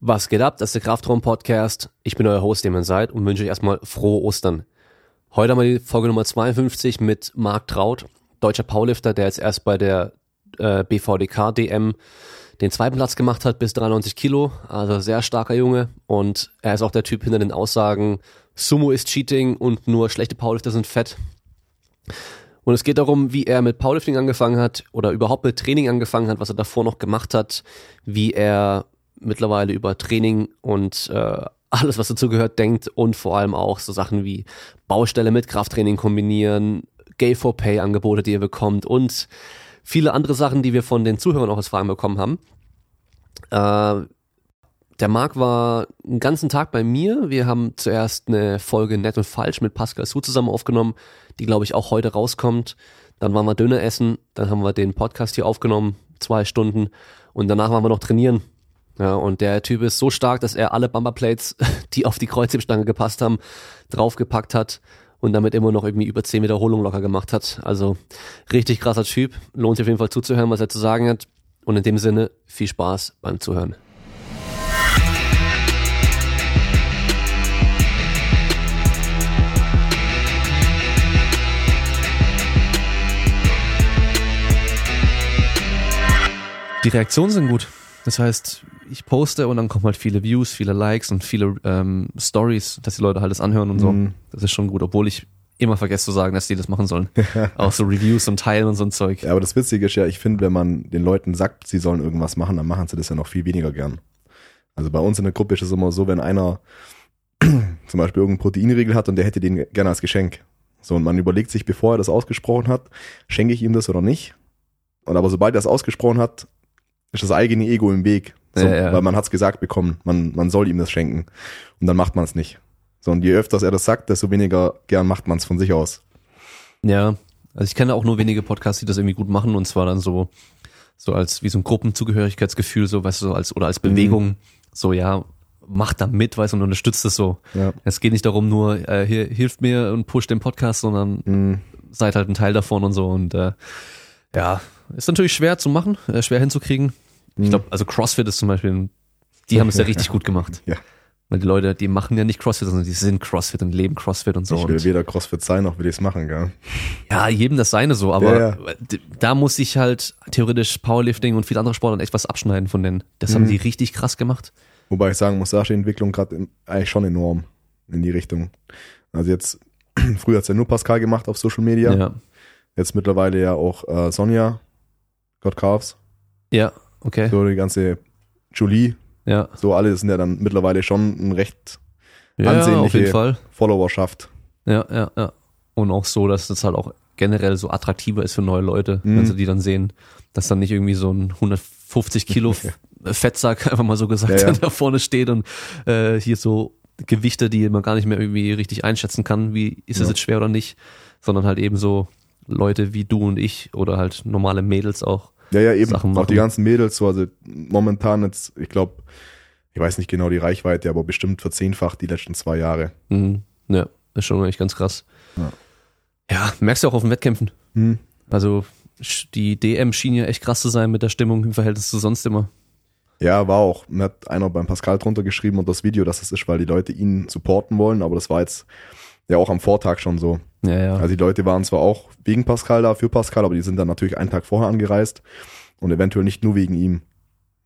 Was geht ab? Das ist der Kraftraum-Podcast. Ich bin euer Host, dem ihr seid, und wünsche euch erstmal frohe Ostern. Heute haben wir die Folge Nummer 52 mit Marc Traut, deutscher Powerlifter, der jetzt erst bei der äh, BVDK-DM den zweiten Platz gemacht hat bis 93 Kilo. Also sehr starker Junge. Und er ist auch der Typ hinter den Aussagen, Sumo ist Cheating und nur schlechte Powerlifter sind fett. Und es geht darum, wie er mit Powerlifting angefangen hat oder überhaupt mit Training angefangen hat, was er davor noch gemacht hat, wie er mittlerweile über Training und äh, alles, was dazu gehört, denkt und vor allem auch so Sachen wie Baustelle mit Krafttraining kombinieren, Gay for Pay Angebote, die er bekommt und viele andere Sachen, die wir von den Zuhörern auch als Fragen bekommen haben. Äh, der Marc war einen ganzen Tag bei mir. Wir haben zuerst eine Folge Nett und Falsch mit Pascal Su zusammen aufgenommen, die glaube ich auch heute rauskommt. Dann waren wir Döner essen, dann haben wir den Podcast hier aufgenommen, zwei Stunden und danach waren wir noch trainieren. Ja, und der Typ ist so stark, dass er alle Bumperplates, die auf die Kreuzhebstange gepasst haben, draufgepackt hat und damit immer noch irgendwie über zehn Wiederholungen locker gemacht hat. Also richtig krasser Typ. Lohnt sich auf jeden Fall zuzuhören, was er zu sagen hat. Und in dem Sinne viel Spaß beim Zuhören. Die Reaktionen sind gut. Das heißt, ich poste und dann kommen halt viele Views, viele Likes und viele ähm, Stories, dass die Leute halt das anhören und so. Mhm. Das ist schon gut, obwohl ich immer vergesse zu sagen, dass die das machen sollen. Auch so Reviews und Teilen und so ein Zeug. Ja, aber das Witzige ist ja, ich finde, wenn man den Leuten sagt, sie sollen irgendwas machen, dann machen sie das ja noch viel weniger gern. Also bei uns in der Gruppe ist es immer so, wenn einer zum Beispiel irgendeinen Proteinriegel hat und der hätte den gerne als Geschenk. So, und man überlegt sich, bevor er das ausgesprochen hat, schenke ich ihm das oder nicht. Und aber sobald er es ausgesprochen hat, ist das eigene Ego im Weg. So, Ja, ja. Weil man hat es gesagt bekommen, man, man soll ihm das schenken. Und dann macht man es nicht. So, und je öfters er das sagt, desto weniger gern macht man es von sich aus. Ja, also ich kenne auch nur wenige Podcasts, die das irgendwie gut machen und zwar dann so, so als wie so ein Gruppenzugehörigkeitsgefühl, so weißt du, so als oder als Bewegung, so ja, macht da mit, weißt du, und unterstützt es so. Ja. Es geht nicht darum, nur äh, hier hilft mir und pusht den Podcast, sondern Mhm. seid halt ein Teil davon und so und äh, ja, ist natürlich schwer zu machen, äh, schwer hinzukriegen. Ich glaube, also CrossFit ist zum Beispiel, die haben es ja richtig gut gemacht. Ja. Weil die Leute, die machen ja nicht CrossFit, sondern die sind CrossFit und leben CrossFit und so. Ich will und weder CrossFit sein, noch will ich es machen, gell? ja, jedem das seine so, aber Ja, d- da muss ich halt theoretisch Powerlifting und viele andere Sportarten echt was abschneiden von denen. Das haben die richtig krass gemacht. Wobei ich sagen muss, da ist die Entwicklung gerade eigentlich schon enorm in die Richtung. Also jetzt, früher hat's ja nur Pascal gemacht auf Social Media. Ja. Jetzt mittlerweile ja auch äh, Sonja, God Calves, Ja, okay. so die ganze Julie, Ja. so alle sind ja dann mittlerweile schon ein recht Ja, auf Ansehnliche- jeden Fall. Followerschaft. Ja, ja, ja. Und auch so, dass das halt auch generell so attraktiver ist für neue Leute, Mhm. wenn sie die dann sehen, dass dann nicht irgendwie so ein 150 Kilo Fettsack einfach mal so gesagt Ja, ja. da vorne steht und äh, hier so Gewichte, die man gar nicht mehr irgendwie richtig einschätzen kann, wie ist es Ja. jetzt schwer oder nicht, sondern halt eben so Leute wie du und ich oder halt normale Mädels auch. Ja, ja, eben. Sachen Auch die ganzen Mädels, so, also momentan jetzt, ich glaube, ich weiß nicht genau die Reichweite, aber bestimmt verzehnfacht die letzten zwei Jahre. Mhm. Ja, ist schon echt ganz krass. Ja. Ja, merkst du auch auf den Wettkämpfen. Hm. Also die DM schien ja echt krass zu sein mit der Stimmung im Verhältnis zu sonst immer. Ja, war auch. Mir hat einer beim Pascal drunter geschrieben und das Video, dass es ist, weil die Leute ihn supporten wollen, aber das war jetzt ja auch am Vortag schon so. Ja, ja. Also die Leute waren zwar auch wegen Pascal da, für Pascal, aber die sind dann natürlich einen Tag vorher angereist und eventuell nicht nur wegen ihm.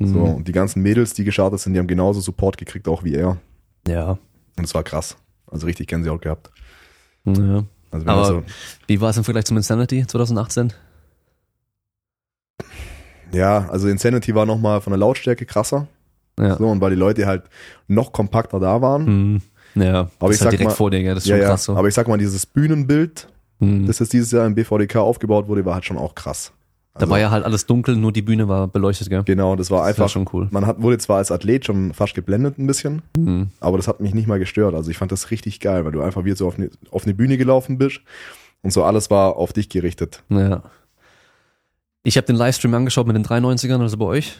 So, Mhm. und die ganzen Mädels, die gestartet sind, die haben genauso Support gekriegt, auch wie er. Ja. Und es war krass. Also richtig Gänsehaut gehabt. ja. Also Aber so, wie war es im Vergleich zum Insanity 2018? ja, also Insanity war nochmal von der Lautstärke krasser. Ja. So, und weil die Leute halt noch kompakter da waren. Mhm. Ja, Aber ich halt sag direkt mal- vor dir, gell? das ist ja, schon ja. krass so. Aber ich sag mal, dieses Bühnenbild, Mhm. das jetzt dieses Jahr im BVDK aufgebaut wurde, war halt schon auch krass. da war ja halt alles dunkel, nur die Bühne war beleuchtet, gell? Genau, das war Das war einfach, schon cool. man hat, wurde zwar als Athlet schon fast geblendet ein bisschen, Mhm. aber das hat mich nicht mal gestört. Also ich fand das richtig geil, weil du einfach wie so auf eine, auf eine Bühne gelaufen bist und so alles war auf dich gerichtet. Ja. Ich habe den Livestream angeschaut mit den 93ern, also bei euch.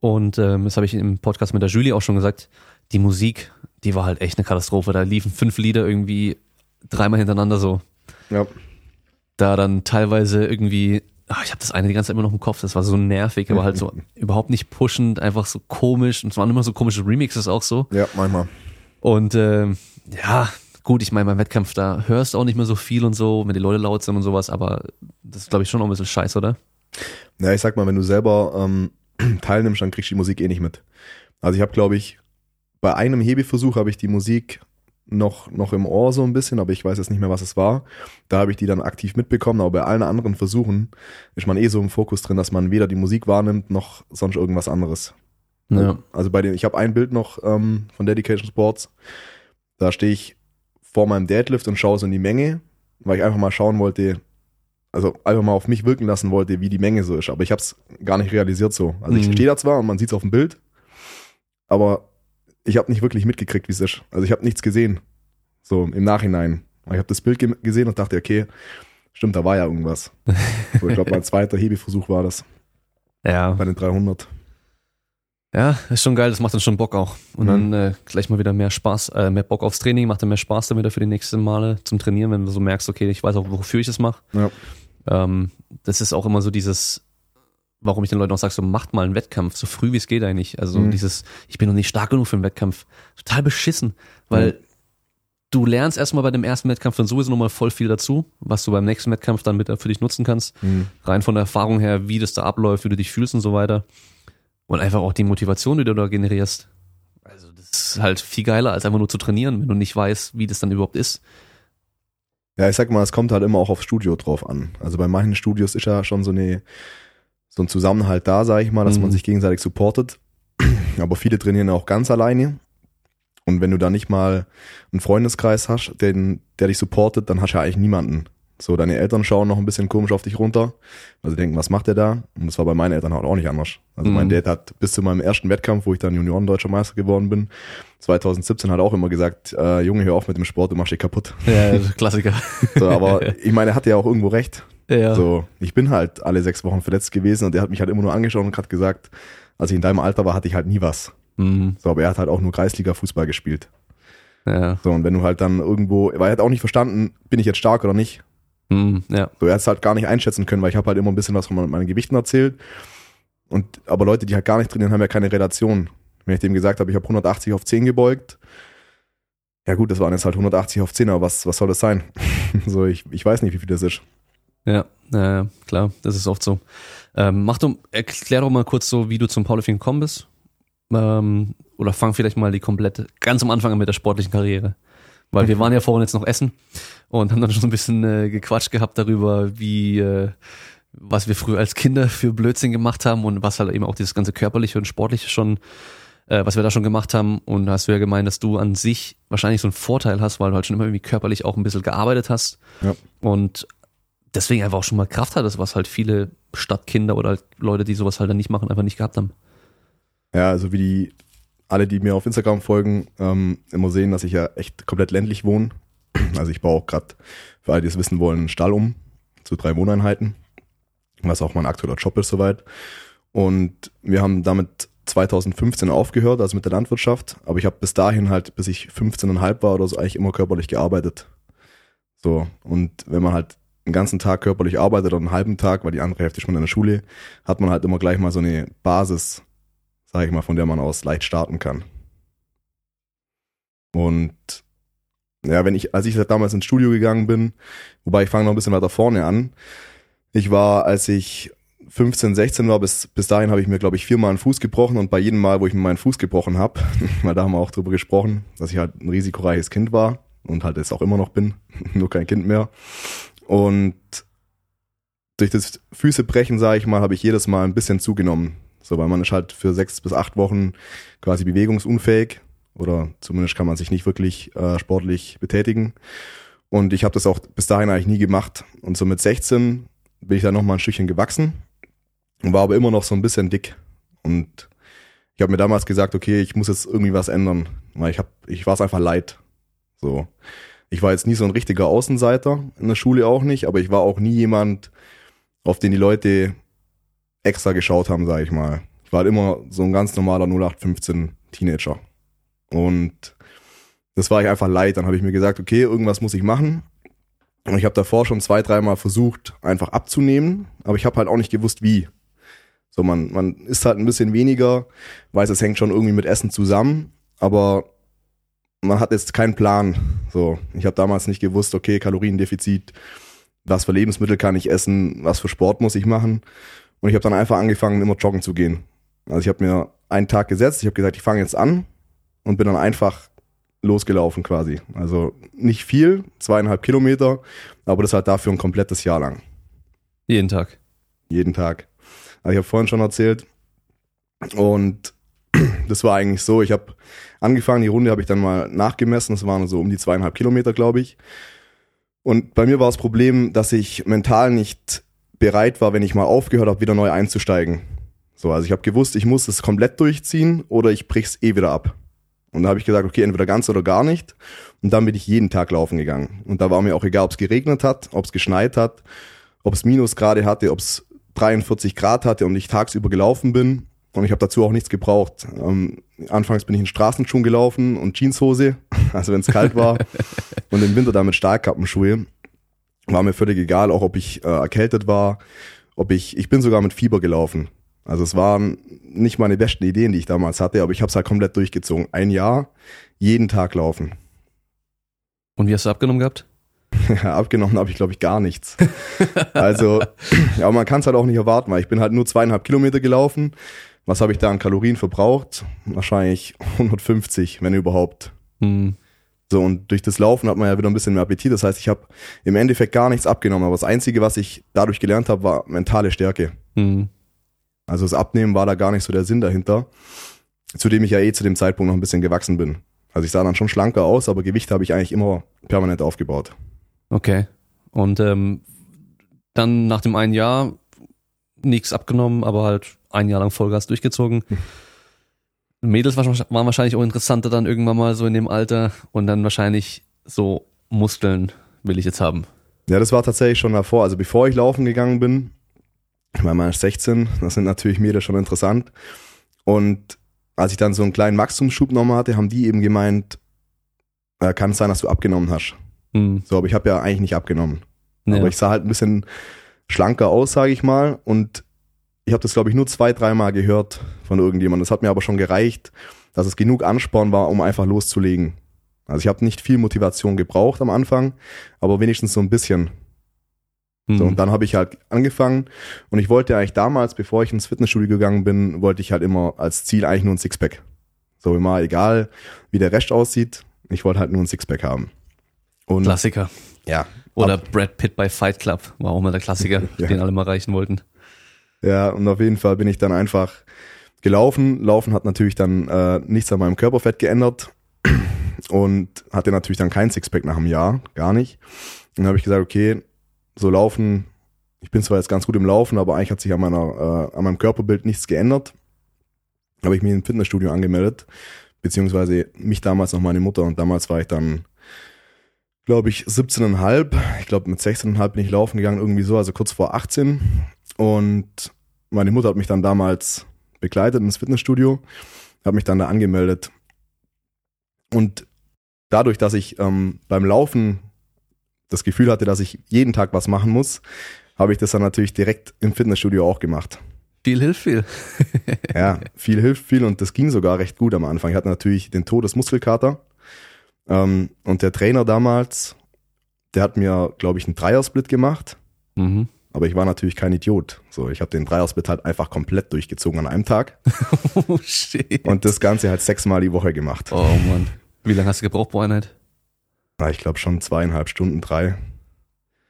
Und ähm, das habe ich im Podcast mit der Julie auch schon gesagt. Die Musik, die war halt echt eine Katastrophe. Da liefen fünf Lieder irgendwie dreimal hintereinander so. Ja, Da dann teilweise irgendwie ach, ich habe das eine die ganze Zeit immer noch im Kopf, das war so nervig, aber halt so überhaupt nicht pushend, einfach so komisch und es waren immer so komische Remixes auch so. Ja, manchmal. Und ähm, ja, gut, ich meine, beim Wettkampf, da hörst du auch nicht mehr so viel und so, wenn die Leute laut sind und sowas, aber das ist, glaube ich, schon auch ein bisschen scheiße, oder? Ja, ich sag mal, wenn du selber ähm, teilnimmst, dann kriegst du die Musik eh nicht mit. Also ich habe, glaube ich, bei einem Hebeversuch habe ich die Musik noch, noch im Ohr so ein bisschen, aber ich weiß jetzt nicht mehr, was es war. Da habe ich die dann aktiv mitbekommen, aber bei allen anderen Versuchen ist man eh so im Fokus drin, dass man weder die Musik wahrnimmt, noch sonst irgendwas anderes. Ja. Also bei den, ich habe ein Bild noch ähm, von Dedication Sports. Da stehe ich vor meinem Deadlift und schaue so in die Menge, weil ich einfach mal schauen wollte, also einfach mal auf mich wirken lassen wollte, wie die Menge so ist. Aber ich habe es gar nicht realisiert so. Also ich Mhm. stehe da zwar und man sieht es auf dem Bild, aber ich habe nicht wirklich mitgekriegt, wie es ist. Also ich habe nichts gesehen. So im Nachhinein. Ich habe das Bild ge gesehen und dachte, okay, stimmt, da war ja irgendwas. So, ich glaube, mein zweiter Hebeversuch war das Ja, bei den 300. ja, ist schon geil, das macht dann schon Bock auch. Und Mhm. dann äh, gleich mal wieder mehr Spaß, äh, mehr Bock aufs Training, macht dann mehr Spaß dann wieder für die nächsten Male zum Trainieren, wenn du so merkst, okay, ich weiß auch, wofür ich das mache. Ja. Ähm, das ist auch immer so dieses, warum ich den Leuten auch sage, so macht mal einen Wettkampf, so früh wie es geht eigentlich. Also Mhm. dieses, ich bin noch nicht stark genug für einen Wettkampf. Total beschissen, weil Mhm. du lernst erstmal bei dem ersten Wettkampf dann sowieso nochmal voll viel dazu, was du beim nächsten Wettkampf dann mit für dich nutzen kannst. Mhm. Rein von der Erfahrung her, wie das da abläuft, wie du dich fühlst und so weiter. Und einfach auch die Motivation, die du da generierst. Also das ist halt viel geiler, als einfach nur zu trainieren, wenn du nicht weißt, wie das dann überhaupt ist. Ja, ich sag mal, es kommt halt immer auch aufs Studio drauf an. Also bei manchen Studios ist ja schon so eine so ein Zusammenhalt da, sage ich mal, dass Mhm. man sich gegenseitig supportet. Aber viele trainieren auch ganz alleine. Und wenn du da nicht mal einen Freundeskreis hast, den, der dich supportet, dann hast du ja eigentlich niemanden. So, deine Eltern schauen noch ein bisschen komisch auf dich runter, weil sie denken, was macht der da? Und das war bei meinen Eltern halt auch nicht anders. Also mein Mhm. Dad hat bis zu meinem ersten Wettkampf, wo ich dann Junioren-Deutscher Meister geworden bin, 2017 hat auch immer gesagt, äh, Junge, hör auf mit dem Sport, du machst dich kaputt. Ja, Klassiker. So, aber ich meine, er hatte ja auch irgendwo recht. Ja. So, ich bin halt alle sechs Wochen verletzt gewesen und er hat mich halt immer nur angeschaut und hat gesagt, als ich in deinem Alter war, hatte ich halt nie was. Mhm. So, aber er hat halt auch nur Kreisliga-Fußball gespielt. Ja. So, und wenn du halt dann irgendwo, weil er hat auch nicht verstanden, bin ich jetzt stark oder nicht. Mhm. Ja. So, er hat es halt gar nicht einschätzen können, weil ich habe halt immer ein bisschen was von meinen Gewichten erzählt. Und, aber Leute, die halt gar nicht trainieren, haben ja keine Relation. Wenn ich dem gesagt habe, ich habe 180 auf 10 gebeugt, ja gut, das waren jetzt halt 180 auf 10, aber was, was soll das sein? so, ich, ich weiß nicht, wie viel das ist. Ja, ja, klar, das ist oft so. Ähm, mach doch, erklär doch mal kurz so, wie du zum Powerlifting gekommen bist. Ähm, oder fang vielleicht mal die komplette, ganz am Anfang an mit der sportlichen Karriere. Weil wir waren ja vorhin jetzt noch essen und haben dann schon so ein bisschen äh, gequatscht gehabt darüber, wie, äh, was wir früher als Kinder für Blödsinn gemacht haben und was halt eben auch dieses ganze körperliche und sportliche schon, äh, was wir da schon gemacht haben. Und da hast du ja gemeint, dass du an sich wahrscheinlich so einen Vorteil hast, weil du halt schon immer irgendwie körperlich auch ein bisschen gearbeitet hast. Ja. Und deswegen einfach auch schon mal Kraft hattest, was halt viele Stadtkinder oder halt Leute, die sowas halt dann nicht machen, einfach nicht gehabt haben. Ja, also wie die, alle, die mir auf Instagram folgen, ähm, immer sehen, dass ich ja echt komplett ländlich wohne. Also ich baue auch gerade, für alle, die es wissen wollen, einen Stall um zu drei Wohneinheiten, was auch mein aktueller Job ist soweit. Und wir haben damit 2015 aufgehört, also mit der Landwirtschaft. Aber ich habe bis dahin halt, bis ich 15,5 war oder so, eigentlich immer körperlich gearbeitet. So, und wenn man halt den ganzen Tag körperlich arbeitet oder einen halben Tag, weil die andere Hälfte schon in der Schule, hat man halt immer gleich mal so eine Basis, sage ich mal, von der man aus leicht starten kann. Und ja, wenn ich, als ich damals ins Studio gegangen bin, wobei ich fange noch ein bisschen weiter vorne an. Ich war, als ich 15, 16 war, bis, bis dahin habe ich mir, glaube ich, viermal einen Fuß gebrochen und bei jedem Mal, wo ich mir meinen Fuß gebrochen habe, weil da haben wir auch drüber gesprochen, dass ich halt ein risikoreiches Kind war und halt jetzt auch immer noch bin, nur kein Kind mehr. Und durch das Füßebrechen, sage ich mal, habe ich jedes Mal ein bisschen zugenommen. So, weil man ist halt für sechs bis acht Wochen quasi bewegungsunfähig oder zumindest kann man sich nicht wirklich äh, sportlich betätigen. Und ich habe das auch bis dahin eigentlich nie gemacht. Und so mit 16 bin ich dann noch mal ein Stückchen gewachsen und war aber immer noch so ein bisschen dick. Und ich habe mir damals gesagt, okay, ich muss jetzt irgendwie was ändern, weil ich hab, ich war es einfach leid. So, ich war jetzt nie so ein richtiger Außenseiter in der Schule auch nicht, aber ich war auch nie jemand, auf den die Leute extra geschaut haben, sage ich mal. Ich war halt immer so ein ganz normaler 0815 Teenager. Und das war ich einfach leid. Dann habe ich mir gesagt, okay, irgendwas muss ich machen. Und ich habe davor schon zwei, dreimal versucht, einfach abzunehmen, aber ich habe halt auch nicht gewusst, wie. So, man, man isst halt ein bisschen weniger, weiß, es hängt schon irgendwie mit Essen zusammen, aber man hat jetzt keinen Plan. So, ich habe damals nicht gewusst, okay, Kaloriendefizit, was für Lebensmittel kann ich essen, was für Sport muss ich machen. Und ich habe dann einfach angefangen, immer joggen zu gehen. Also ich habe mir einen Tag gesetzt, ich habe gesagt, ich fange jetzt an und bin dann einfach losgelaufen quasi. Also nicht viel, zweieinhalb Kilometer, aber das halt dafür ein komplettes Jahr lang. Jeden Tag. Jeden Tag. Also ich habe vorhin schon erzählt. Und das war eigentlich so, ich habe angefangen, die Runde habe ich dann mal nachgemessen, das waren so um die zweieinhalb Kilometer, glaube ich. Und bei mir war das Problem, dass ich mental nicht bereit war, wenn ich mal aufgehört habe, wieder neu einzusteigen. So, also ich habe gewusst, ich muss es komplett durchziehen oder ich brich's eh wieder ab. Und da habe ich gesagt, okay, entweder ganz oder gar nicht. Und dann bin ich jeden Tag laufen gegangen. Und da war mir auch egal, ob es geregnet hat, ob es geschneit hat, ob es Minusgrade hatte, ob es 43 Grad hatte und ich tagsüber gelaufen bin. Und ich habe dazu auch nichts gebraucht. Ähm, anfangs bin ich in Straßenschuhen gelaufen und Jeanshose, also wenn es kalt war. und im Winter damit Stahlkappenschuhe. War mir völlig egal, auch ob ich äh, erkältet war, ob ich, ich bin sogar mit Fieber gelaufen. Also es waren nicht meine besten Ideen, die ich damals hatte, aber ich habe es halt komplett durchgezogen. Ein Jahr, jeden Tag laufen. Und wie hast du abgenommen gehabt? Ja, abgenommen habe ich, glaube ich, gar nichts. also, ja, man kann es halt auch nicht erwarten, weil ich bin halt nur zweieinhalb Kilometer gelaufen. Was habe ich da an Kalorien verbraucht? Wahrscheinlich 150, wenn überhaupt. Hm. So, und durch das Laufen hat man ja wieder ein bisschen mehr Appetit. Das heißt, ich habe im Endeffekt gar nichts abgenommen. Aber das Einzige, was ich dadurch gelernt habe, war mentale Stärke. Hm. Also das Abnehmen war da gar nicht so der Sinn dahinter. Zudem ich ja eh zu dem Zeitpunkt noch ein bisschen gewachsen bin. Also ich sah dann schon schlanker aus, aber Gewicht habe ich eigentlich immer permanent aufgebaut. Okay. Und ähm, dann nach dem einen Jahr nichts abgenommen, aber halt ein Jahr lang Vollgas durchgezogen. Mädels waren wahrscheinlich auch interessanter dann irgendwann mal so in dem Alter und dann wahrscheinlich so Muskeln will ich jetzt haben. Ja, das war tatsächlich schon davor. Also bevor ich laufen gegangen bin, ich meine, man ist 16, das sind natürlich Mädels schon interessant. Und als ich dann so einen kleinen Wachstumsschub nochmal hatte, haben die eben gemeint, äh, kann es sein, dass du abgenommen hast. Hm. So, aber ich habe ja eigentlich nicht abgenommen. Ja. Aber ich sah halt ein bisschen schlanker aus, sage ich mal. Und ich habe das, glaube ich, nur zwei, dreimal gehört von irgendjemandem. Das hat mir aber schon gereicht, dass es genug Ansporn war, um einfach loszulegen. Also ich habe nicht viel Motivation gebraucht am Anfang, aber wenigstens so ein bisschen. So, Hm. und dann habe ich halt angefangen und ich wollte eigentlich damals, bevor ich ins Fitnessstudio gegangen bin, wollte ich halt immer als Ziel eigentlich nur ein Sixpack. So immer egal, wie der Rest aussieht, ich wollte halt nur ein Sixpack haben. Und Klassiker. ja, Oder ab- Brad Pitt bei Fight Club war auch mal der Klassiker, Ja. den alle mal erreichen wollten. Ja, und auf jeden Fall bin ich dann einfach gelaufen. Laufen hat natürlich dann äh, nichts an meinem Körperfett geändert und hatte natürlich dann kein Sixpack nach einem Jahr, gar nicht. Und dann habe ich gesagt, okay, so laufen, ich bin zwar jetzt ganz gut im Laufen, aber eigentlich hat sich an, meiner, äh, an meinem Körperbild nichts geändert. Habe ich mich im Fitnessstudio angemeldet, beziehungsweise mich damals noch meine Mutter und damals war ich dann, glaube ich, 17,5. Ich glaube, mit 16,5 bin ich laufen gegangen, irgendwie so, also kurz vor 18. Und meine Mutter hat mich dann damals begleitet ins Fitnessstudio, hat mich dann da angemeldet. Und dadurch, dass ich ähm, beim Laufen das Gefühl hatte, dass ich jeden Tag was machen muss, habe ich das dann natürlich direkt im Fitnessstudio auch gemacht. Viel hilft viel. Ja, viel hilft viel und das ging sogar recht gut am Anfang. Ich hatte natürlich den Todesmuskelkater ähm, und der Trainer damals, der hat mir, glaube ich, einen Dreiersplit gemacht, Mhm. Aber ich war natürlich kein Idiot. So, ich habe den Dreiersplit halt einfach komplett durchgezogen an einem Tag Oh shit. und das Ganze halt sechsmal die Woche gemacht. Oh Mann. Wie lange hast du gebraucht pro Einheit? Na, ich glaube schon zweieinhalb Stunden, drei.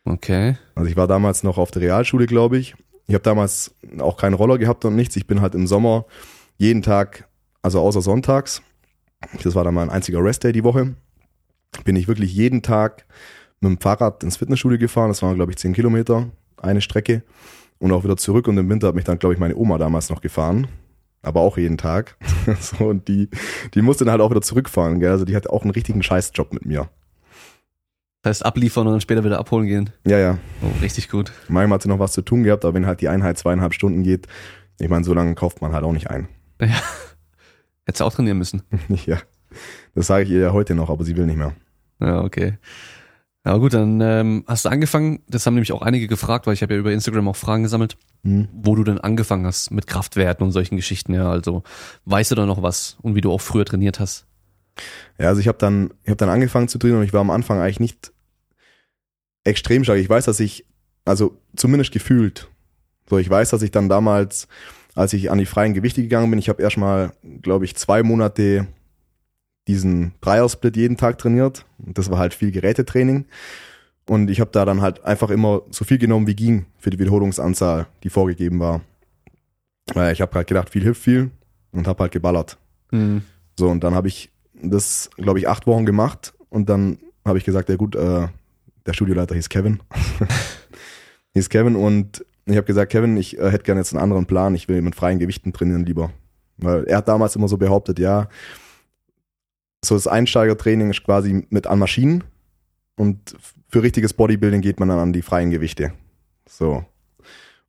Okay. Also ich war damals noch auf der Realschule, glaube ich. Ich habe damals auch keinen Roller gehabt und nichts. Ich bin halt im Sommer jeden Tag, also außer sonntags, das war dann mein einziger Restday die Woche, bin ich wirklich jeden Tag mit dem Fahrrad ins Fitnessstudio gefahren. Das waren, glaube ich, zehn Kilometer, eine Strecke. Und auch wieder zurück. Und im Winter hat mich dann, glaube ich, meine Oma damals noch gefahren. Aber auch jeden Tag. so, und die, die musste dann halt auch wieder zurückfahren. Gell? Also die hatte auch einen richtigen Scheißjob mit mir. Das heißt abliefern und dann später wieder abholen gehen. Ja, ja. Oh, richtig gut. Manchmal hat sie noch was zu tun gehabt, aber wenn halt die Einheit zweieinhalb Stunden geht, ich meine, so lange kauft man halt auch nicht ein. Ja. Hättest du auch trainieren müssen. ja. Das sage ich ihr ja heute noch, aber sie will nicht mehr. Ja, okay. Ja gut, dann ähm, hast du angefangen, das haben nämlich auch einige gefragt, weil ich habe ja über Instagram auch Fragen gesammelt, Hm. wo du denn angefangen hast mit Kraftwerten und solchen Geschichten, ja, also weißt du da noch was und wie du auch früher trainiert hast? Ja, also ich habe dann, ich habe dann angefangen zu trainieren und ich war am Anfang eigentlich nicht extrem stark. Ich weiß, dass ich, also zumindest gefühlt, so ich weiß, dass ich dann damals, als ich an die freien Gewichte gegangen bin, ich habe erstmal, glaube ich, zwei Monate diesen Dreier-Split jeden Tag trainiert. Und das war halt viel Gerätetraining. Und ich habe da dann halt einfach immer so viel genommen, wie ging für die Wiederholungsanzahl, die vorgegeben war. Weil ich habe halt gedacht, viel hilft viel und habe halt geballert. Mhm. So, und dann habe ich das, glaube ich, acht Wochen gemacht und dann habe ich gesagt, ja gut, äh, der Studioleiter hieß Kevin. hieß Kevin und ich habe gesagt, Kevin, ich äh, hätte gerne jetzt einen anderen Plan, ich will mit freien Gewichten trainieren lieber. Weil er hat damals immer so behauptet, ja, so das Einsteigertraining ist quasi mit an Maschinen und für richtiges Bodybuilding geht man dann an die freien Gewichte. So.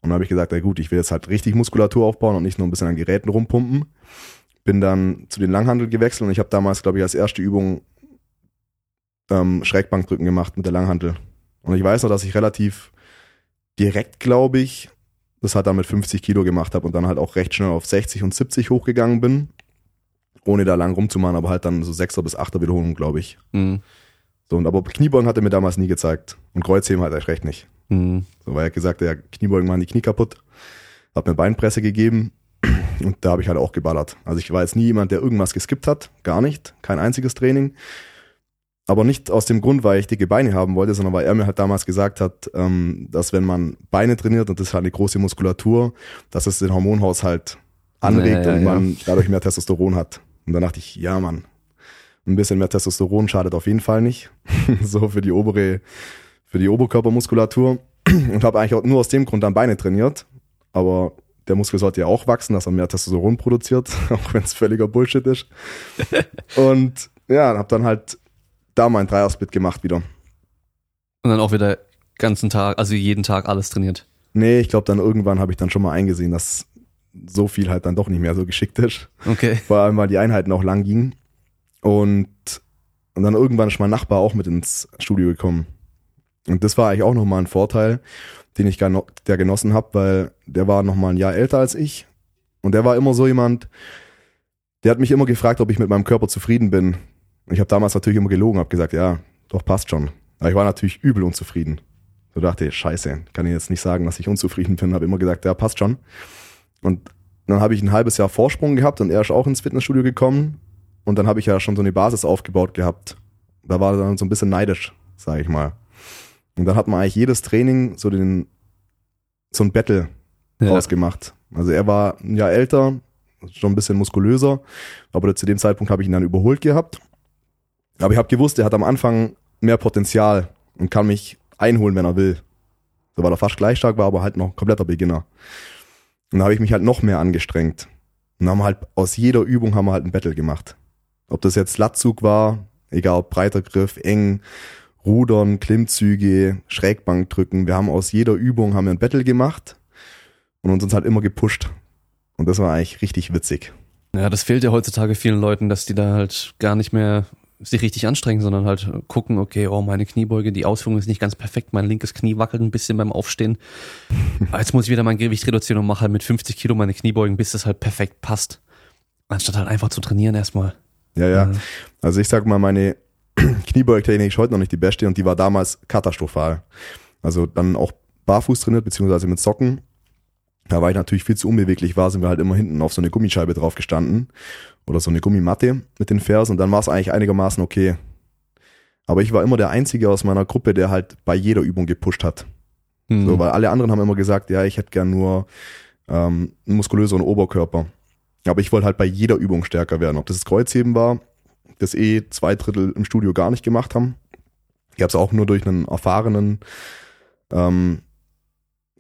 Und dann habe ich gesagt, ja gut, ich will jetzt halt richtig Muskulatur aufbauen und nicht nur ein bisschen an Geräten rumpumpen bin dann zu den Langhandel gewechselt und ich habe damals, glaube ich, als erste Übung ähm, Schrägbankdrücken gemacht mit der Langhandel. Und ich weiß noch, dass ich relativ direkt, glaube ich, das halt dann mit 50 Kilo gemacht habe und dann halt auch recht schnell auf 60 und 70 hochgegangen bin, ohne da lang rumzumachen, aber halt dann so 6er bis 8er Wiederholung, glaube ich. Mhm. So, und aber Kniebeugen hat er mir damals nie gezeigt. Und Kreuzheben halt erst recht nicht. Mhm. So, weil er gesagt, ja, Kniebeugen machen die Knie kaputt. Hat mir Beinpresse gegeben und da habe ich halt auch geballert. Also ich war jetzt nie jemand, der irgendwas geskippt hat. Gar nicht. Kein einziges Training. Aber nicht aus dem Grund, weil ich dicke Beine haben wollte, sondern weil er mir halt damals gesagt hat, ähm, dass wenn man Beine trainiert und das ist halt eine große Muskulatur, dass es den Hormonhaushalt anregt Ja, ja, und ja. man dadurch mehr Testosteron hat. Und dann dachte ich, ja Mann, ein bisschen mehr Testosteron schadet auf jeden Fall nicht. so für die obere, für die Oberkörpermuskulatur. Und habe eigentlich auch nur aus dem Grund dann Beine trainiert. Aber der Muskel sollte ja auch wachsen, dass er mehr Testosteron produziert, auch wenn es völliger Bullshit ist. Und ja, habe dann halt da mein Dreier-Split gemacht wieder. Und dann auch wieder ganzen Tag, also jeden Tag alles trainiert. Nee, ich glaube dann irgendwann habe ich dann schon mal eingesehen, dass so viel halt dann doch nicht mehr so geschickt ist. Okay. Vor allem, weil die Einheiten auch lang gingen. Und, und dann irgendwann ist mein Nachbar auch mit ins Studio gekommen. Und das war eigentlich auch nochmal ein Vorteil, den ich geno der genossen habe, weil der war nochmal ein Jahr älter als ich. Und der war immer so jemand, der hat mich immer gefragt, ob ich mit meinem Körper zufrieden bin. Und ich habe damals natürlich immer gelogen, habe gesagt, ja, doch passt schon. Aber ich war natürlich übel unzufrieden. So dachte ich, scheiße, kann ich jetzt nicht sagen, dass ich unzufrieden bin. Habe immer gesagt, ja, passt schon. Und dann habe ich ein halbes Jahr Vorsprung gehabt und er ist auch ins Fitnessstudio gekommen. Und dann habe ich ja schon so eine Basis aufgebaut gehabt. Da war er dann so ein bisschen neidisch, sage ich mal. Und dann hat man eigentlich jedes Training so den so ein Battle Ja. ausgemacht. Also er war ein Jahr älter, schon ein bisschen muskulöser, aber zu dem Zeitpunkt habe ich ihn dann überholt gehabt. Aber ich habe gewusst, er hat am Anfang mehr Potenzial und kann mich einholen, wenn er will. So weil er fast gleich stark war, aber halt noch kompletter Beginner. Und da habe ich mich halt noch mehr angestrengt. Und haben halt aus jeder Übung haben wir halt ein Battle gemacht. Ob das jetzt Latzug war, egal ob breiter Griff, eng, Rudern, Klimmzüge, Schrägbankdrücken. Wir haben aus jeder Übung haben wir ein Battle gemacht und uns uns halt immer gepusht. Und das war eigentlich richtig witzig. Ja, das fehlt ja heutzutage vielen Leuten, dass die da halt gar nicht mehr sich richtig anstrengen, sondern halt gucken, okay, oh, meine Kniebeuge, die Ausführung ist nicht ganz perfekt, mein linkes Knie wackelt ein bisschen beim Aufstehen. Jetzt muss ich wieder mein Gewicht reduzieren und mache halt mit 50 Kilo meine Kniebeugen, bis das halt perfekt passt. Anstatt halt einfach zu trainieren erstmal. Ja, ja. Also ich sag mal, meine Kniebeugtechnik ist heute noch nicht die beste und die war damals katastrophal. Also dann auch barfuß trainiert, beziehungsweise mit Socken. Da war ich natürlich viel zu unbeweglich war, sind wir halt immer hinten auf so eine Gummischeibe drauf gestanden. Oder so eine Gummimatte mit den Fersen und dann war es eigentlich einigermaßen okay. Aber ich war immer der Einzige aus meiner Gruppe, der halt bei jeder Übung gepusht hat. Hm. So, weil alle anderen haben immer gesagt, ja, ich hätte gern nur ähm, einen muskulöseren Oberkörper. Aber ich wollte halt bei jeder Übung stärker werden. Ob das das Kreuzheben war, das eh zwei Drittel im Studio gar nicht gemacht haben. Ich habe es auch nur durch einen erfahrenen ähm,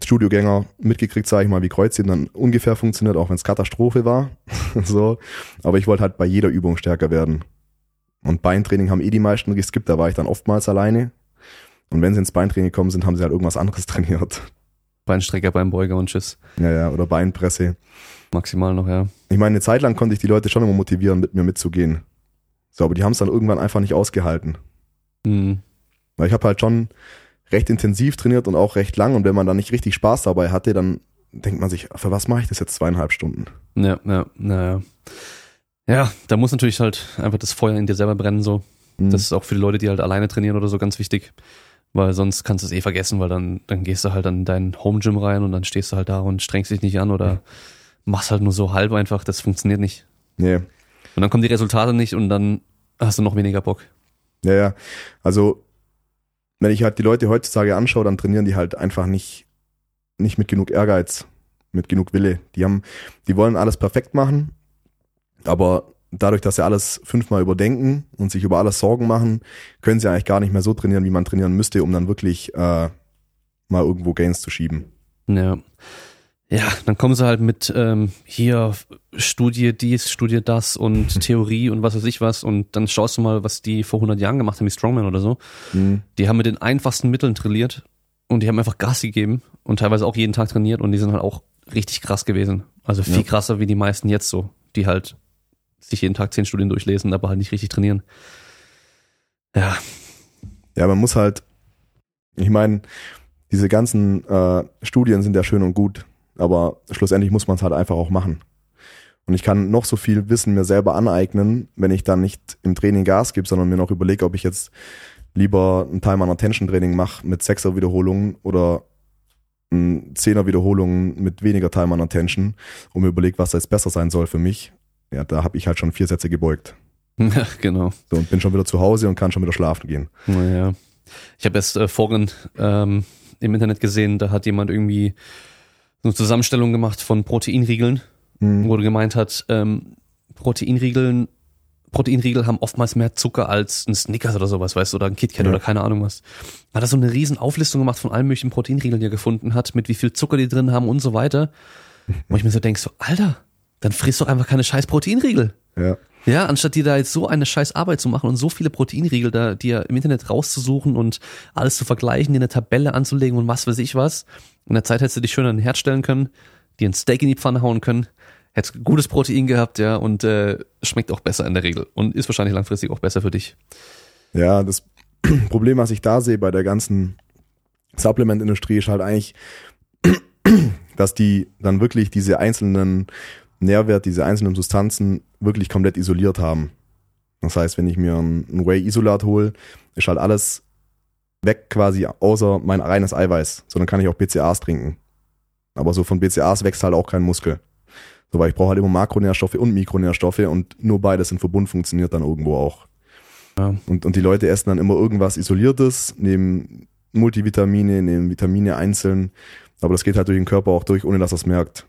Studiogänger mitgekriegt, sage ich mal, wie Kreuzheben dann ungefähr funktioniert, auch wenn es Katastrophe war. so. Aber ich wollte halt bei jeder Übung stärker werden. Und Beintraining haben eh die meisten geskippt, da war ich dann oftmals alleine. Und wenn sie ins Beintraining gekommen sind, haben sie halt irgendwas anderes trainiert. Beinstrecker, Beinbeuger und Tschüss. Ja, ja, oder Beinpresse. Maximal noch, ja. Ich meine, eine Zeit lang konnte ich die Leute schon immer motivieren, mit mir mitzugehen. So, aber die haben es dann irgendwann einfach nicht ausgehalten. Hm. Weil ich habe halt schon recht intensiv trainiert und auch recht lang und wenn man da nicht richtig Spaß dabei hatte, dann denkt man sich, für was mache ich das jetzt zweieinhalb Stunden? Ja, ja, naja. Ja, da muss natürlich halt einfach das Feuer in dir selber brennen, so. Mhm. Das ist auch für die Leute, die halt alleine trainieren oder so ganz wichtig. Weil sonst kannst du es eh vergessen, weil dann, dann gehst du halt an dein Home Gym rein und dann stehst du halt da und strengst dich nicht an oder mhm. machst halt nur so halb einfach. Das funktioniert nicht. Nee. Und dann kommen die Resultate nicht und dann hast du noch weniger Bock. Ja, ja. Also, wenn ich halt die Leute heutzutage anschaue, dann trainieren die halt einfach nicht, nicht mit genug Ehrgeiz, mit genug Wille. Die haben, die wollen alles perfekt machen, aber dadurch, dass sie alles fünfmal überdenken und sich über alles Sorgen machen, können sie eigentlich gar nicht mehr so trainieren, wie man trainieren müsste, um dann wirklich äh, mal irgendwo Gains zu schieben. Ja. Ja, dann kommen sie halt mit ähm, hier Studie dies, Studie das und Theorie und was weiß ich was und dann schaust du mal, was die vor 100 Jahren gemacht haben, wie Strongman oder so. Mhm. Die haben mit den einfachsten Mitteln trainiert und die haben einfach Gas gegeben und teilweise auch jeden Tag trainiert und die sind halt auch richtig krass gewesen. Also viel ja. krasser wie die meisten jetzt so, die halt sich jeden Tag zehn Studien durchlesen, aber halt nicht richtig trainieren. Ja. Ja, man muss halt, ich meine, diese ganzen äh, Studien sind ja schön und gut, aber schlussendlich muss man es halt einfach auch machen. Und ich kann noch so viel Wissen mir selber aneignen, wenn ich dann nicht im Training Gas gebe, sondern mir noch überlege, ob ich jetzt lieber ein Time on Attention Training mache mit sechser Wiederholungen oder ein Zehner Wiederholungen mit weniger Time on Attention und mir überlege, was da jetzt besser sein soll für mich ja, da habe ich halt schon vier Sätze gebeugt. Ja, genau. So, und bin schon wieder zu Hause und kann schon wieder schlafen gehen. Naja. Ich habe erst äh, vorhin ähm, im Internet gesehen, da hat jemand irgendwie eine Zusammenstellung gemacht von Proteinriegeln, mhm. wo er gemeint hat, ähm, Proteinriegeln, Proteinriegel haben oftmals mehr Zucker als ein Snickers oder sowas, weißt du, oder ein KitKat ja. oder keine Ahnung was. Hat er so eine riesen Auflistung gemacht von allen möglichen Proteinriegeln, die er gefunden hat, mit wie viel Zucker die drin haben und so weiter. Wo ich mir so denke, so, Alter, dann frisst doch einfach keine scheiß Proteinriegel. Ja. Ja, anstatt dir da jetzt so eine scheiß Arbeit zu machen und so viele Proteinriegel da dir im Internet rauszusuchen und alles zu vergleichen, dir eine Tabelle anzulegen und was weiß ich was. In der Zeit hättest du dich schön an den Herd stellen können, dir ein Steak in die Pfanne hauen können, hättest gutes Protein gehabt, ja, und äh, schmeckt auch besser in der Regel und ist wahrscheinlich langfristig auch besser für dich. Ja, das Problem, was ich da sehe bei der ganzen Supplement-Industrie, ist halt eigentlich, dass die dann wirklich diese einzelnen Nährwert, diese einzelnen Substanzen wirklich komplett isoliert haben. Das heißt, wenn ich mir ein, Whey-Isolat hole, ist halt alles weg quasi, außer mein reines Eiweiß. So, dann kann ich auch BCAAs trinken. Aber so von BCAAs wächst halt auch kein Muskel. So, weil ich brauche halt immer Makronährstoffe und Mikronährstoffe und nur beides in Verbund funktioniert dann irgendwo auch. Ja. Und, und die Leute essen dann immer irgendwas Isoliertes, nehmen Multivitamine, nehmen Vitamine einzeln, aber das geht halt durch den Körper auch durch, ohne dass er es merkt.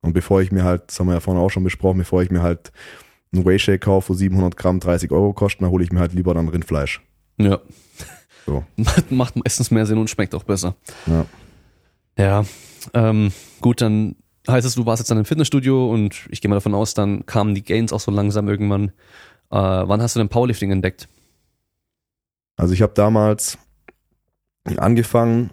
Und bevor ich mir halt, das haben wir ja vorhin auch schon besprochen, bevor ich mir halt einen Whey-Shake kaufe, wo 700 Gramm 30 Euro kosten, dann hole ich mir halt lieber dann Rindfleisch. Ja. So. Macht meistens mehr Sinn und schmeckt auch besser. Ja. Ja. Ähm, gut, dann heißt es, du warst jetzt dann im Fitnessstudio und ich gehe mal davon aus, dann kamen die Gains auch so langsam irgendwann. Äh, wann hast du denn Powerlifting entdeckt? Also ich habe damals angefangen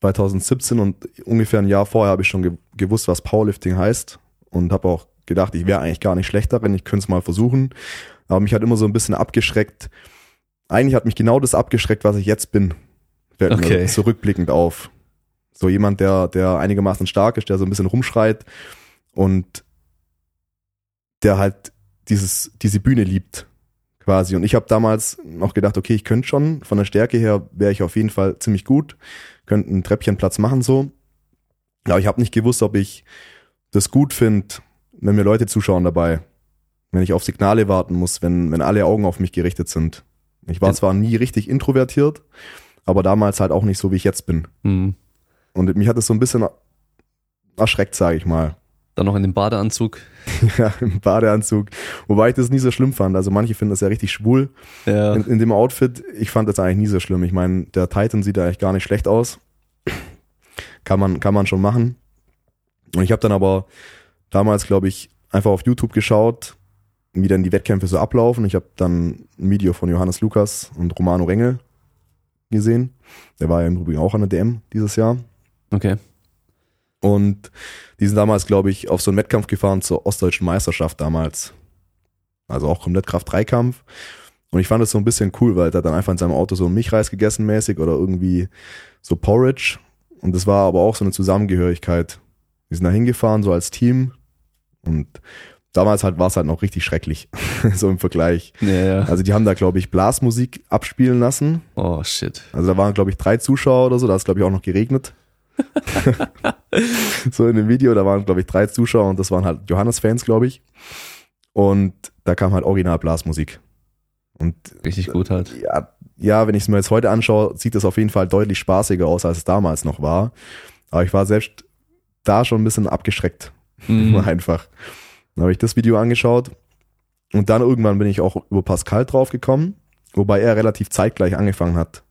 2017 und ungefähr ein Jahr vorher habe ich schon gewusst, was Powerlifting heißt und habe auch gedacht, ich wäre eigentlich gar nicht schlecht darin, ich könnte es mal versuchen. Aber mich hat immer so ein bisschen abgeschreckt. Eigentlich hat mich genau das abgeschreckt, was ich jetzt bin. Okay. zurückblickend auf. So jemand, der, der einigermaßen stark ist, der so ein bisschen rumschreit und der halt dieses, diese Bühne liebt quasi. Und ich habe damals noch gedacht, okay, ich könnte schon, von der Stärke her wäre ich auf jeden Fall ziemlich gut, könnte einen Treppchenplatz machen so. Aber ich habe nicht gewusst, ob ich das gut finde, wenn mir Leute zuschauen dabei. Wenn ich auf Signale warten muss, wenn, wenn alle Augen auf mich gerichtet sind. Ich war zwar nie richtig introvertiert, aber damals halt auch nicht so, wie ich jetzt bin. Mhm. Und mich hat es so ein bisschen erschreckt, sage ich mal. Dann noch in dem Badeanzug. ja, im Badeanzug. Wobei ich das nie so schlimm fand. Also manche finden das ja richtig schwul ja. in, in dem Outfit. Ich fand das eigentlich nie so schlimm. Ich meine, der Titan sieht eigentlich gar nicht schlecht aus. Kann man, kann man schon machen. Und ich habe dann aber damals, glaube ich, einfach auf YouTube geschaut, wie dann die Wettkämpfe so ablaufen. Ich habe dann ein Video von Johannes Lukas und Romano Rengel gesehen. Der war ja im Übrigen auch an der DM dieses Jahr. Okay. Und die sind damals, glaube ich, auf so einen Wettkampf gefahren zur Ostdeutschen Meisterschaft damals. Also auch komplett Kraft-3-Kampf. Und ich fand das so ein bisschen cool, weil er hat dann einfach in seinem Auto so Milchreis gegessen mäßig oder irgendwie so Porridge. Und das war aber auch so eine Zusammengehörigkeit. Wir sind da hingefahren, so als Team. Und damals halt war es halt noch richtig schrecklich, so im Vergleich. Ja, ja. Also die haben da, glaube ich, Blasmusik abspielen lassen. Oh, shit. Also da waren, glaube ich, drei Zuschauer oder so, da ist, glaube ich, auch noch geregnet. so in dem Video, da waren, glaube ich, drei Zuschauer und das waren halt Johannes-Fans, glaube ich. Und da kam halt original Blasmusik. Und Richtig gut halt. ja, ja, wenn ich es mir jetzt heute anschaue, sieht es auf jeden Fall deutlich spaßiger aus, als es damals noch war. Aber ich war selbst da schon ein bisschen abgeschreckt. Mhm. Einfach. Dann habe ich das Video angeschaut und dann irgendwann bin ich auch über Pascal draufgekommen, wobei er relativ zeitgleich angefangen hat.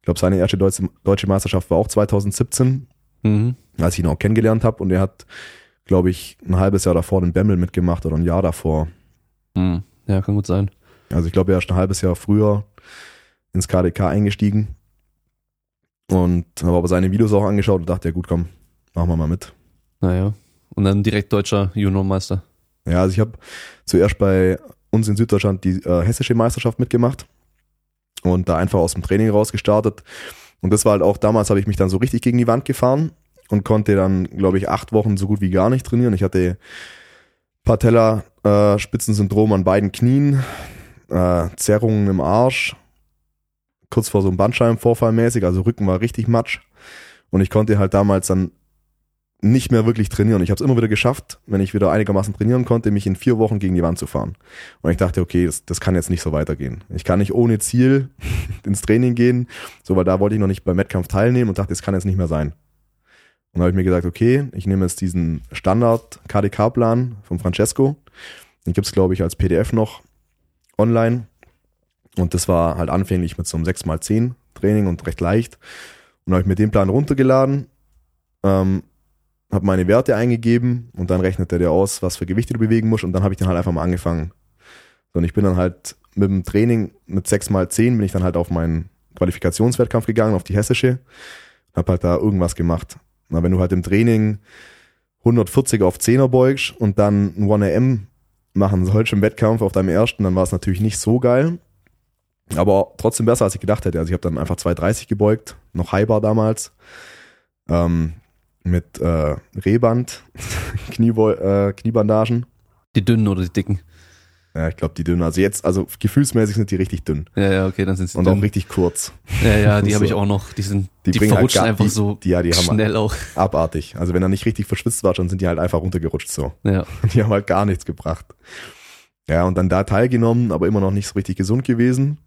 Ich glaube, seine erste deutsche, deutsche Meisterschaft war auch 2017, Mhm. als ich ihn auch kennengelernt habe und er hat, glaube ich, ein halbes Jahr davor den Bemmel mitgemacht oder ein Jahr davor. Mhm. Ja, kann gut sein. Also ich glaube, er ist ein halbes Jahr früher ins KDK eingestiegen und habe aber seine Videos auch angeschaut und dachte, ja gut, komm, machen wir mal mit. Naja. Und dann direkt deutscher Juniormeister. Ja, also ich habe zuerst bei uns in Süddeutschland die äh, hessische Meisterschaft mitgemacht und da einfach aus dem Training rausgestartet. Und das war halt auch damals, habe ich mich dann so richtig gegen die Wand gefahren und konnte dann, glaube ich, acht Wochen so gut wie gar nicht trainieren. Ich hatte Patella-Spitzensyndrom an beiden Knien, äh, Zerrungen im Arsch, kurz vor so einem Bandscheibenvorfall mäßig, also Rücken war richtig matsch. Und ich konnte halt damals dann nicht mehr wirklich trainieren. Ich habe es immer wieder geschafft, wenn ich wieder einigermaßen trainieren konnte, mich in vier Wochen gegen die Wand zu fahren. Und ich dachte, okay, das, das kann jetzt nicht so weitergehen. Ich kann nicht ohne Ziel ins Training gehen, so weil da wollte ich noch nicht beim Wettkampf teilnehmen und dachte, das kann jetzt nicht mehr sein. Und dann habe ich mir gesagt, okay, ich nehme jetzt diesen Standard KDK-Plan von Francesco. Den gibt's glaube ich, als PDF noch online. Und das war halt anfänglich mit so einem 6x10 Training und recht leicht. Und habe ich mir den Plan runtergeladen, ähm, habe meine Werte eingegeben und dann rechnete der aus, was für Gewichte du bewegen musst und dann habe ich dann halt einfach mal angefangen. Und ich bin dann halt mit dem Training mit 6 mal 10 bin ich dann halt auf meinen Qualifikationswettkampf gegangen, auf die hessische, habe halt da irgendwas gemacht. Na, wenn du halt im Training 140 auf 10er beugst und dann ein 1AM machen sollst im Wettkampf auf deinem ersten, dann war es natürlich nicht so geil. Aber trotzdem besser, als ich gedacht hätte. Also ich habe dann einfach 230 gebeugt, noch Highbar damals. Ähm, mit äh, Rehband, Kniebo äh, Kniebandagen. Die dünnen oder die dicken? Ja, ich glaube die dünnen. Also jetzt, also gefühlsmäßig sind die richtig dünn Ja, ja, okay, dann sind sie und dünn. auch richtig kurz. Ja, ja, die habe ich So. auch noch. Die sind, Die die, halt verrutschen gar- einfach die- so die- ja, die schnell auch. Abartig. Also wenn er nicht richtig verschwitzt war, dann sind die halt einfach runtergerutscht so. Ja. Die haben halt gar nichts gebracht. Ja, und dann da teilgenommen, aber immer noch nicht so richtig gesund gewesen.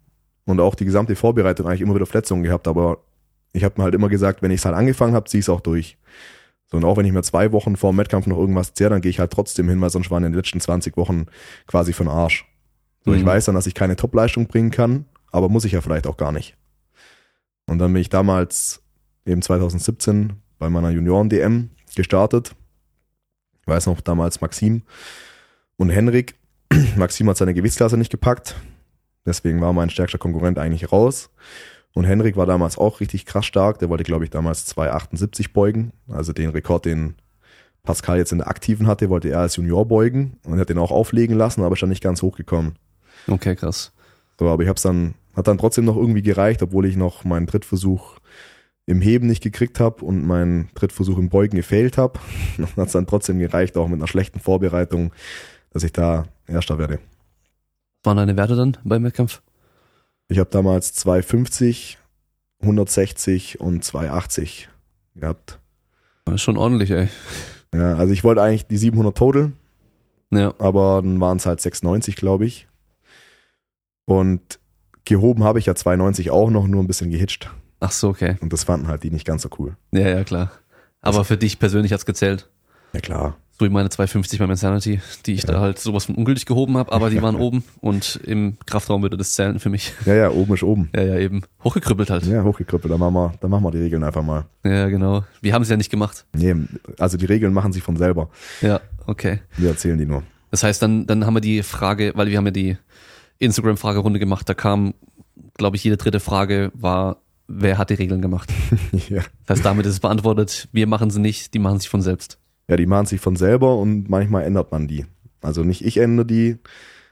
Und auch die gesamte Vorbereitung eigentlich immer wieder Verletzungen gehabt. Aber ich habe mir halt immer gesagt, wenn ich es halt angefangen habe, ziehe ich es auch durch. So, und auch wenn ich mir zwei Wochen vor dem Wettkampf noch irgendwas zehre, dann gehe ich halt trotzdem hin, weil sonst waren in den letzten 20 Wochen quasi den Arsch. So, ich Mhm. weiß dann, dass ich keine Topleistung bringen kann, aber muss ich ja vielleicht auch gar nicht. Und dann bin ich damals eben 2017 bei meiner Junioren-DM gestartet. Ich weiß noch, damals Maxim und Henrik. Maxim hat seine Gewichtsklasse nicht gepackt. Deswegen war mein stärkster Konkurrent eigentlich raus. Und Henrik war damals auch richtig krass stark. Der wollte, glaube ich, damals 2,78 beugen. Also den Rekord, den Pascal jetzt in der Aktiven hatte, wollte er als Junior beugen und hat den auch auflegen lassen, aber ist dann nicht ganz hochgekommen. Okay, krass. So, aber ich hab's dann, hat dann trotzdem noch irgendwie gereicht, obwohl ich noch meinen Drittversuch im Heben nicht gekriegt habe und meinen Drittversuch im Beugen gefailt habe. Dann hat's dann trotzdem gereicht, auch mit einer schlechten Vorbereitung, dass ich da Erster werde. Waren deine Werte dann beim Wettkampf? Ich habe damals 250, 160 und 280 gehabt. Das ist schon ordentlich, ey. Ja, also ich wollte eigentlich die 700 Total, Ja. aber dann waren es halt 690, glaube ich. Und gehoben habe ich ja 290 auch noch, nur ein bisschen gehitcht. Ach so, okay. Und das fanden halt die nicht ganz so cool. Ja, ja, klar. Aber für dich persönlich hat's gezählt. Ja klar. Wie meine 250 beim Insanity, die ich Ja. da halt sowas von ungültig gehoben habe, aber die waren oben und im Kraftraum würde das zählen für mich. Ja, ja, oben ist oben. Ja, ja, eben. Hochgekrüppelt halt. Ja, hochgekrüppelt, dann machen wir, dann machen wir die Regeln einfach mal. Ja, genau. Wir haben es ja nicht gemacht. Nee, also die Regeln machen sich von selber. Ja, okay. Wir erzählen die nur. Das heißt, dann, dann haben wir die Frage, weil wir haben ja die Instagram-Fragerunde gemacht, da kam, glaube ich, jede dritte Frage war, wer hat die Regeln gemacht? ja. Das heißt, damit ist es beantwortet, wir machen sie nicht, die machen sich von selbst. Ja, die machen sich von selber und manchmal ändert man die. Also nicht ich ändere die,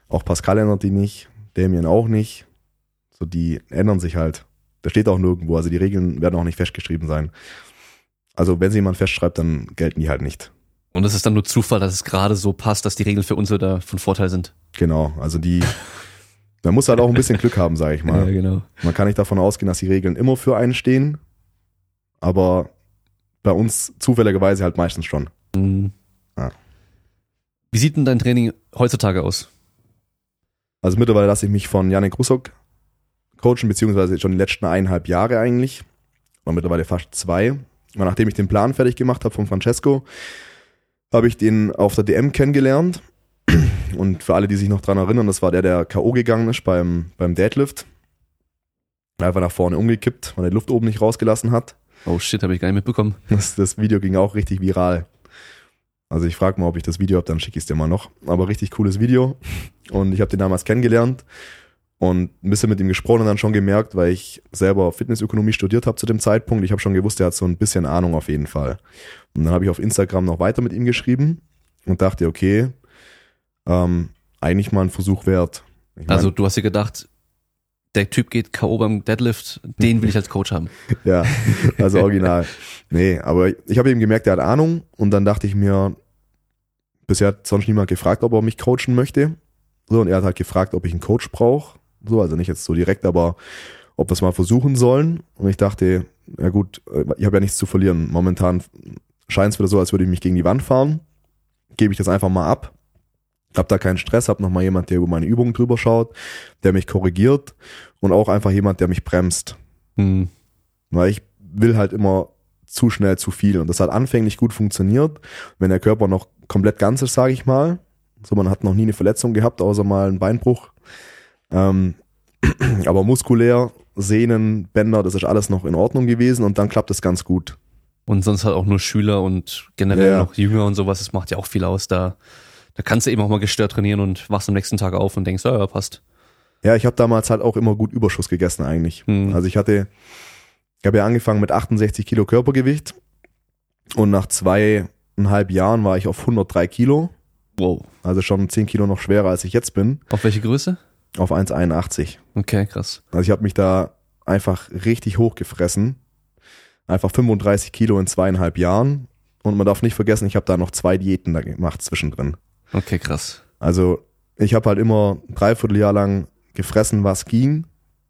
auch Pascal ändert die nicht. Damien auch nicht. So, die ändern sich halt. Da steht auch nirgendwo. Also die Regeln werden auch nicht festgeschrieben sein. Also wenn sie jemand festschreibt, dann gelten die halt nicht. Und es ist dann nur Zufall, dass es gerade so passt, dass die Regeln für uns wieder von Vorteil sind. Genau. Also die, man muss halt auch ein bisschen Glück haben, sage ich mal. Ja, genau. Man kann nicht davon ausgehen, dass die Regeln immer für einen stehen. Aber bei uns zufälligerweise halt meistens schon. Mhm. Ja. Wie sieht denn dein Training heutzutage aus? Also mittlerweile lasse ich mich von Janik Russok coachen, beziehungsweise schon die letzten eineinhalb Jahre eigentlich. Oder mittlerweile fast zwei. Und nachdem ich den Plan fertig gemacht habe von Francesco, habe ich den auf der DM kennengelernt. Und für alle, die sich noch dran erinnern, das war der, der K.O. gegangen ist beim, beim Deadlift. Einfach nach vorne umgekippt, weil er die Luft oben nicht rausgelassen hat. Oh shit, habe ich gar nicht mitbekommen. Das, das Video ging auch richtig viral. Also ich frage mal, ob ich das Video habe, dann schicke ich es dir mal noch. Aber richtig cooles Video. Und ich habe den damals kennengelernt und ein bisschen mit ihm gesprochen und dann schon gemerkt, weil ich selber Fitnessökonomie studiert habe zu dem Zeitpunkt. Ich habe schon gewusst, er hat so ein bisschen Ahnung auf jeden Fall. Und dann habe ich auf Instagram noch weiter mit ihm geschrieben und dachte, okay, ähm, eigentlich mal ein Versuch wert. Ich mein, Also du hast dir gedacht, der Typ geht K.O. beim Deadlift, den will ich als Coach haben. Ja, also original. nee, aber ich habe eben gemerkt, er hat Ahnung und dann dachte ich mir, bisher hat sonst niemand gefragt, ob er mich coachen möchte. So, und er hat halt gefragt, ob ich einen Coach brauche. So, also nicht jetzt so direkt, aber ob wir es mal versuchen sollen. Und ich dachte, ja gut, ich habe ja nichts zu verlieren. Momentan scheint es wieder so, als würde ich mich gegen die Wand fahren. Gebe ich das einfach mal ab. Hab da keinen Stress, hab noch mal jemand, der über meine Übungen drüber schaut, der mich korrigiert und auch einfach jemand, der mich bremst. Hm. Weil ich will halt immer zu schnell zu viel. Und das hat anfänglich gut funktioniert, wenn der Körper noch komplett ganz ist, sage ich mal. So, man hat noch nie eine Verletzung gehabt, außer mal einen Beinbruch. Ähm, aber muskulär, Sehnen, Bänder, das ist alles noch in Ordnung gewesen und dann klappt es ganz gut. Und sonst halt auch nur Schüler und generell Ja. noch Jünger und sowas, das macht ja auch viel aus. Da, da kannst du eben auch mal gestört trainieren und wachst am nächsten Tag auf und denkst, ja, ja, passt. Ja, ich habe damals halt auch immer gut Überschuss gegessen eigentlich. Hm. Also ich hatte, ich habe ja angefangen mit 68 Kilo Körpergewicht und nach zweieinhalb Jahren war ich auf 103 Kilo. Wow. Also schon 10 Kilo noch schwerer, als ich jetzt bin. Auf welche Größe? Auf 1,81. Okay, krass. Also ich habe mich da einfach richtig hochgefressen. Einfach 35 Kilo in zweieinhalb Jahren. Und man darf nicht vergessen, ich habe da noch zwei Diäten da gemacht zwischendrin. Okay, krass. Also ich habe halt immer ein Dreivierteljahr lang gefressen, was ging.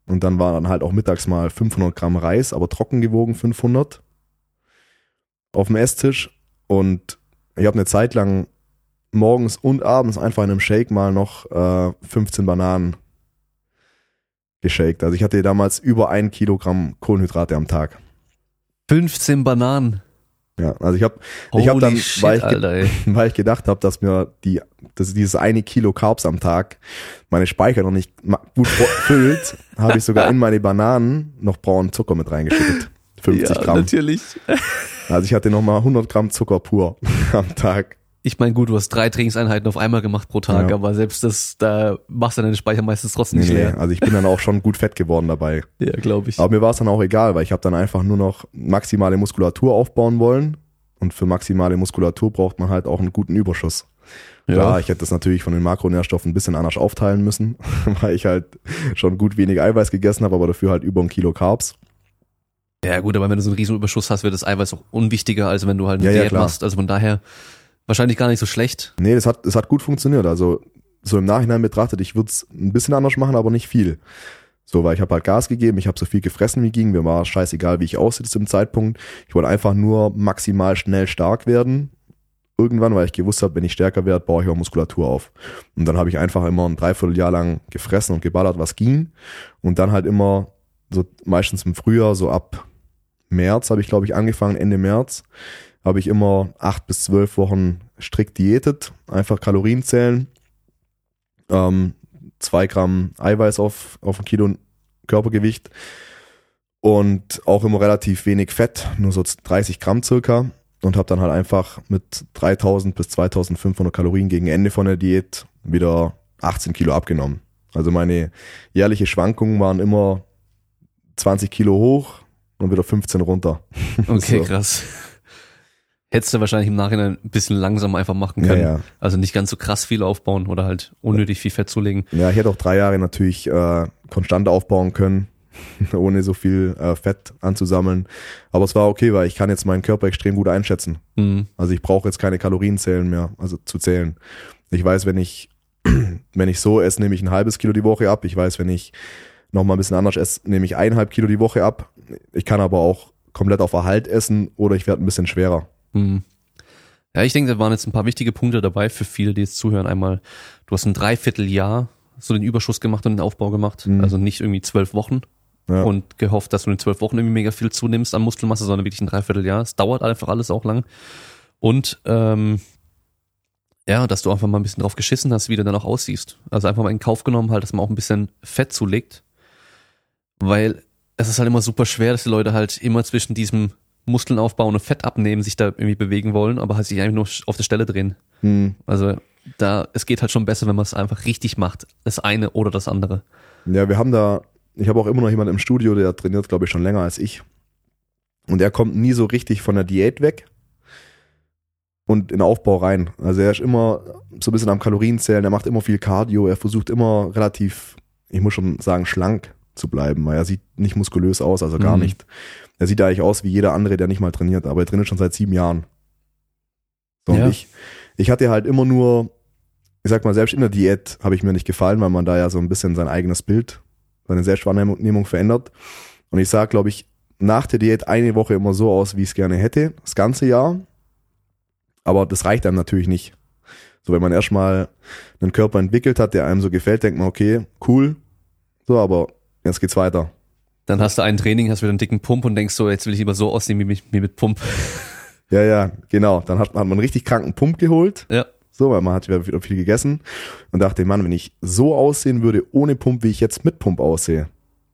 Und dann war dann halt auch mittags mal 500 Gramm Reis, aber trocken gewogen 500 auf dem Esstisch. Und ich habe eine Zeit lang morgens und abends einfach in einem Shake mal noch äh, 15 Bananen geshaked. Also ich hatte damals über ein Kilogramm Kohlenhydrate am Tag. 15 Bananen. Ja, also ich habe ich hab Holy dann, shit, weil ich, Alter, weil ich gedacht habe, dass mir die, dass dieses eine Kilo Carbs am Tag meine Speicher noch nicht gut füllt, habe ich sogar in meine Bananen noch braunen Zucker mit reingeschüttet. 50 ja, Gramm. natürlich. Also ich hatte nochmal 100 Gramm Zucker pur am Tag. Ich meine, gut, du hast drei Trainingseinheiten auf einmal gemacht pro Tag, Ja. aber selbst das, da machst du deine Speicher meistens trotzdem Nee, nicht nee, leer. also ich bin dann auch schon gut fett geworden dabei. Ja, glaube ich. Aber mir war es dann auch egal, weil ich habe dann einfach nur noch maximale Muskulatur aufbauen wollen. Und für maximale Muskulatur braucht man halt auch einen guten Überschuss. Klar, ich hätte das natürlich von den Makronährstoffen ein bisschen anders aufteilen müssen, weil ich halt schon gut wenig Eiweiß gegessen habe, aber dafür halt über ein Kilo Carbs. Ja, gut, aber wenn du so einen riesen Überschuss hast, wird das Eiweiß auch unwichtiger, als wenn du halt eine Ja, ja, Diät klar. machst. Also von daher wahrscheinlich gar nicht so schlecht. Nee, das hat, das hat gut funktioniert. Also so im Nachhinein betrachtet, ich würde es ein bisschen anders machen, aber nicht viel. So, weil ich habe halt Gas gegeben, ich habe so viel gefressen wie ging, mir war scheißegal, wie ich aussehe zu dem Zeitpunkt. Ich wollte einfach nur maximal schnell stark werden. Irgendwann, weil ich gewusst habe, wenn ich stärker werde, baue ich auch Muskulatur auf. Und dann habe ich einfach immer ein Dreivierteljahr lang gefressen und geballert, was ging. Und dann halt immer, so meistens im Frühjahr, so ab März habe ich, glaube ich, angefangen, Ende März, habe ich immer acht bis zwölf Wochen strikt diätet, einfach Kalorien zählen, ähm, zwei Gramm Eiweiß auf, auf ein Kilo Körpergewicht und auch immer relativ wenig Fett, nur so 30 Gramm circa und habe dann halt einfach mit 3000 bis 2500 Kalorien gegen Ende von der Diät wieder 18 Kilo abgenommen. Also meine jährliche Schwankungen waren immer 20 Kilo hoch und wieder 15 runter. Okay, So. krass. Hättest du wahrscheinlich im Nachhinein ein bisschen langsam einfach machen Ja, können. ja. Also nicht ganz so krass viel aufbauen oder halt unnötig viel Fett zulegen. Ja, ich hätte auch drei Jahre natürlich äh, konstant aufbauen können, ohne so viel äh, Fett anzusammeln. Aber es war okay, weil ich kann jetzt meinen Körper extrem gut einschätzen. Mhm. Also ich brauche jetzt keine Kalorien zählen mehr, also zu zählen. Ich weiß, wenn ich, wenn ich so esse, nehme ich ein halbes Kilo die Woche ab. Ich weiß, wenn ich noch mal ein bisschen anders esse, nehme ich eineinhalb Kilo die Woche ab. Ich kann aber auch komplett auf Erhalt essen oder ich werde ein bisschen schwerer. Mhm. Ja, ich denke, da waren jetzt ein paar wichtige Punkte dabei für viele, die jetzt zuhören. Einmal, du hast ein Dreivierteljahr so den Überschuss gemacht und den Aufbau gemacht. Mhm. Also nicht irgendwie zwölf Wochen Ja. und gehofft, dass du in zwölf Wochen irgendwie mega viel zunimmst an Muskelmasse, sondern wirklich ein Dreivierteljahr. Es dauert einfach alles auch lang. Und ähm, ja, dass du einfach mal ein bisschen drauf geschissen hast, wie du dann auch aussiehst. Also einfach mal in Kauf genommen halt, dass man auch ein bisschen Fett zulegt. Weil es ist halt immer super schwer, dass die Leute halt immer zwischen diesem Muskeln aufbauen und Fett abnehmen, sich da irgendwie bewegen wollen, aber halt sich eigentlich nur auf der Stelle drehen. Hm. Also da, es geht halt schon besser, wenn man es einfach richtig macht. Das eine oder das andere. Ja, wir haben da, ich habe auch immer noch jemanden im Studio, der trainiert, glaube ich, schon länger als ich. Und der kommt nie so richtig von der Diät weg und in Aufbau rein. Also er ist immer so ein bisschen am Kalorienzählen, er macht immer viel Cardio, er versucht immer relativ, ich muss schon sagen, schlank zu bleiben, weil er sieht nicht muskulös aus, also gar Mhm. nicht. Er sieht eigentlich aus wie jeder andere, der nicht mal trainiert, aber er trainiert schon seit sieben Jahren. So, Ja. und ich, ich hatte halt immer nur, ich sag mal, selbst in der Diät habe ich mir nicht gefallen, weil man da ja so ein bisschen sein eigenes Bild, seine Selbstwahrnehmung verändert. Und ich sag, glaube ich, nach der Diät eine Woche immer so aus, wie ich es gerne hätte, das ganze Jahr. Aber das reicht einem natürlich nicht. So, wenn man erstmal einen Körper entwickelt hat, der einem so gefällt, denkt man, okay, cool. So, aber jetzt geht's weiter. Dann hast du ein Training, hast wieder einen dicken Pump und denkst so, jetzt will ich lieber so aussehen wie mit, wie mit Pump. Ja, ja, genau. Dann hat, man einen richtig kranken Pump geholt. Ja. So, weil man hat wieder wieder viel gegessen und dachte, Mann, wenn ich so aussehen würde ohne Pump, wie ich jetzt mit Pump aussehe,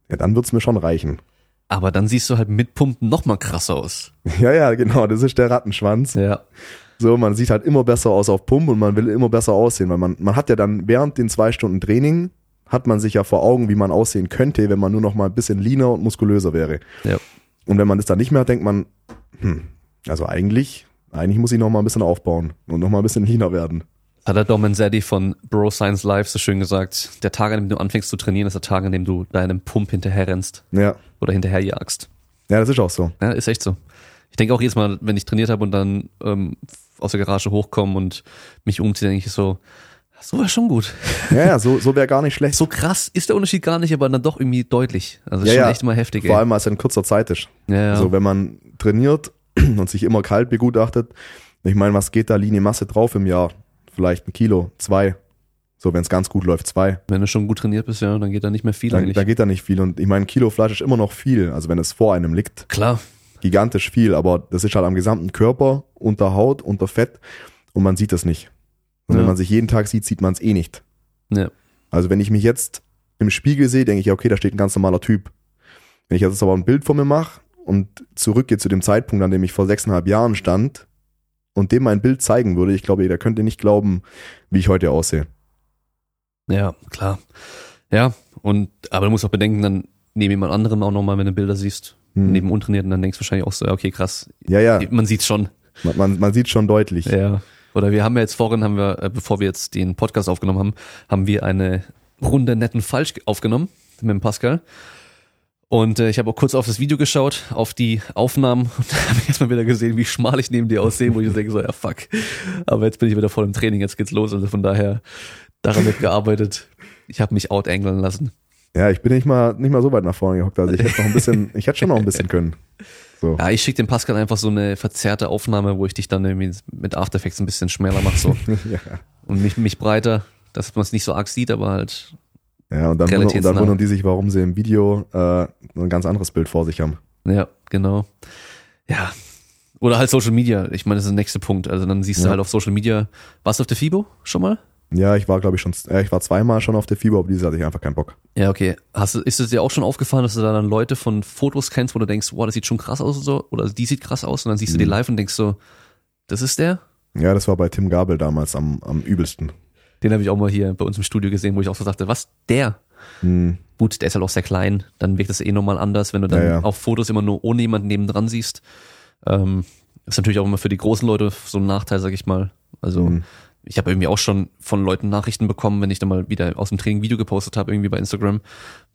ja, dann wird's mir schon reichen. Aber dann siehst du halt mit Pump noch mal krass aus. Ja, ja, genau, das ist der Rattenschwanz. Ja. So, man sieht halt immer besser aus auf Pump und man will immer besser aussehen, weil man, man hat ja dann während den zwei Stunden Training, hat man sich ja vor Augen, wie man aussehen könnte, wenn man nur noch mal ein bisschen leaner und muskulöser wäre. Ja. Und wenn man das dann nicht mehr hat, denkt man, hm, also eigentlich, eigentlich muss ich noch mal ein bisschen aufbauen und noch mal ein bisschen leaner werden. Hat der Dom Manzetti von Bro Science Live so schön gesagt, der Tag, an dem du anfängst zu trainieren, ist der Tag, an dem du deinem Pump hinterher rennst Ja, oder hinterherjagst. ja, das ist auch so. Ja, ist echt so. Ich denke auch jedes Mal, wenn ich trainiert habe und dann ähm, aus der Garage hochkomme und mich umziehe, denke ich so, so war schon gut. Ja, ja, so, so wäre gar nicht schlecht. So krass ist der Unterschied gar nicht, aber dann doch irgendwie deutlich. Also Ja, schon ja. echt mal heftig. Vor ey. allem, als es in kurzer Zeit ist. ja, ja. So, wenn man trainiert und sich immer kalt begutachtet, ich meine, was geht da Linie Masse drauf im Jahr? Vielleicht ein Kilo, zwei. So, wenn es ganz gut läuft, zwei. Wenn du schon gut trainiert bist, ja, dann geht da nicht mehr viel Dann, eigentlich. da geht da nicht viel. Und ich meine, ein Kilo Fleisch ist immer noch viel. Also wenn es vor einem liegt, Klar. gigantisch viel. Aber das ist halt am gesamten Körper, unter Haut, unter Fett. Und man sieht es nicht. Und Ja. wenn man sich jeden Tag sieht, sieht man es eh nicht. Ja. Also wenn ich mich jetzt im Spiegel sehe, denke ich, ja, okay, da steht ein ganz normaler Typ. Wenn ich jetzt aber ein Bild von mir mache und zurückgehe zu dem Zeitpunkt, an dem ich vor sechseinhalb Jahren stand und dem mein Bild zeigen würde, ich glaube, der könnte nicht glauben, wie ich heute aussehe. Ja, klar. Ja, und aber du musst auch bedenken, dann neben jemand anderem auch nochmal, wenn du Bilder siehst, Hm. neben Untrainierten, dann denkst du wahrscheinlich auch so, ja, okay, krass. Ja, ja, Man sieht's schon. man, man, man sieht schon deutlich. Ja. Oder wir haben ja jetzt vorhin, haben wir, äh, bevor wir jetzt den Podcast aufgenommen haben, haben wir eine Runde netten Falsch aufgenommen mit dem Pascal. Und äh, ich habe auch kurz auf das Video geschaut, auf die Aufnahmen und da habe ich erstmal wieder gesehen, wie schmal ich neben dir aussehe, wo ich denke so, ja fuck. Aber jetzt bin ich wieder voll im Training, jetzt geht's los. Also von daher, daran wird gearbeitet. Ich habe mich outangeln lassen. Ja, ich bin nicht mal, nicht mal so weit nach vorne gehockt. Also ich hätte noch ein bisschen, ich hätte schon noch ein bisschen können. So. Ja, ich schicke dem Pascal einfach so eine verzerrte Aufnahme, wo ich dich dann irgendwie mit After Effects ein bisschen schmäler mache so. ja. und mich, mich breiter, dass man es nicht so arg sieht, aber halt ja, und dann, wundern, und dann wundern die sich, warum sie im Video äh, ein ganz anderes Bild vor sich haben. Ja, genau. Ja. Oder halt Social Media. Ich meine, das ist der nächste Punkt. Also dann siehst du Ja. halt auf Social Media. Warst du auf der FIBO schon mal? Ja, ich war, glaube ich, schon, äh, ich war zweimal schon auf der FIBO, aber dieses hatte ich einfach keinen Bock. Ja, okay. Hast du, ist es dir auch schon aufgefallen, dass du da dann Leute von Fotos kennst, wo du denkst, wow, das sieht schon krass aus und so, oder die sieht krass aus und dann siehst du die Mhm. live und denkst so, das ist der? Ja, das war bei Tim Gabel damals am, am übelsten. Den habe ich auch mal hier bei uns im Studio gesehen, wo ich auch so dachte, was, der? Hm. Gut, der ist halt auch sehr klein, dann wirkt das eh nochmal anders, wenn du dann Ja, ja. auf Fotos immer nur ohne jemanden nebendran siehst. Ähm, ist natürlich auch immer für die großen Leute so ein Nachteil, sag ich mal. Also Mhm. Ich habe irgendwie auch schon von Leuten Nachrichten bekommen, wenn ich dann mal wieder aus dem Training Video gepostet habe, irgendwie bei Instagram,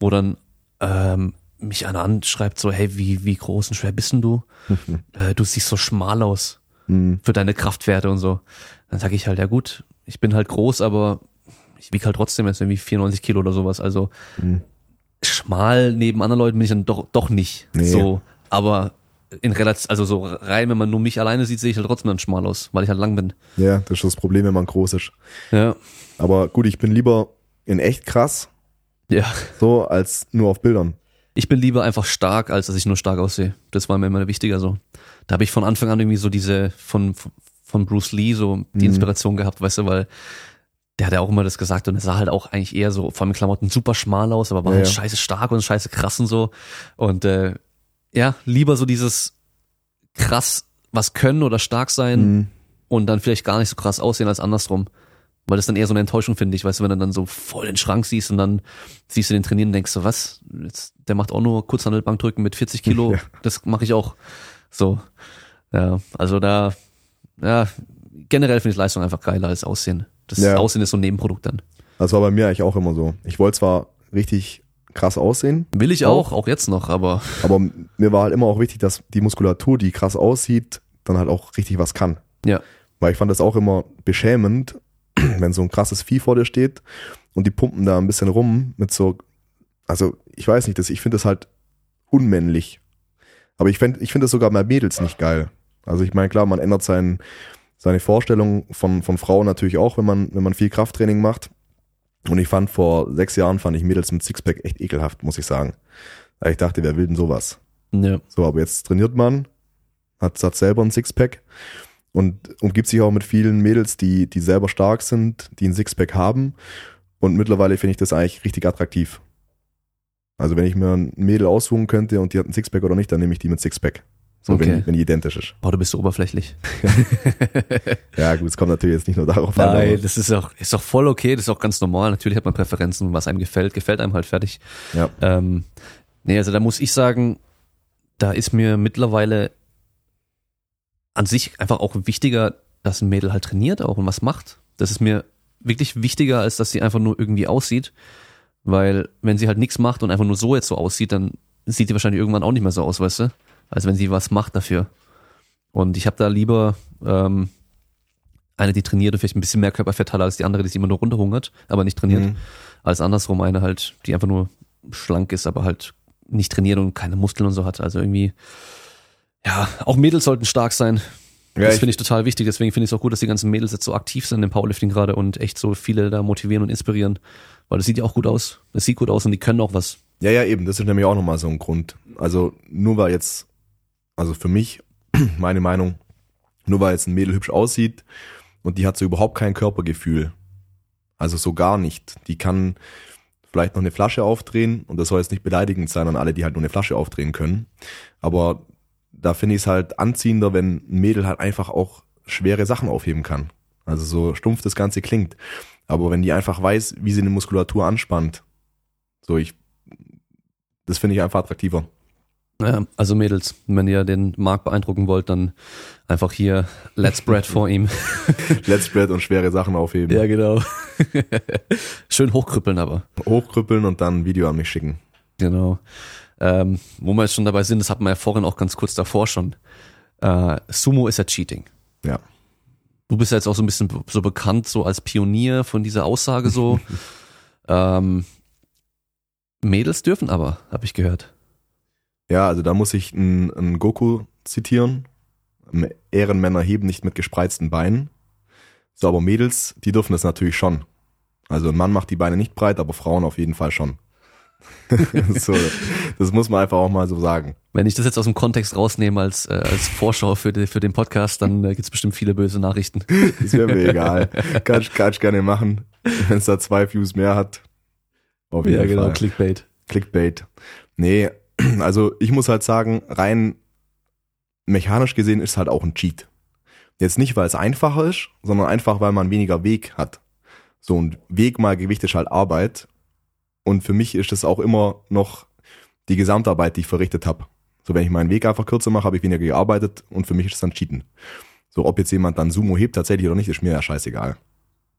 wo dann ähm, mich einer anschreibt, so, hey, wie, wie groß und schwer bist denn du? äh, du siehst so schmal aus Mhm. für deine Kraftwerte und so. Dann sage ich halt, ja gut, ich bin halt groß, aber ich wiege halt trotzdem jetzt irgendwie 94 Kilo oder sowas. Also Mhm. schmal neben anderen Leuten bin ich dann doch, doch nicht. Nee. So, aber in Relation, also so rein, wenn man nur mich alleine sieht, sehe ich halt trotzdem dann schmal aus, weil ich halt lang bin. Ja, das ist das Problem, wenn man groß ist. Ja. Aber gut, ich bin lieber in echt krass, Ja. so, als nur auf Bildern. Ich bin lieber einfach stark, als dass ich nur stark aussehe. Das war mir immer wichtiger so. Da habe ich von Anfang an irgendwie so diese von, von Bruce Lee so die Mhm. Inspiration gehabt, weißt du, weil der hat ja auch immer das gesagt und er sah halt auch eigentlich eher so, vor allem Klamotten super schmal aus, aber war Ja, halt ja. scheiße stark und scheiße krass und so. Und äh, ja, lieber so dieses krass was können oder stark sein Mhm. und dann vielleicht gar nicht so krass aussehen als andersrum. Weil das dann eher so eine Enttäuschung, finde ich, weißt du, wenn du dann so voll den Schrank siehst und dann siehst du den trainieren und denkst so, was, jetzt, der macht auch nur Kurzhandelbankdrücken mit 40 Kilo, Ja. das mache ich auch. So, ja, also da, ja, generell finde ich Leistung einfach geiler als Aussehen. Das Ja. Aussehen ist so ein Nebenprodukt dann. Das war bei mir eigentlich auch immer so. Ich wollte zwar richtig krass aussehen, Will ich auch, auch jetzt noch, aber aber mir war halt immer auch wichtig, dass die Muskulatur, die krass aussieht, dann halt auch richtig was kann. ja, Weil ich fand das auch immer beschämend, wenn so ein krasses Vieh vor dir steht und die pumpen da ein bisschen rum mit so, also ich weiß nicht, das, ich finde das halt unmännlich. Aber ich finde ich finde das sogar bei Mädels nicht geil. Also ich meine, klar, man ändert sein, seine Vorstellung von, von Frauen natürlich auch, wenn man, wenn man viel Krafttraining macht. Und ich fand vor sechs Jahren fand ich Mädels mit Sixpack echt ekelhaft, muss ich sagen. Weil ich dachte, wer will denn sowas? ja, So, aber jetzt trainiert man, hat, hat selber ein Sixpack und, und gibt sich auch mit vielen Mädels, die, die selber stark sind, die ein Sixpack haben. Und mittlerweile finde ich das eigentlich richtig attraktiv. Also wenn ich mir ein Mädel aussuchen könnte und die hat ein Sixpack oder nicht, dann nehme ich die mit Sixpack. So, Okay. wenn, wenn die identisch ist. boah, du bist so oberflächlich. Ja, gut, es kommt natürlich jetzt nicht nur darauf an. Nein, das ist auch, ist auch voll okay, das ist auch ganz normal. Natürlich hat man Präferenzen, was einem gefällt, gefällt einem halt fertig. Ja. Ähm, nee, also da muss ich sagen, da ist mir mittlerweile an sich einfach auch wichtiger, dass ein Mädel halt trainiert auch und was macht. Das ist mir wirklich wichtiger, als dass sie einfach nur irgendwie aussieht. Weil wenn sie halt nichts macht und einfach nur so jetzt so aussieht, dann sieht die wahrscheinlich irgendwann auch nicht mehr so aus, weißt du? Als wenn sie was macht dafür. Und ich habe da lieber ähm, eine, die trainiert und vielleicht ein bisschen mehr Körperfett hat als die andere, die sich immer nur runterhungert, aber nicht trainiert. Mhm. Als andersrum eine halt, die einfach nur schlank ist, aber halt nicht trainiert und keine Muskeln und so hat. Also irgendwie, ja, auch Mädels sollten stark sein. Ja, das finde ich total wichtig. Deswegen finde ich es auch gut, dass die ganzen Mädels jetzt so aktiv sind im Powerlifting gerade und echt so viele da motivieren und inspirieren. Weil das sieht ja auch gut aus. Das sieht gut aus und die können auch was. Ja, ja, eben, das ist nämlich auch nochmal so ein Grund. Also nur weil jetzt, also für mich, meine Meinung, nur weil jetzt ein Mädel hübsch aussieht und die hat so überhaupt kein Körpergefühl. Also so gar nicht. Die kann vielleicht noch eine Flasche aufdrehen und das soll jetzt nicht beleidigend sein an alle, die halt nur eine Flasche aufdrehen können. Aber da finde ich es halt anziehender, wenn ein Mädel halt einfach auch schwere Sachen aufheben kann. Also so stumpf das Ganze klingt. Aber wenn die einfach weiß, wie sie eine Muskulatur anspannt, so ich, das finde ich einfach attraktiver. Ja, also Mädels, wenn ihr den Marc beeindrucken wollt, dann einfach hier Let's Bread vor ihm. Let's Spread und schwere Sachen aufheben. ja, genau. Schön hochkrüppeln aber. Hochkrüppeln und dann ein Video an mich schicken. Genau. Ähm, wo wir jetzt schon dabei sind, das hatten wir ja vorhin auch ganz kurz davor schon. Äh, Sumo ist ja Cheating. Ja. Du bist ja jetzt auch so ein bisschen so bekannt, so als Pionier von dieser Aussage so. ähm, Mädels dürfen aber, habe ich gehört. Ja, also da muss ich einen, Goku zitieren. Ehrenmänner heben nicht mit gespreizten Beinen. So, aber Mädels, die dürfen das natürlich schon. Also ein Mann macht die Beine nicht breit, aber Frauen auf jeden Fall schon. so, das muss man einfach auch mal so sagen. Wenn ich das jetzt aus dem Kontext rausnehme als, äh, als Vorschau für, die, für den Podcast, dann äh, gibt's bestimmt viele böse Nachrichten. Das wäre mir egal. Kann ich, kann ich gerne machen, wenn es da zwei Views mehr hat. Auf jeden Fall. genau, Clickbait. Clickbait. Nee, also ich muss halt sagen, rein mechanisch gesehen ist es halt auch ein Cheat. Jetzt nicht, weil es einfacher ist, sondern einfach, weil man weniger Weg hat. So ein Weg mal Gewicht ist halt Arbeit. Und für mich ist es auch immer noch die Gesamtarbeit, die ich verrichtet habe. So, wenn ich meinen Weg einfach kürzer mache, habe ich weniger gearbeitet und für mich ist es dann Cheaten. So, ob jetzt jemand dann Sumo hebt tatsächlich oder nicht, ist mir ja scheißegal.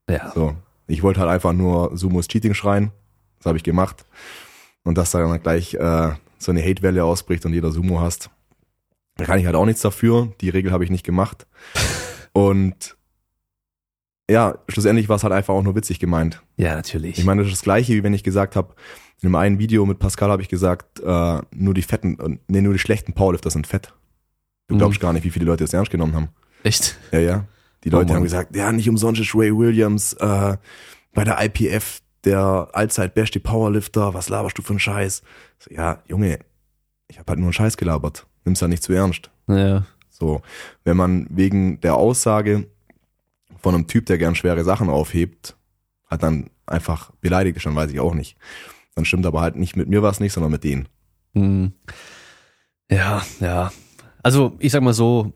Ja. So, ich wollte halt einfach nur Sumo ist Cheating schreien. Das habe ich gemacht. Und dass da dann gleich äh, so eine Hate-Welle ausbricht und jeder Sumo hast, da kann ich halt auch nichts dafür. Die Regel habe ich nicht gemacht. Und ja, schlussendlich war es halt einfach auch nur witzig gemeint. Ja, natürlich. Ich meine, das ist das gleiche, wie wenn ich gesagt habe, in einem einen Video mit Pascal habe ich gesagt, äh, nur die fetten, äh, nee, nur die schlechten Powerlifter sind fett. Du Mhm. glaubst gar nicht, wie viele Leute das ernst genommen haben. Echt? Ja, ja. Die Oh Leute Mann. haben gesagt, ja, nicht umsonst ist Ray Williams äh, bei der IPF der allzeit beste Powerlifter. Was laberst du für einen Scheiß? So, ja, Junge, ich habe halt nur einen Scheiß gelabert. Nimm's ja nicht zu ernst. Ja. So, wenn man wegen der Aussage von einem Typ, der gern schwere Sachen aufhebt, halt dann einfach beleidigt ist, dann weiß ich auch nicht. Dann stimmt aber halt nicht mit mir was nicht, sondern mit denen. Hm. Ja, ja. Also, ich sag mal so,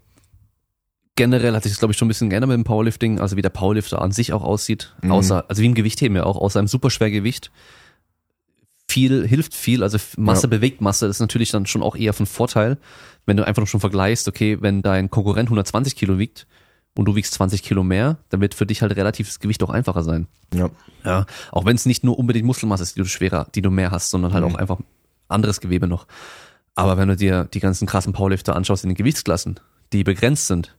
generell hat sich das, glaube ich, schon ein bisschen geändert mit dem Powerlifting, also wie der Powerlifter an sich auch aussieht, Mhm. außer, also wie im Gewichtheben ja auch, außer im Superschwergewicht. Viel hilft viel, also Masse Ja. bewegt Masse, das ist natürlich dann schon auch eher von Vorteil, wenn du einfach schon vergleichst, okay, wenn dein Konkurrent 120 Kilo wiegt und du wiegst 20 Kilo mehr, dann wird für dich halt relativ das Gewicht auch einfacher sein. Ja. Ja, auch wenn es nicht nur unbedingt Muskelmasse ist, die du schwerer, die du mehr hast, sondern halt Mhm. auch einfach anderes Gewebe noch. Aber wenn du dir die ganzen krassen Powerlifter anschaust in den Gewichtsklassen, die begrenzt sind.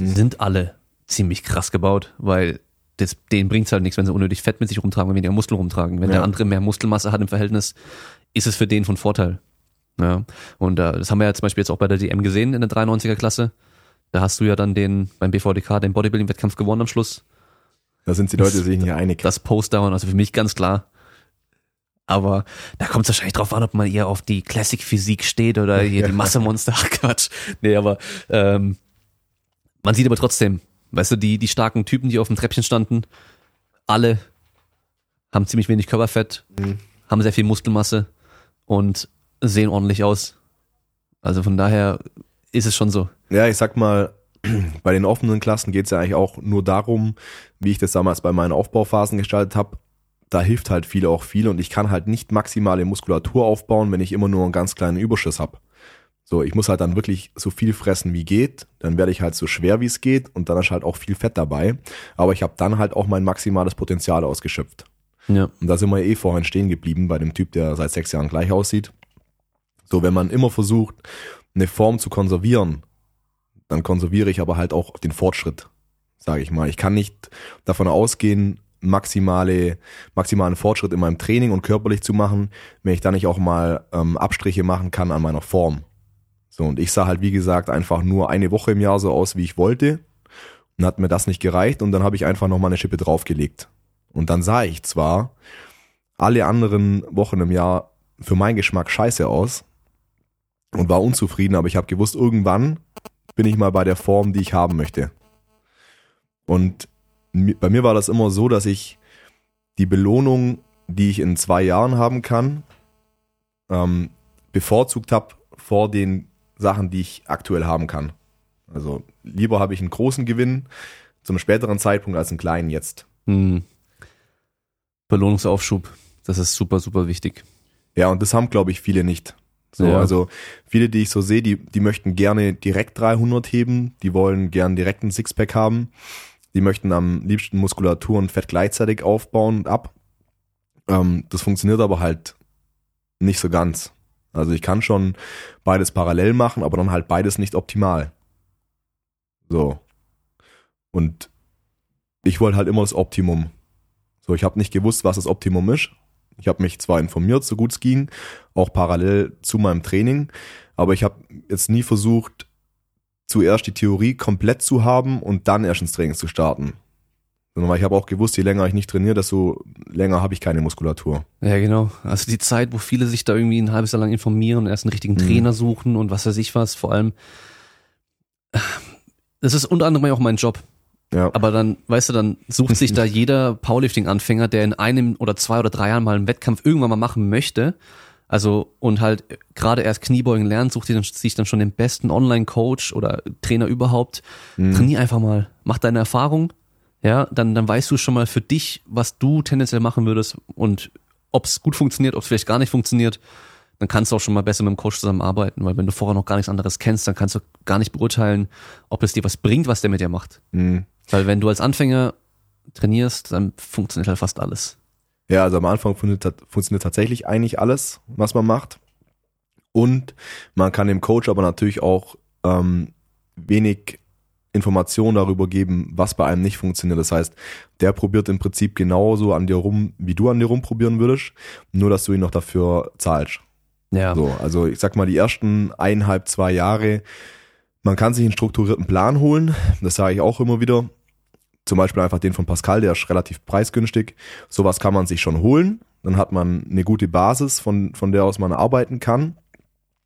Sind alle ziemlich krass gebaut, weil das, denen bringt's halt nichts, wenn sie unnötig Fett mit sich rumtragen und weniger Muskeln rumtragen. Wenn Ja. der andere mehr Muskelmasse hat im Verhältnis, ist es für den von Vorteil. Ja, und äh, das haben wir ja zum Beispiel jetzt auch bei der DM gesehen in der 93er Klasse. Da hast du ja dann den beim BVDK den Bodybuilding-Wettkampf gewonnen am Schluss Da sind die Leute sich nicht einig. das Postdown, also für mich ganz klar. Aber da kommt es wahrscheinlich drauf an, ob man eher auf die Classic-Physik steht oder hier die Massemonster. Ach Quatsch. Nee, aber ähm, man sieht aber trotzdem, weißt du, die, die starken Typen, die auf dem Treppchen standen, alle haben ziemlich wenig Körperfett, Mhm. haben sehr viel Muskelmasse und sehen ordentlich aus. Also von daher ist es schon so. Ja, ich sag mal, bei den offenen Klassen geht's ja eigentlich auch nur darum, wie ich das damals bei meinen Aufbauphasen gestaltet habe. Da hilft halt viel auch viel und ich kann halt nicht maximale Muskulatur aufbauen, wenn ich immer nur einen ganz kleinen Überschuss habe. So, ich muss halt dann wirklich so viel fressen wie geht, dann werde ich halt so schwer wie es geht und dann ist halt auch viel Fett dabei, aber ich habe dann halt auch mein maximales Potenzial ausgeschöpft. Ja. Und da sind wir eh vorhin stehen geblieben bei dem Typ, der seit sechs Jahren gleich aussieht. So, wenn man immer versucht, eine Form zu konservieren, dann konserviere ich aber halt auch den Fortschritt, sage ich mal. Ich kann nicht davon ausgehen, maximale, maximalen Fortschritt in meinem Training und körperlich zu machen, wenn ich dann nicht auch mal ähm, Abstriche machen kann an meiner Form. So, und ich sah halt, wie gesagt, einfach nur eine Woche im Jahr so aus, wie ich wollte. Und hat mir das nicht gereicht und dann habe ich einfach nochmal eine Schippe draufgelegt. Und dann sah ich zwar alle anderen Wochen im Jahr für meinen Geschmack scheiße aus und war unzufrieden, aber ich habe gewusst, irgendwann bin ich mal bei der Form, die ich haben möchte. Und bei mir war das immer so, dass ich die Belohnung, die ich in zwei Jahren haben kann, ähm, bevorzugt habe vor den Sachen, die ich aktuell haben kann. Also lieber habe ich einen großen Gewinn zum späteren Zeitpunkt als einen kleinen jetzt. Hm. Belohnungsaufschub, das ist super, super wichtig. Ja, und das haben, glaube ich, viele nicht. So, Ja. also viele, die ich so sehe, die, die möchten gerne direkt 300 heben, die wollen gern direkt ein Sixpack haben, die möchten am liebsten Muskulatur und Fett gleichzeitig aufbauen und ab. Ähm, das funktioniert aber halt nicht so ganz. Also ich kann schon beides parallel machen, aber dann halt beides nicht optimal. So. Und ich wollte halt immer das Optimum. So, ich habe nicht gewusst, was das Optimum ist. Ich habe mich zwar informiert, so gut es ging, auch parallel zu meinem Training, aber ich habe jetzt nie versucht, zuerst die Theorie komplett zu haben und dann erst ins Training zu starten. Sondern weil ich habe auch gewusst, je länger ich nicht trainiere, desto länger habe ich keine Muskulatur. Ja, genau. Also die Zeit, wo viele sich da irgendwie ein halbes Jahr lang informieren und erst einen richtigen Trainer suchen und was weiß ich was, vor allem. Das ist unter anderem auch mein Job. Ja, Aber dann, weißt du, dann sucht sich da jeder Powerlifting-Anfänger, der in einem oder zwei oder drei Jahren mal einen Wettkampf irgendwann mal machen möchte, also und halt gerade erst Kniebeugen lernt, sucht sich dann, schon den besten Online-Coach oder Trainer überhaupt. Trainier einfach mal, mach deine Erfahrung, ja, dann, dann weißt du schon mal für dich, was du tendenziell machen würdest und ob es gut funktioniert, ob es vielleicht gar nicht funktioniert. dann kannst du auch schon mal besser mit dem Coach zusammenarbeiten, weil wenn du vorher noch gar nichts anderes kennst, dann kannst du gar nicht beurteilen, ob es dir was bringt, was der mit dir macht. Mhm. Weil wenn du als Anfänger trainierst, dann funktioniert halt fast alles. Ja, also am Anfang funktioniert, funktioniert tatsächlich eigentlich alles, was man macht. Und man kann dem Coach aber natürlich auch ähm, wenig Informationen darüber geben, was bei einem nicht funktioniert. Das heißt, der probiert im Prinzip genauso an dir rum, wie du an dir rumprobieren würdest, nur dass du ihn noch dafür zahlst. Ja. So, also ich sag mal, die ersten eineinhalb, zwei Jahre, man kann sich einen strukturierten Plan holen, das sage ich auch immer wieder. Zum Beispiel einfach den von Pascal, der ist relativ preisgünstig. Sowas kann man sich schon holen. Dann hat man eine gute Basis, von, von der aus man arbeiten kann.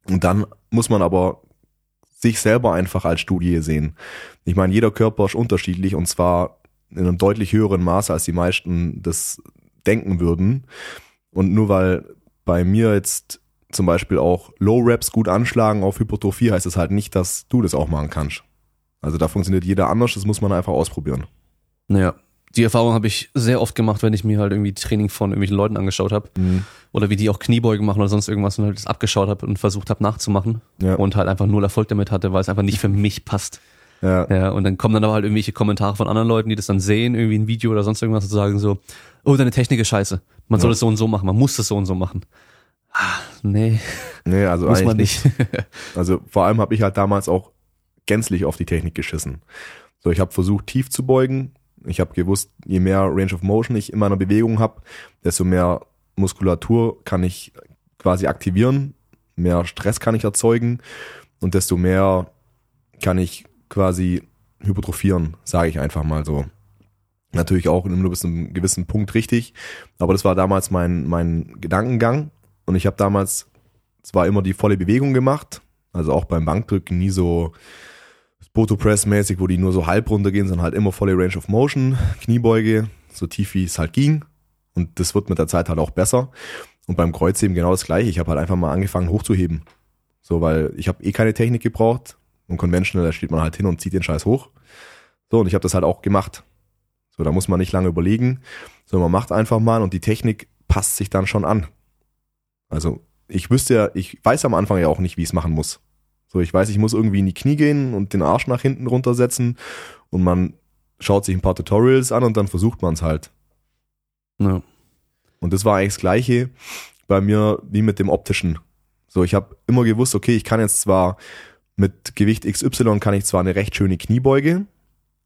Und dann muss man aber sich selber einfach als Studie sehen. Ich meine, jeder Körper ist unterschiedlich und zwar in einem deutlich höheren Maße, als die meisten das denken würden. Und nur weil bei mir jetzt zum Beispiel auch Low Reps gut anschlagen auf Hypertrophie, heißt es halt nicht, dass du das auch machen kannst. Also da funktioniert jeder anders, das muss man einfach ausprobieren. Naja, die Erfahrung habe ich sehr oft gemacht, wenn ich mir halt irgendwie Training von irgendwelchen Leuten angeschaut habe. Mhm. Oder wie die auch Kniebeugen machen oder sonst irgendwas und halt das abgeschaut habe und versucht habe nachzumachen. Ja. Und halt einfach null Erfolg damit hatte, weil es einfach nicht für mich passt. Ja, Ja, und dann kommen dann aber halt irgendwelche Kommentare von anderen Leuten, die das dann sehen, irgendwie ein Video oder sonst irgendwas und sagen so, oh, deine Technik ist scheiße. Man soll Ja. es so und so machen, man muss das so und so machen. Ah, nee, nee, also muss man nicht. Also vor allem habe ich halt damals auch gänzlich auf die Technik geschissen. So, ich habe versucht, tief zu beugen. Ich habe gewusst, je mehr Range of Motion ich in meiner Bewegung habe, desto mehr Muskulatur kann ich quasi aktivieren, mehr Stress kann ich erzeugen und desto mehr kann ich quasi hypertrophieren, sage ich einfach mal so. Natürlich auch nur bis zu einem gewissen Punkt richtig, aber das war damals mein, mein Gedankengang und ich habe damals zwar immer die volle Bewegung gemacht, also auch beim Bankdrücken nie so Spoto Press mäßig, wo die nur so halb runtergehen, sondern halt immer volle Range of Motion, Kniebeuge, so tief wie es halt ging. Und das wird mit der Zeit halt auch besser. Und beim Kreuzheben genau das gleiche. Ich habe halt einfach mal angefangen hochzuheben. So, weil ich habe eh keine Technik gebraucht. Und conventional, da steht man halt hin und zieht den Scheiß hoch. So, und ich habe das halt auch gemacht. So, da muss man nicht lange überlegen, sondern man macht einfach mal und die Technik passt sich dann schon an. Also ich wüsste ja, ich weiß am Anfang ja auch nicht, wie ich es machen muss. So, ich weiß, ich muss irgendwie in die Knie gehen und den Arsch nach hinten runtersetzen und man schaut sich ein paar Tutorials an und dann versucht man es halt. Ja. Und das war eigentlich das Gleiche bei mir wie mit dem optischen. So, ich habe immer gewusst, okay, ich kann jetzt zwar mit Gewicht XY kann ich zwar eine recht schöne Kniebeuge,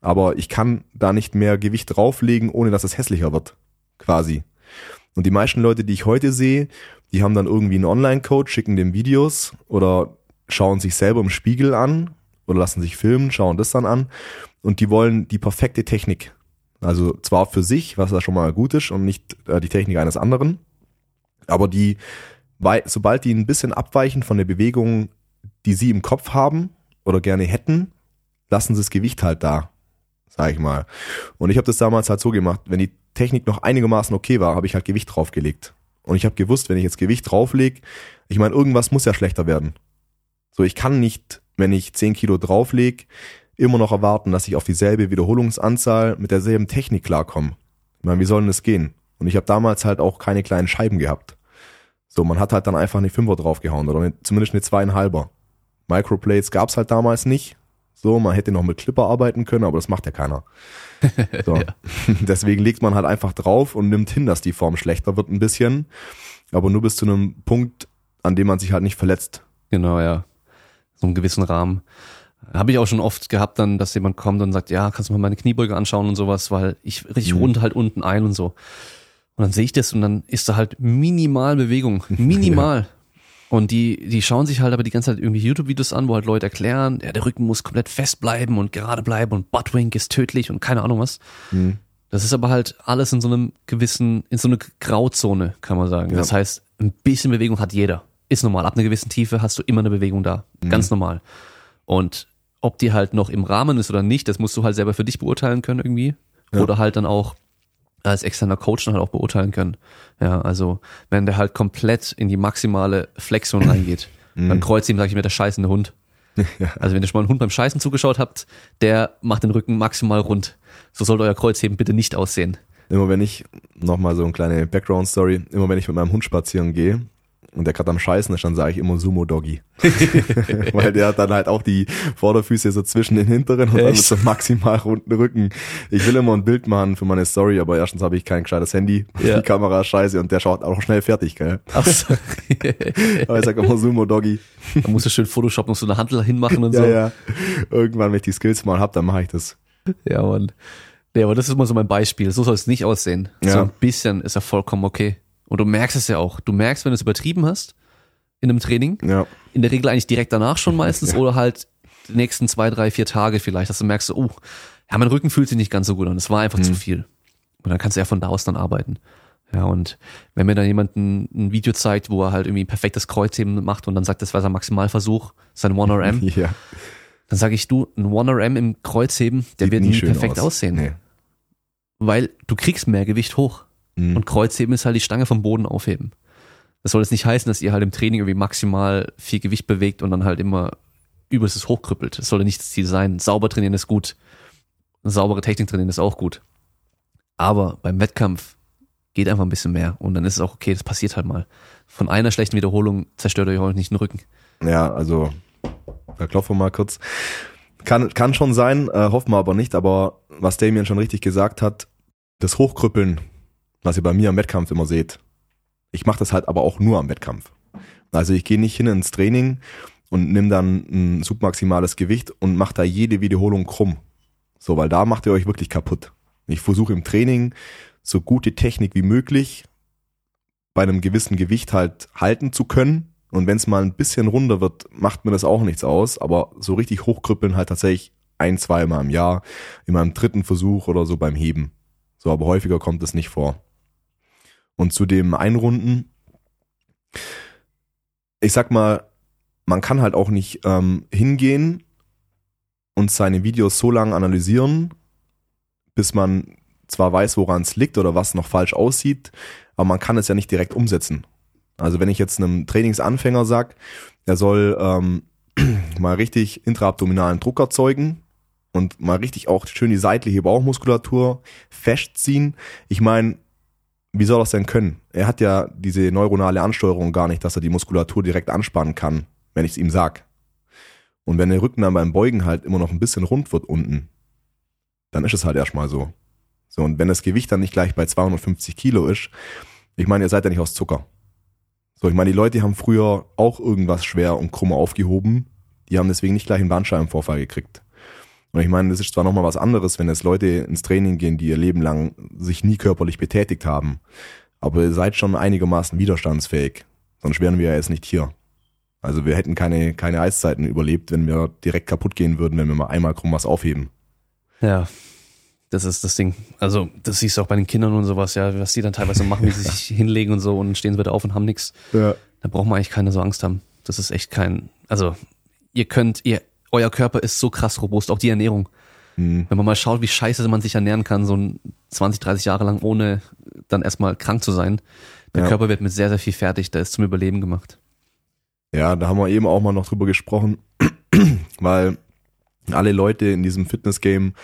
aber ich kann da nicht mehr Gewicht drauflegen, ohne dass es hässlicher wird, quasi. Und die meisten Leute, die ich heute sehe, die haben dann irgendwie einen Online-Code, schicken dem Videos oder schauen sich selber im Spiegel an oder lassen sich filmen, schauen das dann an und die wollen die perfekte Technik. Also zwar für sich, was da schon mal gut ist und nicht äh, die Technik eines anderen, aber die, wei- sobald die ein bisschen abweichen von der Bewegung, die sie im Kopf haben oder gerne hätten, lassen sie das Gewicht halt da, sag ich mal. Und ich habe das damals halt so gemacht, wenn die Technik noch einigermaßen okay war, habe ich halt Gewicht draufgelegt. Und ich habe gewusst, wenn ich jetzt Gewicht drauflege, ich meine, irgendwas muss ja schlechter werden. So, ich kann nicht, wenn ich 10 Kilo draufleg, immer noch erwarten, dass ich auf dieselbe Wiederholungsanzahl mit derselben Technik klarkomme. Ich meine, wie soll denn das gehen? Und ich habe damals halt auch keine kleinen Scheiben gehabt. So, man hat halt dann einfach eine Fünfer draufgehauen oder eine, zumindest eine zweieinhalber. Microplates gab's halt damals nicht. So, man hätte noch mit Clipper arbeiten können, aber das macht ja keiner. So. Deswegen legt man halt einfach drauf und nimmt hin, dass die Form schlechter wird ein bisschen. Aber nur bis zu einem Punkt, an dem man sich halt nicht verletzt. Genau, ja. So einen gewissen Rahmen. Habe ich auch schon oft gehabt dann, dass jemand kommt und sagt, ja, kannst du mal meine Kniebeuge anschauen und sowas, weil ich richtig Mhm. rund halt unten ein und so. Und dann sehe ich das und dann ist da halt minimal Bewegung. Minimal. Und die, die schauen sich halt aber die ganze Zeit irgendwie YouTube-Videos an, wo halt Leute erklären, ja, der Rücken muss komplett fest bleiben und gerade bleiben und Buttwink ist tödlich und keine Ahnung was. Mhm. Das ist aber halt alles in so einem gewissen, in so einer Grauzone, kann man sagen. Ja. Das heißt, ein bisschen Bewegung hat jeder. Ist normal. Ab einer gewissen Tiefe hast du immer eine Bewegung da. Ganz normal. Und ob die halt noch im Rahmen ist oder nicht, das musst du halt selber für dich beurteilen können irgendwie. Ja. Oder halt dann auch als externer Coach dann halt auch beurteilen können. Ja, also wenn der halt komplett in die maximale Flexion reingeht, dann kreuzt ihm, sag ich mir, der scheißende Hund. Also wenn ihr schon mal einen Hund beim Scheißen zugeschaut habt, der macht den Rücken maximal rund. So sollte euer Kreuzheben bitte nicht aussehen. Immer wenn ich, nochmal so eine kleine Background-Story, immer wenn ich mit meinem Hund spazieren gehe, und der gerade am Scheißen ist, dann sage ich immer Sumo Doggy. Weil der hat dann halt auch die Vorderfüße so zwischen den hinteren und dann mit so maximal runden Rücken. Ich will immer ein Bild machen für meine Story, aber erstens habe ich kein gescheites Handy, Ja. die Kamera ist scheiße und der schaut auch schnell fertig, gell? Ach so. Aber ich sag immer Sumo Doggy. da musst du schön Photoshop noch so eine Handel hinmachen und Ja, so. ja. Irgendwann, wenn ich die Skills mal hab, dann mache ich das. Ja, Mann. Nee, aber das ist mal so mein Beispiel. So soll es nicht aussehen. So Ja. ein bisschen ist ja vollkommen okay. Und du merkst es ja auch. Du merkst, wenn du es übertrieben hast in einem Training, Ja. in der Regel eigentlich direkt danach schon meistens oder halt die nächsten zwei, drei, vier Tage vielleicht, dass du merkst, oh, ja, mein Rücken fühlt sich nicht ganz so gut an. Es war einfach zu viel. Und dann kannst du ja von da aus dann arbeiten. Ja, und wenn mir dann jemand ein, ein Video zeigt, wo er halt irgendwie perfektes Kreuzheben macht und dann sagt, das war sein Maximalversuch, sein 1RM, Ja. dann sage ich, du, ein 1RM im Kreuzheben, der Sieht wird nie perfekt aus. aussehen. Nee. Weil du kriegst mehr Gewicht hoch. Mhm. Und Kreuzheben ist halt die Stange vom Boden aufheben. Das soll jetzt nicht heißen, dass ihr halt im Training irgendwie maximal viel Gewicht bewegt und dann halt immer übelstes hochkrüppelt. Das sollte nicht das Ziel sein. Sauber trainieren ist gut. Saubere Technik trainieren ist auch gut. Aber beim Wettkampf geht einfach ein bisschen mehr und dann ist es auch okay, das passiert halt mal. Von einer schlechten Wiederholung zerstört euch auch nicht den Rücken. Ja, also, da klopfen wir mal kurz. Kann, kann schon sein, äh, hoffen wir aber nicht, aber was Damien schon richtig gesagt hat, das Hochkrüppeln, was ihr bei mir am Wettkampf immer seht, ich mache das halt aber auch nur am Wettkampf. Also ich gehe nicht hin ins Training und nimm dann ein submaximales Gewicht und mache da jede Wiederholung krumm. So, weil da macht ihr euch wirklich kaputt. Ich versuche im Training so gute Technik wie möglich bei einem gewissen Gewicht halt halten zu können. Und wenn es mal ein bisschen runder wird, macht mir das auch nichts aus. Aber so richtig hochkrüppeln halt tatsächlich ein, zweimal im Jahr, in meinem dritten Versuch oder so beim Heben. So, aber häufiger kommt es nicht vor. Und zu dem Einrunden, ich sag mal, man kann halt auch nicht ähm, hingehen und seine Videos so lange analysieren, bis man zwar weiß, woran es liegt oder was noch falsch aussieht, aber man kann es ja nicht direkt umsetzen. Also wenn ich jetzt einem Trainingsanfänger sag, er soll ähm, mal richtig intraabdominalen Druck erzeugen und mal richtig auch schön die seitliche Bauchmuskulatur festziehen. Ich meine, wie soll das denn können? Er hat ja diese neuronale Ansteuerung gar nicht, dass er die Muskulatur direkt anspannen kann, wenn ich es ihm sag. Und wenn der Rücken dann beim Beugen halt immer noch ein bisschen rund wird unten, dann ist es halt erstmal so. So, und wenn das Gewicht dann nicht gleich bei 250 Kilo ist, ich meine, ihr seid ja nicht aus Zucker. So, ich meine, die Leute haben früher auch irgendwas schwer und krumm aufgehoben. Die haben deswegen nicht gleich einen Bandscheibenvorfall gekriegt. Und ich meine, das ist zwar nochmal was anderes, wenn jetzt Leute ins Training gehen, die ihr Leben lang sich nie körperlich betätigt haben. Aber ihr seid schon einigermaßen widerstandsfähig. Sonst wären wir ja jetzt nicht hier. Also wir hätten keine, keine Eiszeiten überlebt, wenn wir direkt kaputt gehen würden, wenn wir mal einmal krumm was aufheben. Ja, das ist das Ding. Also, das siehst du auch bei den Kindern und sowas, ja, was die dann teilweise machen, wie sie sich hinlegen und so und stehen sie wieder auf und haben nichts. Ja. Da braucht man eigentlich keine so Angst haben. Das ist echt kein, also, ihr könnt, ihr, euer Körper ist so krass robust, auch die Ernährung. Hm. Wenn man mal schaut, wie scheiße man sich ernähren kann, so ein 20, 30 Jahre lang, ohne dann erstmal krank zu sein. Der Ja. Körper wird mit sehr, sehr viel fertig, der ist zum Überleben gemacht. Ja, da haben wir eben auch mal noch drüber gesprochen, weil alle Leute in diesem Fitness-Game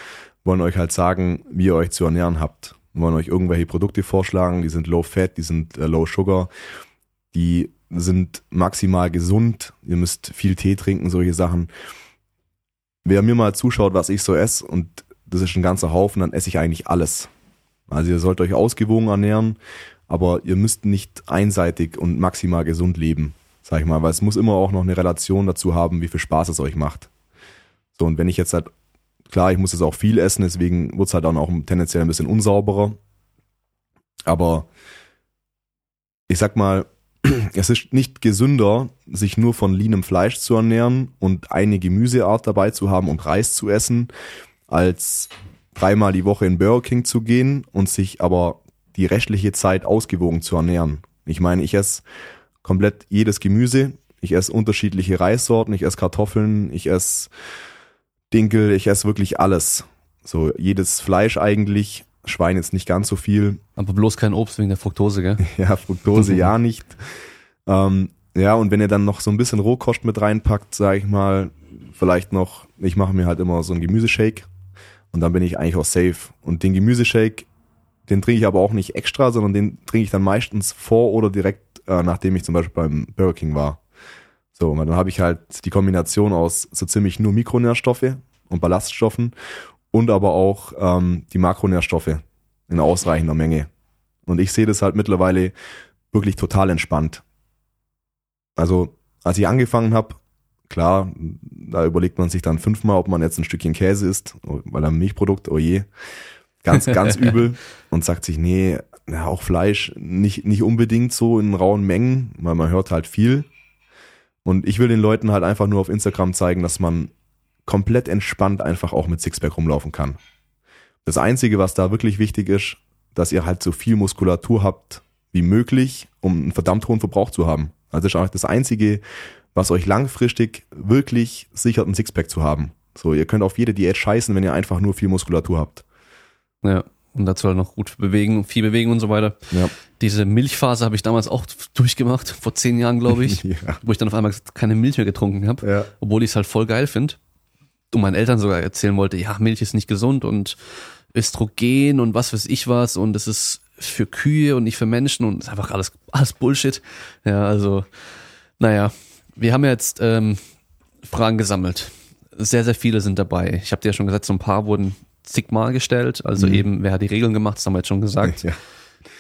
wollen euch halt sagen, wie ihr euch zu ernähren habt. Wollen euch irgendwelche Produkte vorschlagen, die sind low fat, die sind äh, low sugar, die sind maximal gesund, ihr müsst viel Tee trinken, solche Sachen. Wer mir mal zuschaut, was ich so esse, und das ist ein ganzer Haufen, dann esse ich eigentlich alles. Also ihr sollt euch ausgewogen ernähren, aber ihr müsst nicht einseitig und maximal gesund leben sag ich mal, weil es muss immer auch noch eine Relation dazu haben, wie viel Spaß es euch macht. So, und wenn ich jetzt halt, klar, ich muss jetzt auch viel essen, deswegen wird's halt dann auch tendenziell ein bisschen unsauberer. Aber ich sag mal, es ist nicht gesünder, sich nur von leanem Fleisch zu ernähren und eine Gemüseart dabei zu haben und Reis zu essen, als dreimal die Woche in Burger King zu gehen und sich aber die restliche Zeit ausgewogen zu ernähren. Ich meine, ich esse komplett jedes Gemüse. Ich esse unterschiedliche Reissorten, ich esse Kartoffeln, ich esse Dinkel, ich esse wirklich alles. So jedes Fleisch eigentlich, Schwein jetzt nicht ganz so viel. Aber bloß kein Obst wegen der Fructose, gell? Ja, Fructose ja nicht. Ähm, ja, und wenn ihr dann noch so ein bisschen Rohkost mit reinpackt, sage ich mal, vielleicht noch, ich mache mir halt immer so einen Gemüseshake und dann bin ich eigentlich auch safe. Und den Gemüseshake, den trinke ich aber auch nicht extra, sondern den trinke ich dann meistens vor oder direkt äh, nachdem ich zum Beispiel beim Burger King war. So, und dann habe ich halt die Kombination aus so ziemlich nur Mikronährstoffe und Ballaststoffen und aber auch ähm, die Makronährstoffe in ausreichender Menge. Und ich sehe das halt mittlerweile wirklich total entspannt. Also, als ich angefangen habe, klar, da überlegt man sich dann fünfmal, ob man jetzt ein Stückchen Käse isst, weil ein Milchprodukt, oh je, ganz, ganz übel und sagt sich, nee, ja, auch Fleisch nicht, nicht unbedingt so in rauen Mengen, weil man hört halt viel. Und ich will den Leuten halt einfach nur auf Instagram zeigen, dass man komplett entspannt einfach auch mit Sixpack rumlaufen kann. Das Einzige, was da wirklich wichtig ist, dass ihr halt so viel Muskulatur habt wie möglich, um einen verdammt hohen Verbrauch zu haben. Also das ist auch das Einzige, was euch langfristig wirklich sichert, ein Sixpack zu haben. So, ihr könnt auf jede Diät scheißen, wenn ihr einfach nur viel Muskulatur habt. Ja, und dazu halt noch gut bewegen, viel bewegen und so weiter. Ja. Diese Milchphase habe ich damals auch durchgemacht, vor zehn Jahren, glaube ich, ja. wo ich dann auf einmal keine Milch mehr getrunken habe, Ja. obwohl ich es halt voll geil finde. Und meinen Eltern sogar erzählen wollte, ja, Milch ist nicht gesund und Östrogen und was weiß ich was und es ist für Kühe und nicht für Menschen und ist einfach alles, alles Bullshit. Ja, also, naja, wir haben jetzt ähm, Fragen gesammelt. Sehr, sehr viele sind dabei. Ich habe dir ja schon gesagt, so ein paar wurden zigmal gestellt. Also Mhm. eben, wer hat die Regeln gemacht, das haben wir jetzt schon gesagt. Ja.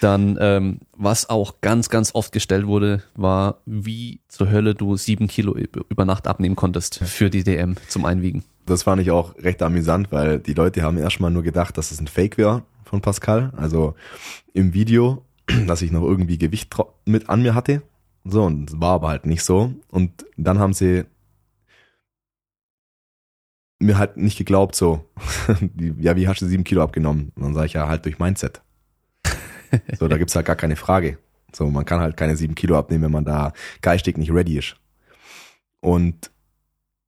Dann, ähm, was auch ganz, ganz oft gestellt wurde, war, wie zur Hölle du sieben Kilo üb- über Nacht abnehmen konntest für die DM zum Einwiegen. Das fand ich auch recht amüsant, weil die Leute haben erstmal nur gedacht, dass es ein Fake wäre von Pascal. Also im Video, dass ich noch irgendwie Gewicht mit an mir hatte. So, und das war aber halt nicht so. Und dann haben sie mir halt nicht geglaubt, so, ja, wie hast du sieben Kilo abgenommen? Und dann sage ich ja halt durch Mindset. So, da gibt's halt gar keine Frage. So, man kann halt keine sieben Kilo abnehmen, wenn man da geistig nicht ready ist. Und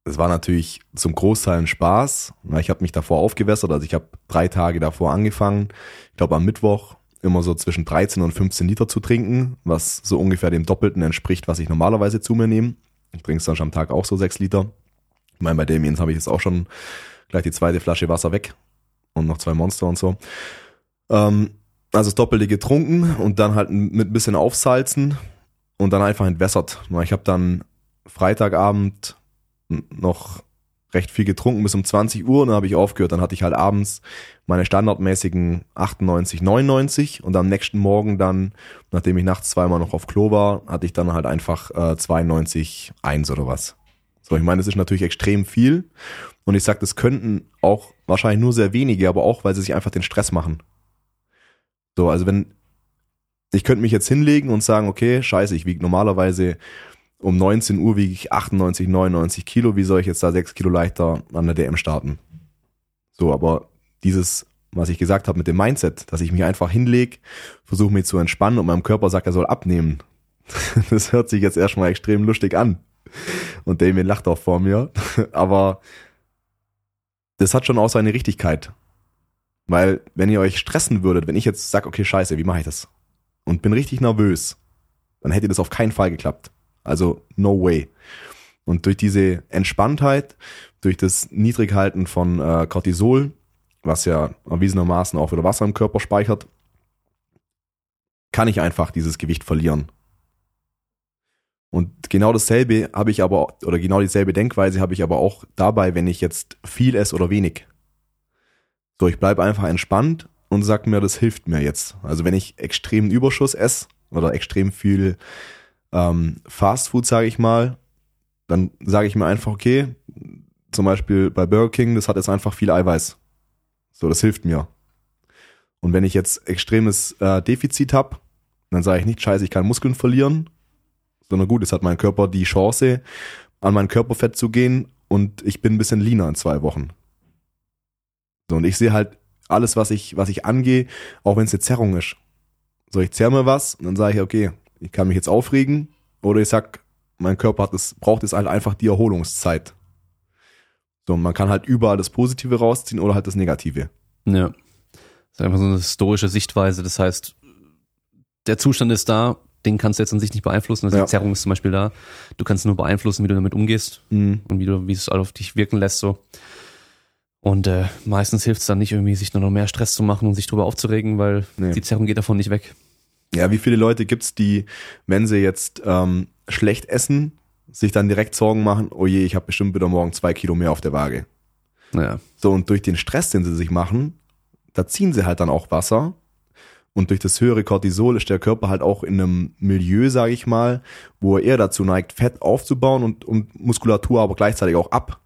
es war natürlich zum Großteil ein Spaß. Ich habe mich davor aufgewässert, also ich habe drei Tage davor angefangen. Ich glaube am Mittwoch immer so zwischen 13 und 15 Liter zu trinken, was so ungefähr dem Doppelten entspricht, was ich normalerweise zu mir nehme. Ich trinke sonst am Tag auch so sechs Liter. Ich meine, bei Damiens habe ich jetzt auch schon gleich die zweite Flasche Wasser weg und noch zwei Monster und so. Ähm, also das Doppelte getrunken und dann halt mit ein bisschen aufsalzen und dann einfach entwässert. Ich habe dann Freitagabend noch recht viel getrunken bis um 20 Uhr und dann habe ich aufgehört. Dann hatte ich halt abends meine standardmäßigen 98, 99 und am nächsten Morgen dann, nachdem ich nachts zweimal noch auf Klo war, hatte ich dann halt einfach äh, 92, 1 oder was. So, ich meine, das ist natürlich extrem viel und ich sag, das könnten auch wahrscheinlich nur sehr wenige, aber auch, weil sie sich einfach den Stress machen. So, also wenn ich könnte mich jetzt hinlegen und sagen, okay, scheiße, ich wiege normalerweise um 19 Uhr wiege ich 98, 99 Kilo, wie soll ich jetzt da 6 Kilo leichter an der DM starten? So, aber dieses, was ich gesagt habe mit dem Mindset, dass ich mich einfach hinlege, versuche mich zu entspannen und meinem Körper sagt, er soll abnehmen. Das hört sich jetzt erstmal extrem lustig an. Und Damien lacht auch vor mir. Aber das hat schon auch seine Richtigkeit. Weil, wenn ihr euch stressen würdet, wenn ich jetzt sag, okay, scheiße, wie mache ich das? Und bin richtig nervös, dann hätte das auf keinen Fall geklappt. Also, no way. Und durch diese Entspanntheit, durch das Niedrighalten von äh, Cortisol, was ja erwiesenermaßen auch wieder Wasser im Körper speichert, kann ich einfach dieses Gewicht verlieren. Und genau dasselbe habe ich aber, oder genau dieselbe Denkweise habe ich aber auch dabei, wenn ich jetzt viel esse oder wenig. So, ich bleibe einfach entspannt und sag mir, das hilft mir jetzt. Also wenn ich extremen Überschuss esse oder extrem viel ähm, Fast Food, sage ich mal, dann sage ich mir einfach, okay, zum Beispiel bei Burger King, das hat jetzt einfach viel Eiweiß. So, das hilft mir. Und wenn ich jetzt extremes äh, Defizit habe, dann sage ich nicht, scheiße, ich kann Muskeln verlieren, sondern gut, es hat mein Körper die Chance, an mein Körperfett zu gehen und ich bin ein bisschen leaner in zwei Wochen. So, und ich sehe halt alles, was ich, was ich angehe, auch wenn es eine Zerrung ist. So, ich zerre mir was und dann sage ich, okay, ich kann mich jetzt aufregen oder ich sag, mein Körper hat es, braucht jetzt halt einfach die Erholungszeit. So, man kann halt überall das Positive rausziehen oder halt das Negative. Ja. Das ist einfach so eine historische Sichtweise. Das heißt, der Zustand ist da, den kannst du jetzt an sich nicht beeinflussen. Also Ja. die Zerrung ist zum Beispiel da. Du kannst nur beeinflussen, wie du damit umgehst Mhm. und wie du, wie es auf dich wirken lässt, so. Und äh, meistens hilft es dann nicht irgendwie, sich nur noch mehr Stress zu machen und sich drüber aufzuregen, weil Nee. die Zerrung geht davon nicht weg. Ja, wie viele Leute gibt's, die, wenn sie jetzt ähm, schlecht essen, sich dann direkt Sorgen machen, oh je, ich habe bestimmt wieder morgen zwei Kilo mehr auf der Waage. Ja. So, und durch den Stress, den sie sich machen, da ziehen sie halt dann auch Wasser. Und durch das höhere Cortisol ist der Körper halt auch in einem Milieu, sage ich mal, wo er eher dazu neigt, Fett aufzubauen und, und Muskulatur aber gleichzeitig auch ab.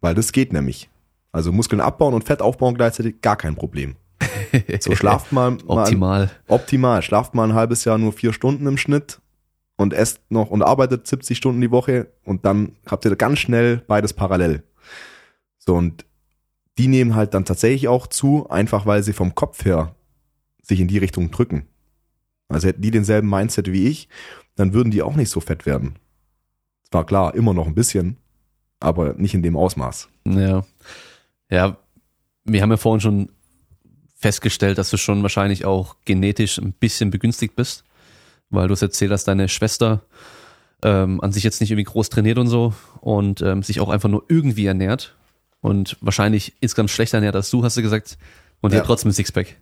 Weil das geht nämlich. Also Muskeln abbauen und Fett aufbauen gleichzeitig gar kein Problem. So schlaft mal, mal Optimal. optimal. Schlaft mal ein halbes Jahr nur vier Stunden im Schnitt und esst noch und arbeitet 70 Stunden die Woche und dann habt ihr ganz schnell beides parallel. So und die nehmen halt dann tatsächlich auch zu, einfach weil sie vom Kopf her sich in die Richtung drücken. Also hätten die denselben Mindset wie ich, dann würden die auch nicht so fett werden. Zwar klar, immer noch ein bisschen, aber nicht in dem Ausmaß. Ja. Ja, wir haben ja vorhin schon festgestellt, dass du schon wahrscheinlich auch genetisch ein bisschen begünstigt bist, weil du hast erzählt, dass deine Schwester ähm, an sich jetzt nicht irgendwie groß trainiert und so und ähm, sich auch einfach nur irgendwie ernährt und wahrscheinlich insgesamt schlechter ernährt als du, hast du gesagt, und die Ja. hat trotzdem ein Sixpack.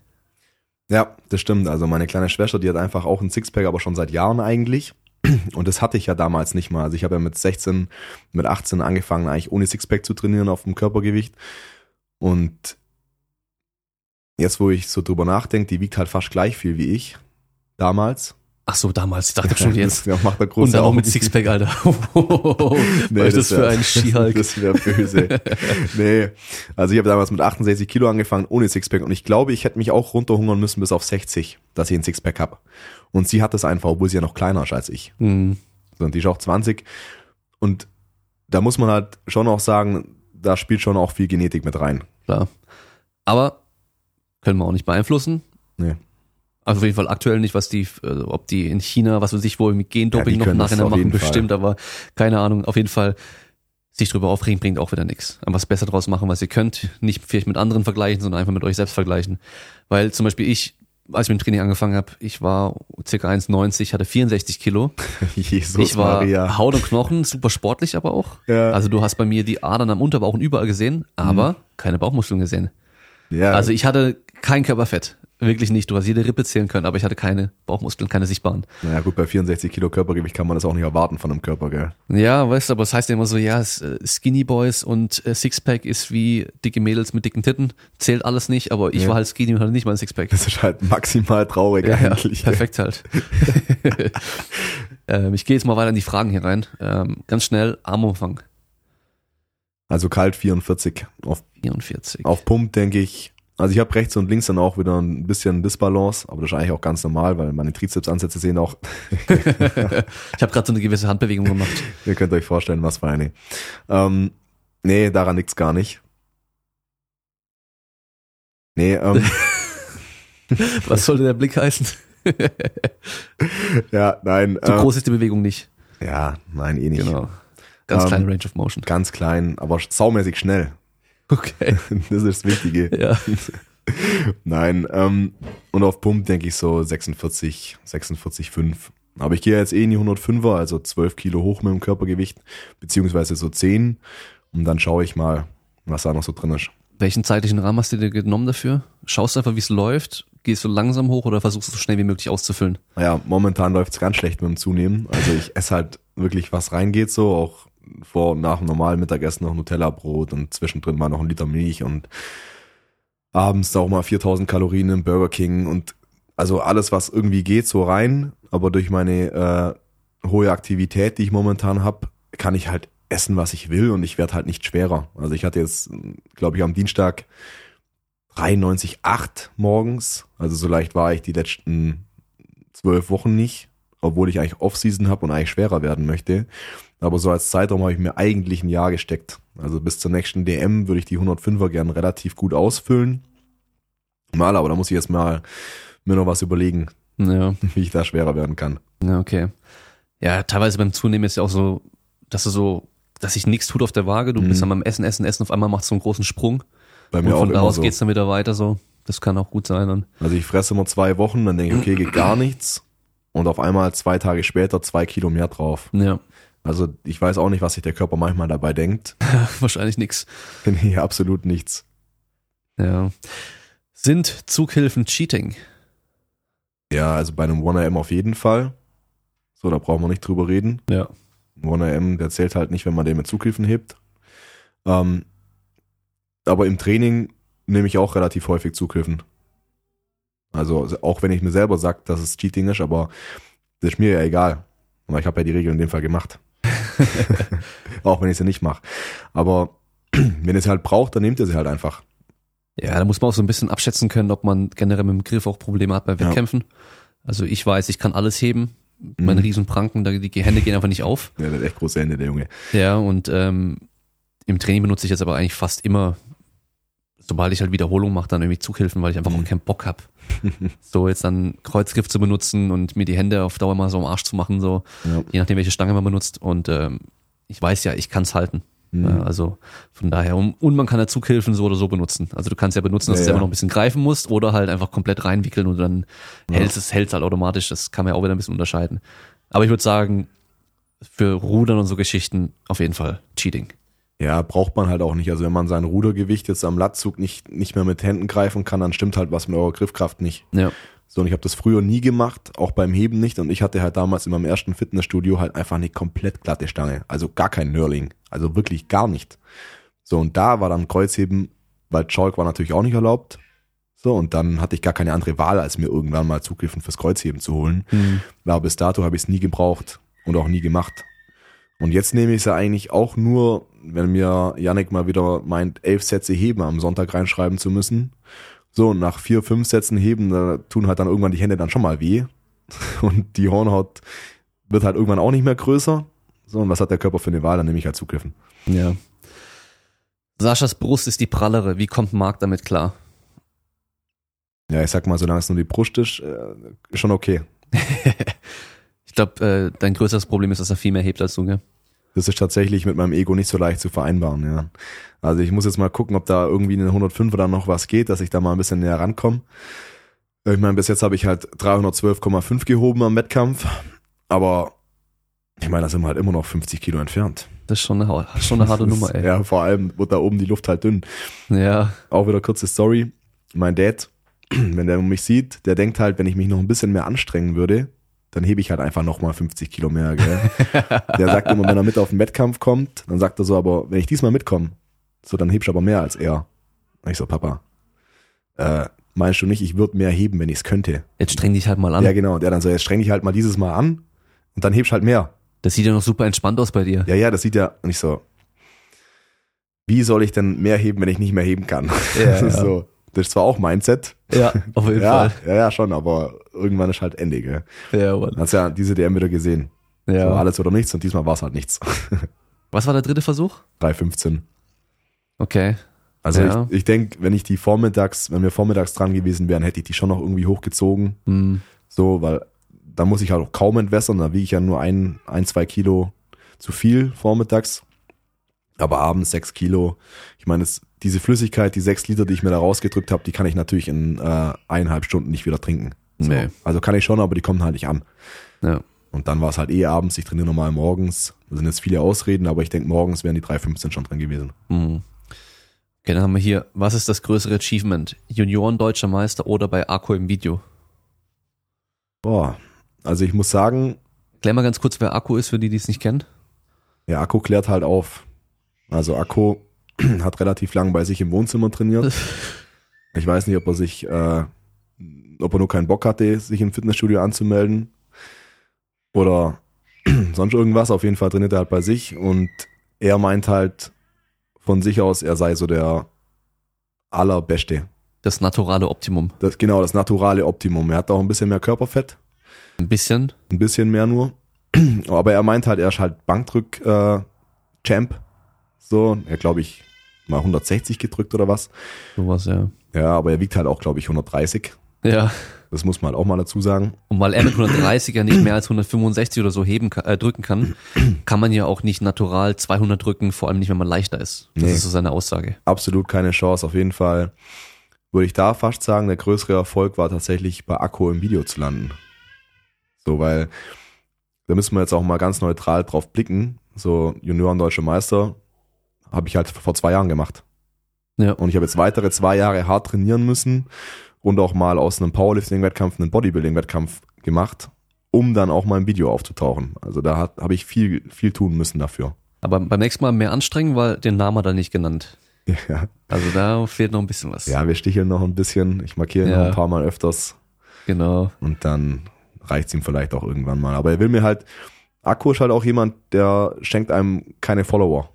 Ja, das stimmt. Also meine kleine Schwester, die hat einfach auch ein Sixpack, aber schon seit Jahren eigentlich. Und das hatte ich ja damals nicht mal. Also ich habe ja mit 16, mit 18 angefangen, eigentlich ohne Sixpack zu trainieren auf dem Körpergewicht. Und jetzt, wo ich so drüber nachdenke, die wiegt halt fast gleich viel wie ich damals. Ach so, damals, ich dachte schon jetzt. Das macht der Und große dann auch mit Sixpack, Alter. Nee, Was ist das für wär- ein Skihulk? Das wäre böse. nee, also ich habe damals mit 68 Kilo angefangen, ohne Sixpack. Und ich glaube, ich hätte mich auch runterhungern müssen bis auf 60, dass ich ein Sixpack hab. Und sie hat das einfach, obwohl sie ja noch kleiner ist als ich. Hm, So, Und die ist auch 20. Und da muss man halt schon auch sagen, da spielt schon auch viel Genetik mit rein. klar. Aber können wir auch nicht beeinflussen. Nee. Also auf jeden Fall aktuell nicht, was die, äh, ob die in China, was weiß ich, wohl mit Gendoping Ja, noch nachher machen, jeden Fall. bestimmt, aber keine Ahnung. Auf jeden Fall sich drüber aufregen bringt auch wieder nichts. Einfach was besser draus machen, was ihr könnt. Nicht vielleicht mit anderen vergleichen, sondern einfach mit euch selbst vergleichen. Weil zum Beispiel ich, als ich mit dem Training angefangen habe, ich war circa 1,90, hatte 64 Kilo. Jesus ich war Maria. Haut und Knochen, super sportlich aber auch. Ja. Also du hast bei mir die Adern am Unterbauch und überall gesehen, aber keine Bauchmuskeln gesehen. Ja, Also ich hatte kein Körperfett. Wirklich nicht. Du hast jede Rippe zählen können, aber ich hatte keine Bauchmuskeln, keine sichtbaren. naja, gut, bei 64 Kilo Körpergewicht kann man das auch nicht erwarten von einem Körper, gell? Ja, weißt du, aber es heißt ja immer so, ja, äh, Skinny Boys und äh, Sixpack ist wie dicke Mädels mit dicken Titten. Zählt alles nicht, aber ich Ja. war halt skinny und hatte nicht mal ein Sixpack. Das ist halt maximal traurig Ja, ja, eigentlich. perfekt halt. ähm, ich gehe jetzt mal weiter in die Fragen hier rein. Ähm, ganz schnell, Armumfang. Also kalt 44. Auf, 44. auf Pump denke ich, also ich habe rechts und links dann auch wieder ein bisschen Disbalance, aber das ist eigentlich auch ganz normal, weil meine Trizepsansätze sehen auch, ich habe gerade so eine gewisse Handbewegung gemacht. ihr könnt euch vorstellen, was für eine. Ähm, nee, daran liegt's gar nicht. Nee, ähm, Was sollte der Blick heißen? ja, nein. So ähm, groß ist die Bewegung nicht. Ja, nein, eh nicht. Genau. Ganz Ähm, kleine Range of Motion. Ganz klein, aber saumäßig schnell. Okay. Das ist das Wichtige. Ja. Nein, ähm, und auf Pump denke ich so 46, 46, 5. Aber ich gehe jetzt eh in die 105er, also 12 Kilo hoch mit dem Körpergewicht, beziehungsweise so 10. Und dann schaue ich mal, was da noch so drin ist. Welchen zeitlichen Rahmen hast du dir genommen dafür? Schaust du einfach, wie es läuft? Gehst du langsam hoch oder versuchst du so schnell wie möglich auszufüllen? Naja, momentan läuft's ganz schlecht mit dem Zunehmen. Also ich esse halt wirklich, was reingeht, so auch vor und nach dem normalen Mittagessen noch Nutella-Brot und zwischendrin mal noch ein Liter Milch und abends auch mal 4000 Kalorien im Burger King und also alles, was irgendwie geht, so rein. Aber durch meine äh, hohe Aktivität, die ich momentan habe, kann ich halt essen, was ich will und ich werde halt nicht schwerer. Also ich hatte jetzt, glaube ich, am Dienstag 93,8 morgens. Also so leicht war ich die letzten zwölf Wochen nicht, obwohl ich eigentlich Off-Season habe und eigentlich schwerer werden möchte. Aber so als Zeitraum habe ich mir eigentlich ein Jahr gesteckt. Also bis zur nächsten DM würde ich die 105er gern relativ gut ausfüllen. Mal, aber da muss ich jetzt mal mir noch was überlegen, Ja, wie ich da schwerer werden kann. ja, okay. Ja, teilweise beim Zunehmen ist ja auch so, dass du so, dass sich nichts tut auf der Waage. Du bist dann beim Essen, Essen, Essen, auf einmal macht so einen großen Sprung. Bei Und mir auch von da aus so. geht's dann wieder weiter so. Das kann auch gut sein dann. Also ich fresse immer zwei Wochen, dann denke ich, okay, geht gar nichts. Und auf einmal zwei Tage später zwei Kilo mehr drauf. Ja, Also ich weiß auch nicht, was sich der Körper manchmal dabei denkt. wahrscheinlich nix. Nee, absolut nichts. Ja. Sind Zughilfen Cheating? Ja, also bei einem 1AM auf jeden Fall. So, da brauchen wir nicht drüber reden. Ja. Ein 1AM, der zählt halt nicht, wenn man den mit Zugriffen hebt. Ähm, aber im Training nehme ich auch relativ häufig Zugriffen. Also auch wenn ich mir selber sage, dass es Cheating ist, aber das ist mir ja egal. Aber ich habe ja die Regel in dem Fall gemacht. auch wenn ich sie nicht mache. Aber wenn es halt braucht, dann nimmt er sie halt einfach. Ja, da muss man auch so ein bisschen abschätzen können, ob man generell mit dem Griff auch Probleme hat bei Ja. Wettkämpfen. Also ich weiß, ich kann alles heben. Meine Mhm. Riesenpranken, da die Hände gehen einfach nicht auf. Ja, der hat echt große Hände, der Junge. Ja, und ähm, im Training benutze ich jetzt aber eigentlich fast immer, sobald ich halt Wiederholung mache, dann irgendwie Zughilfen, weil ich einfach Mhm. auch keinen Bock hab. so jetzt dann Kreuzgriff zu benutzen und mir die Hände auf Dauer mal so am Arsch zu machen, so Ja. je nachdem, welche Stange man benutzt. Und ähm, ich weiß ja, ich kann's halten. Mhm. Also von daher, und, und man kann ja Zughilfen so oder so benutzen. Also du kannst ja benutzen, dass Ja, du ja. noch ein bisschen greifen musst oder halt einfach komplett reinwickeln und dann Ja. hältst es hältst halt automatisch. Das kann man ja auch wieder ein bisschen unterscheiden. Aber ich würde sagen, für Rudern und so Geschichten auf jeden Fall Cheating. Ja, braucht man halt auch nicht. Also wenn man sein Rudergewicht jetzt am Latzug nicht, nicht mehr mit Händen greifen kann, dann stimmt halt was mit eurer Griffkraft nicht. Ja. So, und ich habe das früher nie gemacht, auch beim Heben nicht. Und ich hatte halt damals in meinem ersten Fitnessstudio halt einfach eine komplett glatte Stange. Also gar kein Nörling. Also wirklich gar nicht. So, und da war dann Kreuzheben, weil Chalk war natürlich auch nicht erlaubt. So, und dann hatte ich gar keine andere Wahl, als mir irgendwann mal Zugriffen fürs Kreuzheben zu holen. Hm. Aber bis dato habe ich es nie gebraucht und auch nie gemacht. Und jetzt nehme ich es ja eigentlich auch nur, wenn mir Yannick mal wieder meint, elf Sätze heben am Sonntag reinschreiben zu müssen. So, und nach vier, fünf Sätzen heben, da tun halt dann irgendwann die Hände dann schon mal weh. Und die Hornhaut wird halt irgendwann auch nicht mehr größer. So, und was hat der Körper für eine Wahl? Dann nehme ich halt Zugriffen. Ja. Saschas Brust ist die prallere. Wie kommt Marc damit klar? Ja, ich sag mal, solange es nur die Brust ist, äh, ist schon okay. ich glaube, äh, dein größeres Problem ist, dass er viel mehr hebt als du, gell? Das ist tatsächlich mit meinem Ego nicht so leicht zu vereinbaren, ja. Also ich muss jetzt mal gucken, ob da irgendwie in den 105 oder noch was geht, dass ich da mal ein bisschen näher rankomme. Ich meine, bis jetzt habe ich halt 312,5 gehoben am Wettkampf, aber ich meine, da sind wir halt immer noch 50 Kilo entfernt. Das ist schon eine, schon eine harte Nummer, ey. Ja, vor allem wird da oben die Luft halt dünn. Ja. Auch wieder kurze Story. Mein Dad, wenn der mich sieht, der denkt halt, wenn ich mich noch ein bisschen mehr anstrengen würde, dann hebe ich halt einfach nochmal 50 Kilo mehr, gell? Der sagt immer, wenn er mit auf den Wettkampf kommt, dann sagt er so, aber wenn ich diesmal mitkomme, so, dann hebst du aber mehr als er. Und ich so, Papa, äh, meinst du nicht, ich würde mehr heben, wenn ich es könnte? Jetzt streng dich halt mal an. Ja, genau. Und der dann so, jetzt streng dich halt mal dieses Mal an und dann hebst halt mehr. Das sieht ja noch super entspannt aus bei dir. Ja, ja, das sieht ja nicht so. Wie soll ich denn mehr heben, wenn ich nicht mehr heben kann? Ja, das ist ja. so. Das ist zwar auch Mindset. Ja, auf jeden Ja, Fall. ja, ja, schon, aber irgendwann ist halt Ende, gell? Ja, Mann. Hast ja diese DM wieder gesehen. ja. So, alles oder nichts und diesmal war es halt nichts. Was war der dritte Versuch? 3,15. Okay. Also Ja. ich, ich denke, wenn ich die vormittags, wenn wir vormittags dran gewesen wären, hätte ich die schon noch irgendwie hochgezogen. Hm. So, weil da muss ich halt auch kaum entwässern, da wiege ich ja nur ein, ein, zwei Kilo zu viel vormittags. Aber abends sechs Kilo. Ich meine, es, diese Flüssigkeit, die sechs Liter, die ich mir da rausgedrückt habe, die kann ich natürlich in äh, eineinhalb Stunden nicht wieder trinken. So. Nee. Also kann ich schon, aber die kommen halt nicht an. Ja. Und dann war es halt eh abends, ich trainiere normal morgens. Das sind jetzt viele Ausreden, aber ich denke, morgens wären die 3,15 schon drin gewesen. Hm. Okay, dann haben wir hier, was ist das größere Achievement? Junioren deutscher Meister oder bei Arco im Video? Boah, also ich muss sagen, Klär mal ganz kurz, wer Akku ist, für die, die es nicht kennen. ja, Akku klärt halt auf. Also Akku hat relativ lang bei sich im Wohnzimmer trainiert. Ich weiß nicht, ob er sich, äh, ob er nur keinen Bock hatte, sich im Fitnessstudio anzumelden oder sonst irgendwas. Auf jeden Fall trainiert er halt bei sich und er meint halt von sich aus, er sei so der allerbeste. Das naturale Optimum. Das, genau, das naturale Optimum. Er hat auch ein bisschen mehr Körperfett. Ein bisschen. Ein bisschen mehr nur. Aber er meint halt, er ist halt Bankdrück äh. So, er glaube ich mal 160 gedrückt oder was. Sowas, ja. Ja, aber er wiegt halt auch glaube ich 130. Ja. Das muss man halt auch mal dazu sagen. Und weil er mit 130 ja nicht mehr als 165 oder so heben kann, äh, drücken kann, kann man ja auch nicht natural 200 drücken, vor allem nicht, wenn man leichter ist. Das Nee. ist so seine Aussage. Absolut keine Chance. Auf jeden Fall würde ich da fast sagen, der größere Erfolg war tatsächlich bei Akku im Video zu landen. So, weil da müssen wir jetzt auch mal ganz neutral drauf blicken. So Junioren Deutsche Meister habe ich halt vor zwei Jahren gemacht. Ja. Und ich habe jetzt weitere zwei Jahre hart trainieren müssen, und auch mal aus einem Powerlifting-Wettkampf einen Bodybuilding-Wettkampf gemacht, um dann auch mal im Video aufzutauchen. Also da habe ich viel, viel tun müssen dafür. Aber beim nächsten Mal mehr anstrengen, weil den Namen hat er nicht genannt. Ja. Also da fehlt noch ein bisschen was. Ja, wir sticheln noch ein bisschen. Ich markiere Ja. noch ein paar Mal öfters Genau. und dann reicht's ihm vielleicht auch irgendwann mal. Aber er will mir halt, Akku ist halt auch jemand, der schenkt einem keine Follower.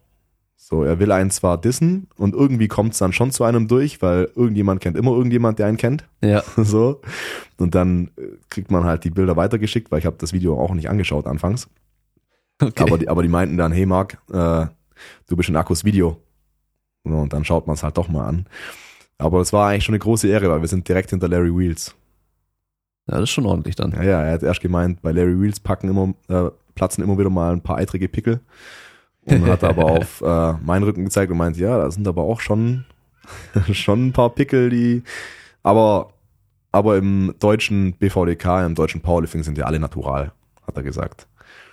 So, er will einen zwar dissen und irgendwie kommt's dann schon zu einem durch, weil irgendjemand kennt immer irgendjemand, der einen kennt. Ja. so. Und dann äh, kriegt man halt die Bilder weitergeschickt, weil ich habe das Video auch nicht angeschaut anfangs. Okay. Aber, die, aber die meinten dann, hey Marc, äh, du bist in Akkus Video. Und dann schaut man es halt doch mal an. Aber es war eigentlich schon eine große Ehre, weil wir sind direkt hinter Larry Wheels. ja, das ist schon ordentlich dann. Ja, ja, er hat erst gemeint, bei Larry Wheels packen immer, äh, platzen immer wieder mal ein paar eitrige Pickel. Und hat aber auf äh, meinen Rücken gezeigt und meint, ja, da sind aber auch schon, schon ein paar Pickel, die, aber, aber im deutschen BVDK, im deutschen Powerlifting sind ja alle natural, hat er gesagt.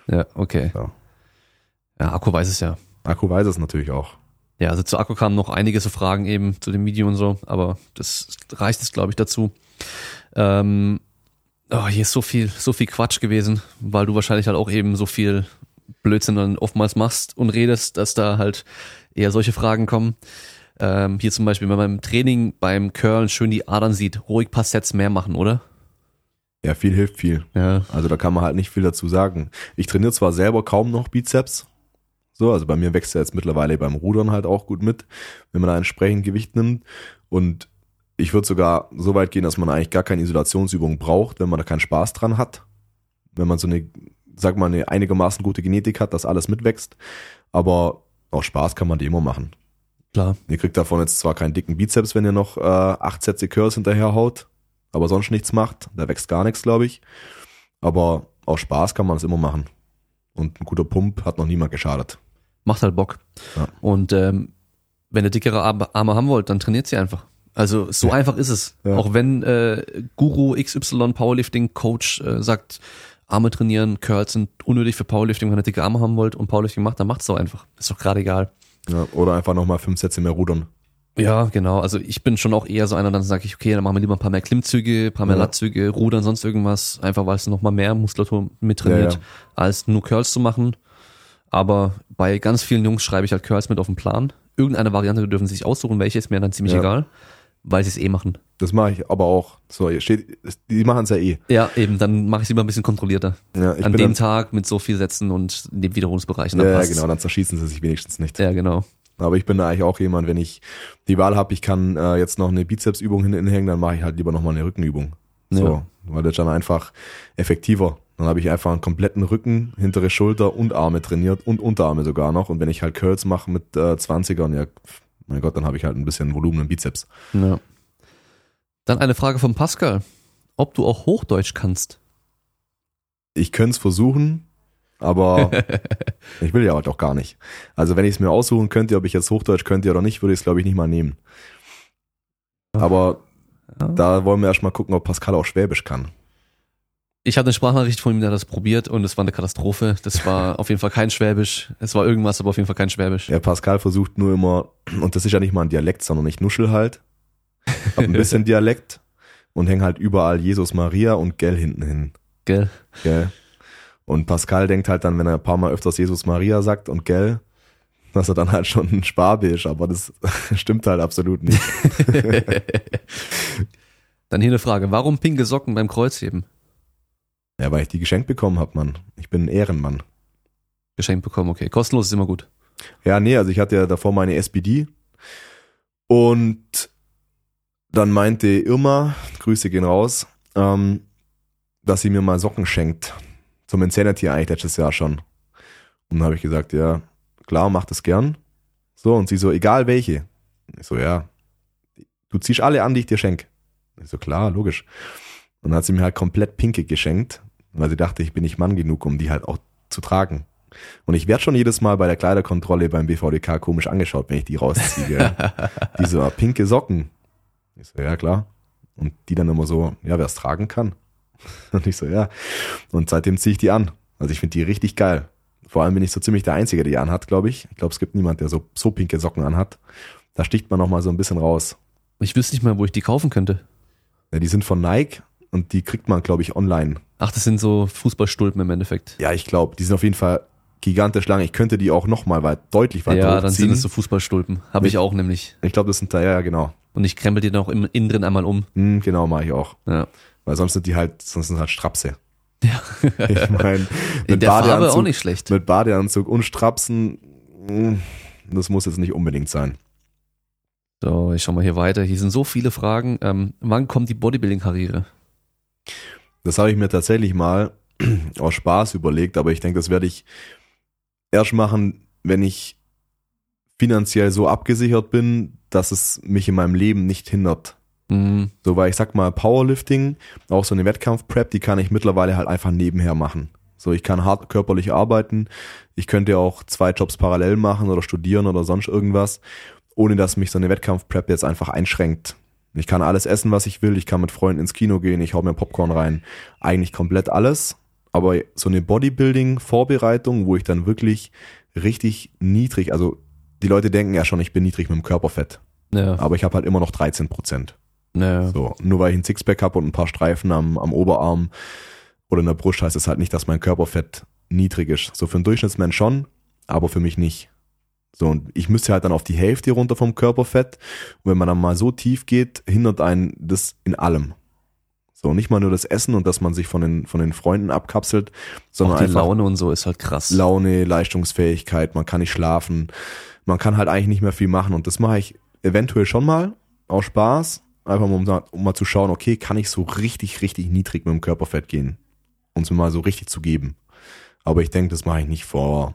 Ja, okay. Ja. Ja, Akku weiß es ja. Akku weiß es natürlich auch. Ja, also zu Akku kamen noch einige so Fragen eben zu dem Video und so, aber das reicht jetzt, glaube ich, dazu. Ähm, oh, hier ist so viel, so viel Quatsch gewesen, weil du wahrscheinlich halt auch eben so viel Blödsinn dann oftmals machst und redest, dass da halt eher solche Fragen kommen. Ähm, hier zum Beispiel, wenn man im Training beim Curlen schön die Adern sieht, ruhig paar Sets mehr machen, oder? Ja, viel hilft viel. Ja. Also da kann man halt nicht viel dazu sagen. Ich trainiere zwar selber kaum noch Bizeps, so, also bei mir wächst er jetzt mittlerweile beim Rudern halt auch gut mit, wenn man da entsprechend Gewicht nimmt. Und ich würde sogar so weit gehen, dass man eigentlich gar keine Isolationsübung braucht, wenn man da keinen Spaß dran hat. Wenn man so eine, sag mal, eine einigermaßen gute Genetik hat, dass alles mitwächst. Aber auch Spaß kann man die immer machen. Klar. Ihr kriegt davon jetzt zwar keinen dicken Bizeps, wenn ihr noch äh, acht Sätze Curls hinterher haut, aber sonst nichts macht. Da wächst gar nichts, glaube ich. Aber auch Spaß kann man es immer machen. Und ein guter Pump hat noch niemand geschadet. Macht halt Bock. Ja. Und ähm, wenn ihr dickere Arme Arme haben wollt, dann trainiert sie einfach. Also so Ja. einfach ist es. Ja. Auch wenn äh, Guru XY Powerlifting Coach äh, sagt, Arme trainieren, Curls sind unnötig für Powerlifting, wenn ihr dicke Arme haben wollt und Powerlifting macht, dann macht's doch einfach. Ist doch gerade egal. Ja, oder einfach nochmal fünf Sätze mehr rudern. Ja, genau. Also ich bin schon auch eher so einer, dann sage ich, okay, dann machen wir lieber ein paar mehr Klimmzüge, ein paar mehr Ja. Latzüge, Rudern, sonst irgendwas, einfach weil es nochmal mehr Muskulatur mit trainiert, Ja, ja. als nur Curls zu machen. Aber bei ganz vielen Jungs schreibe ich halt Curls mit auf den Plan. Irgendeine Variante dürfen sie sich aussuchen, welche ist mir dann ziemlich egal, weil sie es eh machen. Das mache ich aber auch. So, steht, die machen es ja eh. Ja, eben, dann mache ich es lieber ein bisschen kontrollierter. Ja, ich An dem Tag mit so viel Sätzen und in dem Wiederholungsbereich. ja, ja, genau, dann zerschießen sie sich wenigstens nicht. Ja, genau. Aber ich bin da eigentlich auch jemand, wenn ich die Wahl habe, ich kann äh, jetzt noch eine Bizepsübung hinten hängen, dann mache ich halt lieber nochmal eine Rückenübung. So, Ja. weil das dann einfach effektiver. Dann habe ich einfach einen kompletten Rücken, hintere Schulter und Arme trainiert und Unterarme sogar noch. Und wenn ich halt Curls mache mit äh, 20ern, ja, mein Gott, dann habe ich halt ein bisschen Volumen im Bizeps. Ja. Dann eine Frage von Pascal. Ob du auch Hochdeutsch kannst? Ich könnte es versuchen, aber ich will ja halt auch gar nicht. Also wenn ich es mir aussuchen könnte, ob ich jetzt Hochdeutsch könnte oder nicht, würde ich es glaube ich nicht mal nehmen. Aber Ja. da wollen wir erstmal gucken, ob Pascal auch Schwäbisch kann. Ich hatte eine Sprachnachricht von ihm, der hat das probiert und es war eine Katastrophe. Das war auf jeden Fall kein Schwäbisch. Es war irgendwas, aber auf jeden Fall kein Schwäbisch. Der Pascal versucht nur immer, und das ist ja nicht mal ein Dialekt, sondern ich nuschel halt. Hab ein bisschen Dialekt und häng halt überall Jesus Maria und Gell hinten hin. Gell? Gell? Und Pascal denkt halt dann, wenn er ein paar Mal öfters Jesus Maria sagt und Gell, dass er dann halt schon ein Schwabe ist, aber das stimmt halt absolut nicht. Dann hier eine Frage. Warum pinke Socken beim Kreuzheben? Ja, weil ich die geschenkt bekommen hab, Mann. Ich bin ein Ehrenmann. Geschenkt bekommen, okay. Kostenlos ist immer gut. Ja, nee, also ich hatte ja davor meine SPD und dann meinte Irma, Grüße gehen raus, ähm, dass sie mir mal Socken schenkt. Zum Insanity eigentlich letztes Jahr schon. Und dann habe ich gesagt, ja, klar, mach das gern. So, und sie so, egal welche. Ich so, ja, du ziehst alle an, die ich dir schenk. Ich so, klar, logisch. Und dann hat sie mir halt komplett pinke geschenkt, weil sie dachte, ich bin nicht Mann genug, um die halt auch zu tragen. Und ich werde schon jedes Mal bei der Kleiderkontrolle beim BVDK komisch angeschaut, wenn ich die rausziehe. die so, pinke Socken. Ich so, ja klar. Und die dann immer so, ja, wer es tragen kann. Und ich so, ja. Und seitdem ziehe ich die an. Also ich finde die richtig geil. Vor allem bin ich so ziemlich der Einzige, der die anhat, glaube ich. Ich glaube, es gibt niemand, der so, so pinke Socken anhat. Da sticht man noch mal so ein bisschen raus. Ich wüsste nicht mal, wo ich die kaufen könnte. Ja, die sind von Nike und die kriegt man, glaube ich, online. Ach, das sind so Fußballstulpen im Endeffekt. Ja, ich glaube, die sind auf jeden Fall gigantisch lang. Ich könnte die auch noch mal weit, deutlich weiter Ja, dann sind es so Fußballstulpen. Habe ich Ich- auch nämlich. Ich glaube, das sind da, ja, ja, genau. Und ich krempel die dann auch im, innen drin einmal um. Hm, genau, mache ich auch. Ja. Weil sonst sind die halt, sonst sind halt Strapse. Ja. Ich meine, In der Farbe auch nicht schlecht. mit Badeanzug und Strapsen, hm, das muss jetzt nicht unbedingt sein. So, ich schau mal hier weiter. Hier sind so viele Fragen. Ähm, wann kommt die Bodybuilding-Karriere? Das habe ich mir tatsächlich mal aus Spaß überlegt, aber ich denke, das werde ich erst machen, wenn ich finanziell so abgesichert bin, dass es mich in meinem Leben nicht hindert. Hm, So, weil ich sag mal, Powerlifting, auch so eine Wettkampfprep, die kann ich mittlerweile halt einfach nebenher machen. So, ich kann hart körperlich arbeiten. Ich könnte auch zwei Jobs parallel machen oder studieren oder sonst irgendwas, ohne dass mich so eine Wettkampfprep jetzt einfach einschränkt. Ich kann alles essen, was ich will. Ich kann mit Freunden ins Kino gehen. Ich hau mir Popcorn rein. Eigentlich komplett alles. Aber so eine Bodybuilding-Vorbereitung, wo ich dann wirklich richtig niedrig, also die Leute denken ja schon, ich bin niedrig mit dem Körperfett. ja, Aber ich habe halt immer noch 13 Prozent. ja. So, nur weil ich ein Sixpack habe und ein paar Streifen am, am Oberarm oder in der Brust, heißt es halt nicht, dass mein Körperfett niedrig ist. So für einen Durchschnittsmensch schon, aber für mich nicht. So, und ich müsste halt dann auf die Hälfte runter vom Körperfett. Und wenn man dann mal so tief geht, hindert einen das in allem. So, nicht mal nur das Essen und dass man sich von den, von den Freunden abkapselt, sondern Auch die Laune und so ist halt krass. Laune, Leistungsfähigkeit, man kann nicht schlafen, man kann halt eigentlich nicht mehr viel machen und das mache ich eventuell schon mal aus Spaß, einfach mal um, um mal zu schauen, okay, kann ich so richtig, richtig niedrig mit dem Körperfett gehen und es mir mal so richtig zu geben. Aber ich denke, das mache ich nicht vor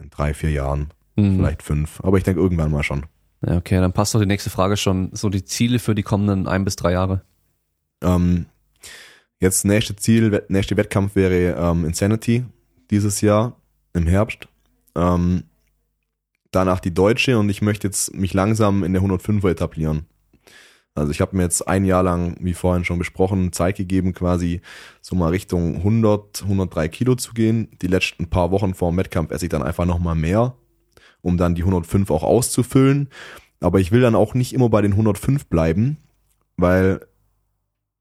in drei, vier Jahren, Hm. vielleicht fünf, aber ich denke irgendwann mal schon. Ja, okay, dann passt doch die nächste Frage schon. So die Ziele für die kommenden ein bis drei Jahre. Ähm, jetzt nächste Ziel, nächste Wettkampf wäre ähm, Insanity dieses Jahr im Herbst. Ähm, danach die Deutsche und ich möchte jetzt mich langsam in der 105er etablieren. Also ich habe mir jetzt ein Jahr lang, wie vorhin schon besprochen, Zeit gegeben, quasi so mal Richtung 100, 103 Kilo zu gehen. Die letzten paar Wochen vor dem Wettkampf esse ich dann einfach nochmal mehr, um dann die 105 auch auszufüllen. Aber ich will dann auch nicht immer bei den 105 bleiben, weil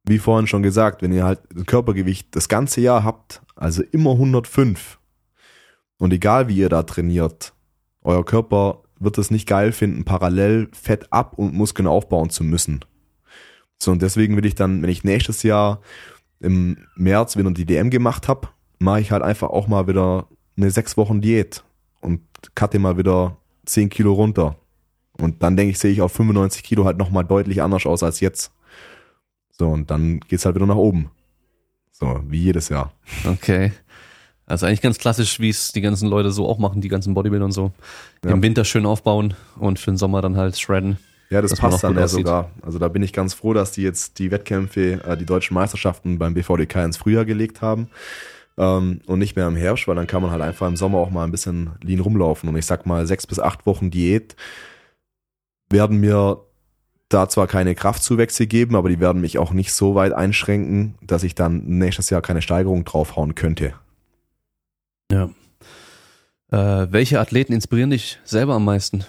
wie vorhin schon gesagt, wenn ihr halt Körpergewicht das ganze Jahr habt, also immer 105 und egal wie ihr da trainiert, euer Körper wird es nicht geil finden, parallel Fett ab und Muskeln aufbauen zu müssen. So und deswegen will ich dann, wenn ich nächstes Jahr im März wieder die DM gemacht habe, mache ich halt einfach auch mal wieder eine sechs Wochen Diät und cutte mal wieder 10 Kilo runter. Und dann denke ich, sehe ich auf 95 Kilo halt nochmal deutlich anders aus als jetzt. So, und dann geht's halt wieder nach oben. So, wie jedes Jahr. Okay. Also eigentlich ganz klassisch, wie es die ganzen Leute so auch machen, die ganzen Bodybuilder und so. Ja. Im Winter schön aufbauen und für den Sommer dann halt shredden. Ja, das passt dann ja sogar. Also da bin ich ganz froh, dass die jetzt die Wettkämpfe, äh, die deutschen Meisterschaften beim BVDK ins Frühjahr gelegt haben. Ähm, und nicht mehr im Herbst, weil dann kann man halt einfach im Sommer auch mal ein bisschen lean rumlaufen. Und ich sag mal, sechs bis acht Wochen Diät werden mir da zwar keine Kraftzuwächse geben, aber die werden mich auch nicht so weit einschränken, dass ich dann nächstes Jahr keine Steigerung draufhauen könnte. Ja. Äh, welche Athleten inspirieren dich selber am meisten?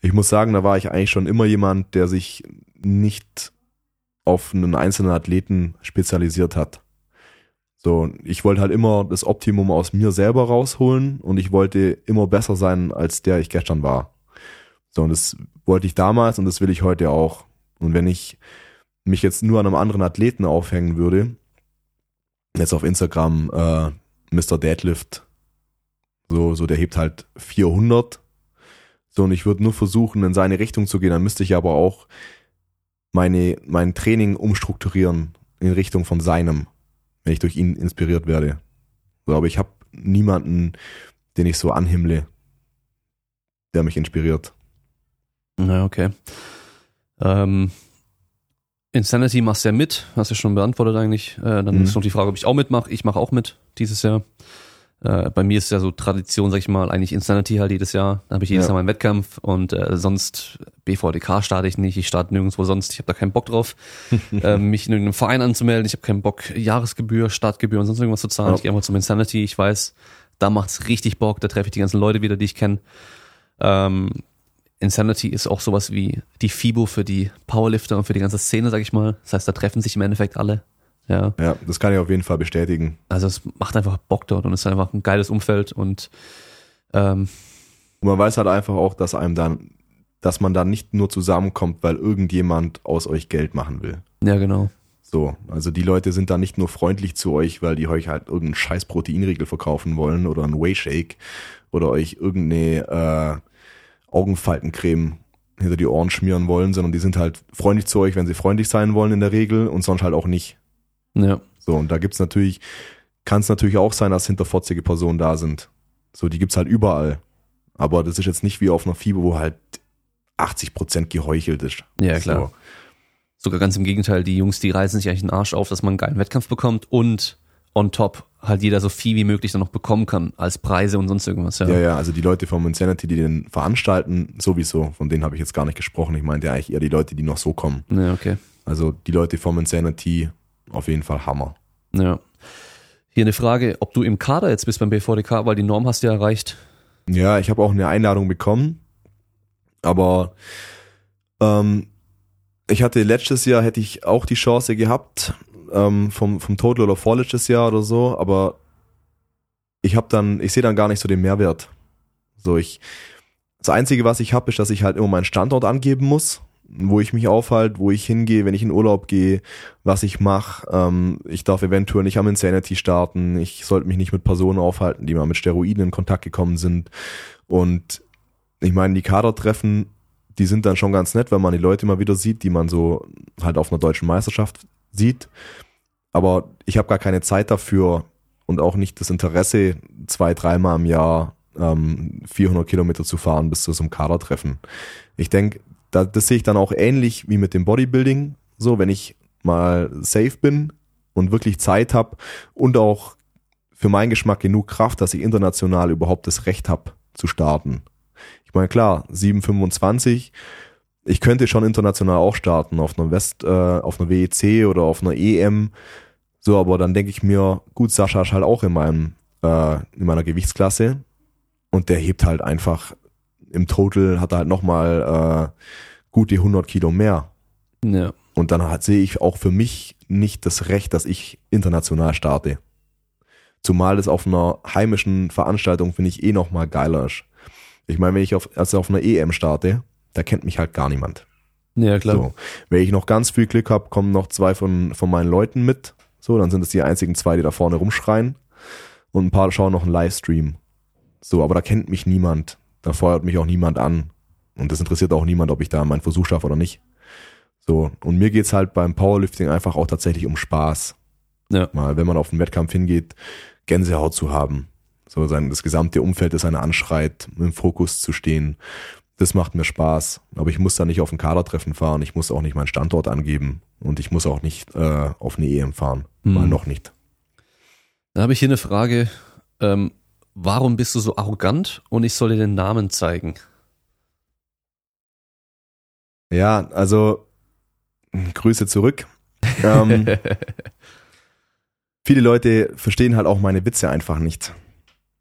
Ich muss sagen, da war ich eigentlich schon immer jemand, der sich nicht auf einen einzelnen Athleten spezialisiert hat. So, ich wollte halt immer das Optimum aus mir selber rausholen und ich wollte immer besser sein, als der ich gestern war. So, und das wollte ich damals und das will ich heute auch. Und wenn ich mich jetzt nur an einem anderen Athleten aufhängen würde, jetzt auf Instagram äh, Mr. Deadlift, so, so der hebt halt 400 so, und ich würde nur versuchen, in seine Richtung zu gehen. Dann müsste ich aber auch meine, mein Training umstrukturieren in Richtung von seinem, wenn ich durch ihn inspiriert werde. So, aber ich habe niemanden, den ich so anhimmle, der mich inspiriert. Na, okay. Ähm, Insanity machst du ja mit, hast du ja schon beantwortet eigentlich. Äh, dann Mhm. ist noch die Frage, ob ich auch mitmache. Ich mache auch mit dieses Jahr. Äh, bei mir ist ja so Tradition, sag ich mal, eigentlich Insanity halt jedes Jahr. Da habe ich jedes Ja. Jahr meinen Wettkampf und äh, sonst BVDK starte ich nicht. Ich starte nirgendwo sonst. Ich habe da keinen Bock drauf, äh, mich in irgendeinem Verein anzumelden. Ich habe keinen Bock, Jahresgebühr, Startgebühr und sonst irgendwas zu zahlen. Ja. Ich gehe einfach zum Insanity. Ich weiß, da macht's richtig Bock. Da treffe ich die ganzen Leute wieder, die ich kenne. Ähm, Insanity ist auch sowas wie die FIBO für die Powerlifter und für die ganze Szene, sag ich mal. Das heißt, da treffen sich im Endeffekt alle. Ja. Ja, das kann ich auf jeden Fall bestätigen. Also es macht einfach Bock dort und es ist einfach ein geiles Umfeld und ähm, Und man weiß halt einfach auch, dass einem dann, dass man dann nicht nur zusammenkommt, weil irgendjemand aus euch Geld machen will. ja genau. So, also die Leute sind da nicht nur freundlich zu euch, weil die euch halt irgendeinen scheiß Proteinriegel verkaufen wollen oder einen Whey-Shake oder euch irgendeine äh, Augenfaltencreme hinter die Ohren schmieren wollen, sondern die sind halt freundlich zu euch, wenn sie freundlich sein wollen in der Regel und sonst halt auch nicht. Ja. So, und da gibt's natürlich, kann es natürlich auch sein, dass hinterfotzige Personen da sind. So, die gibt's halt überall. Aber das ist jetzt nicht wie auf einer FIBO, wo halt 80% geheuchelt ist. Ja, klar. Sogar ganz im Gegenteil, die Jungs, die reißen sich eigentlich den Arsch auf, dass man einen geilen Wettkampf bekommt und on top halt jeder so viel wie möglich dann noch bekommen kann als Preise und sonst irgendwas. Ja, Ja, ja, also die Leute vom Insanity, die den veranstalten, sowieso, von denen habe ich jetzt gar nicht gesprochen. Ich meinte eigentlich eher die Leute, die noch so kommen. ja okay. Also die Leute vom Insanity, auf jeden Fall Hammer. Ja. Hier eine Frage, ob du im Kader jetzt bist beim BVDK, weil die Norm hast du ja erreicht. Ja, ich habe auch eine Einladung bekommen, aber ähm, ich hatte letztes Jahr, hätte ich auch die Chance gehabt, ähm, vom, vom Total oder vorletztes Jahr oder so, aber ich habe dann, ich sehe dann gar nicht so den Mehrwert. So, ich, das Einzige, was ich habe, ist, dass ich halt immer meinen Standort angeben muss, wo ich mich aufhalte, wo ich hingehe, wenn ich in Urlaub gehe, was ich mache. Ähm, ich darf eventuell nicht am Insanity starten. Ich sollte mich nicht mit Personen aufhalten, die mal mit Steroiden in Kontakt gekommen sind. Und ich meine, die Kadertreffen, die sind dann schon ganz nett, wenn man die Leute mal wieder sieht, die man so halt auf einer deutschen Meisterschaft sieht. Aber ich habe gar keine Zeit dafür und auch nicht das Interesse, zwei, dreimal im Jahr ähm, 400 Kilometer zu fahren bis zu so einem Kadertreffen. Ich denke, da, das sehe ich dann auch ähnlich wie mit dem Bodybuilding. So, wenn ich mal safe bin und wirklich Zeit habe und auch für meinen Geschmack genug Kraft, dass ich international überhaupt das Recht habe zu starten. Ich meine, klar, 725, ich könnte schon international auch starten, auf einer West, äh, auf einer WEC oder auf einer EM. So, aber dann denke ich mir, gut, Sascha ist halt auch in meinem, äh, in meiner Gewichtsklasse und der hebt halt einfach im Total hat er halt nochmal äh, gute 100 Kilo mehr. Ja. Und dann hat, sehe ich auch für mich nicht das Recht, dass ich international starte. Zumal es auf einer heimischen Veranstaltung, finde ich, eh nochmal geiler ist. Ich meine, wenn ich auf, also auf einer EM starte, da kennt mich halt gar niemand. Ja, klar. So. Wenn ich noch ganz viel Glück habe, kommen noch zwei von, von meinen Leuten mit. So, dann sind es die einzigen zwei, die da vorne rumschreien. Und ein paar schauen noch einen Livestream. So, aber da kennt mich niemand. Da feuert mich auch niemand an. Und das interessiert auch niemand, ob ich da meinen Versuch schaffe oder nicht. So, und mir geht's halt beim Powerlifting einfach auch tatsächlich um Spaß. Ja. Mal, wenn man auf einen Wettkampf hingeht, Gänsehaut zu haben. So sein, das gesamte Umfeld, das einen anschreit, im Fokus zu stehen. Das macht mir Spaß. Aber ich muss da nicht auf ein Kadertreffen fahren. Ich muss auch nicht meinen Standort angeben. Und ich muss auch nicht äh, auf eine EM fahren. Mal Hm. noch nicht. Dann habe ich hier eine Frage. Ähm, warum bist du so arrogant und ich soll dir den Namen zeigen? Ja, also Grüße zurück. ähm, viele Leute verstehen halt auch meine Witze einfach nicht.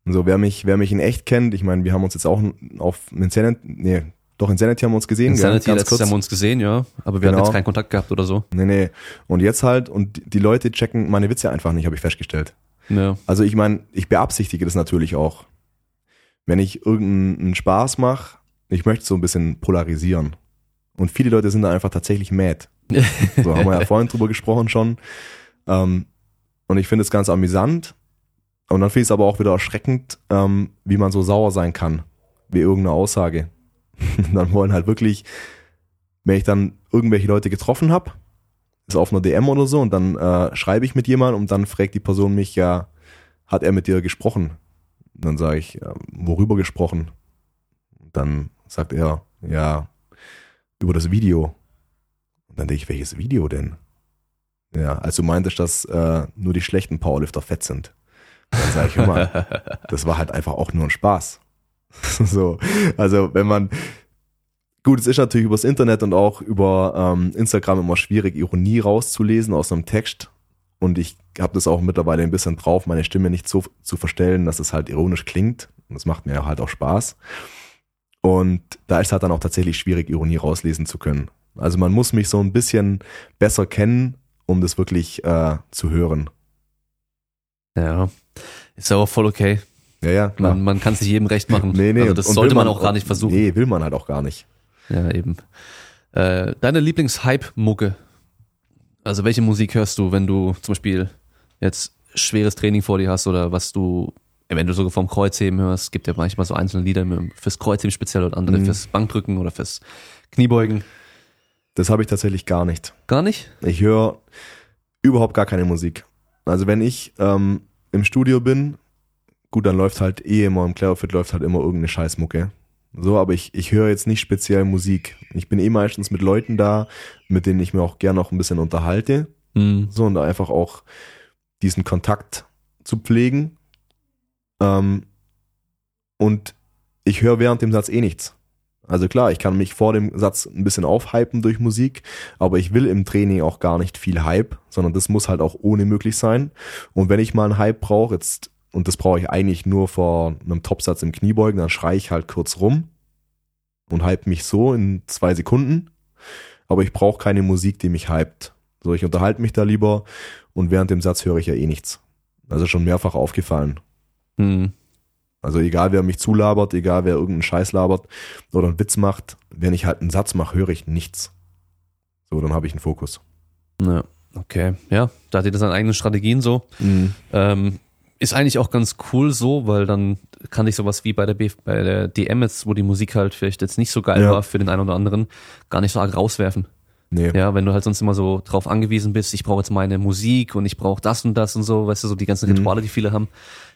So, wer mich, wer mich in echt kennt, ich meine, wir haben uns jetzt auch auf Insanity, nee, doch Insanity haben wir uns gesehen? Insanity, letztes Jahr haben wir uns gesehen, ja. Aber wir Genau. jetzt keinen Kontakt gehabt oder so. Nee, nee. Und jetzt halt, und die Leute checken meine Witze einfach nicht, habe ich festgestellt. Ja. Also ich meine, ich beabsichtige das natürlich auch. Wenn ich irgendeinen Spaß mache, ich möchte so ein bisschen polarisieren. Und viele Leute sind da einfach tatsächlich mad. So haben wir ja vorhin drüber gesprochen schon. Ähm, und ich finde es ganz amüsant. Und dann finde ich es aber auch wieder erschreckend, ähm, wie man so sauer sein kann, wie irgendeine Aussage. dann wollen halt wirklich, wenn ich dann irgendwelche Leute getroffen habe, ist auf einer DM oder so, und dann äh, schreibe ich mit jemandem und dann fragt die Person mich ja, hat er mit dir gesprochen? Und dann sage ich, ja, worüber gesprochen? Und dann sagt er, ja, über das Video. Und dann denke ich, welches Video denn? Ja, als du meintest, dass äh, nur die schlechten Powerlifter fett sind. Dann sage ich immer, das war halt einfach auch nur ein Spaß. so, also wenn man, gut, es ist natürlich übers Internet und auch über ähm, Instagram immer schwierig, Ironie rauszulesen aus einem Text. Und ich habe das auch mittlerweile ein bisschen drauf, meine Stimme nicht so zu verstellen, dass es halt ironisch klingt. Und das macht mir halt auch Spaß. Und da ist halt dann auch tatsächlich schwierig, Ironie rauslesen zu können. Also man muss mich so ein bisschen besser kennen, um das wirklich äh, zu hören. Ja, ist aber voll okay. Ja, ja, klar. Man, man kann es nicht jedem recht machen. Nee, nee. Also das sollte will man auch gar nicht versuchen. Nee, will man halt auch gar nicht. Ja, eben. Äh, deine Lieblings-Hype-Mucke. Also welche Musik hörst du, wenn du zum Beispiel jetzt schweres Training vor dir hast oder was du wenn du sogar vom Kreuzheben hörst, gibt ja manchmal so einzelne Lieder fürs Kreuzheben speziell und andere Mhm. fürs Bankdrücken oder fürs Kniebeugen. Das habe ich tatsächlich gar nicht. Gar nicht? Ich höre überhaupt gar keine Musik. Also wenn ich ähm, im Studio bin, gut, dann läuft halt eh immer im Clarofit läuft halt immer irgendeine Scheißmucke. So, aber ich, ich höre jetzt nicht speziell Musik. Ich bin eh meistens mit Leuten da, mit denen ich mir auch gerne noch ein bisschen unterhalte. Hm. So, und einfach auch diesen Kontakt zu pflegen. Ähm, und ich höre während dem Satz eh nichts. Also klar, ich kann mich vor dem Satz ein bisschen aufhypen durch Musik, aber ich will im Training auch gar nicht viel Hype, sondern das muss halt auch ohne möglich sein. Und wenn ich mal einen Hype brauche, jetzt, und das brauche ich eigentlich nur vor einem Topsatz im Kniebeugen, dann schreie ich halt kurz rum und hype mich so in zwei Sekunden. Aber ich brauche keine Musik, die mich hypt. So, ich unterhalte mich da lieber und während dem Satz höre ich ja eh nichts. Also schon mehrfach aufgefallen. Hm. Also egal wer mich zulabert, egal wer irgendeinen Scheiß labert oder einen Witz macht, wenn ich halt einen Satz mache, höre ich nichts. So, dann habe ich einen Fokus. Ja, okay. Ja, da hat jeder seine eigenen Strategien so. Ähm, ist eigentlich auch ganz cool so, weil dann kann ich sowas wie bei der, B bei der DM jetzt, wo die Musik halt vielleicht jetzt nicht so geil Ja. war für den einen oder anderen, gar nicht so arg rauswerfen. Nee. Ja, wenn du halt sonst immer so drauf angewiesen bist, ich brauche jetzt meine Musik und ich brauche das und das und so, weißt du, so die ganzen Mhm. Rituale, die viele haben.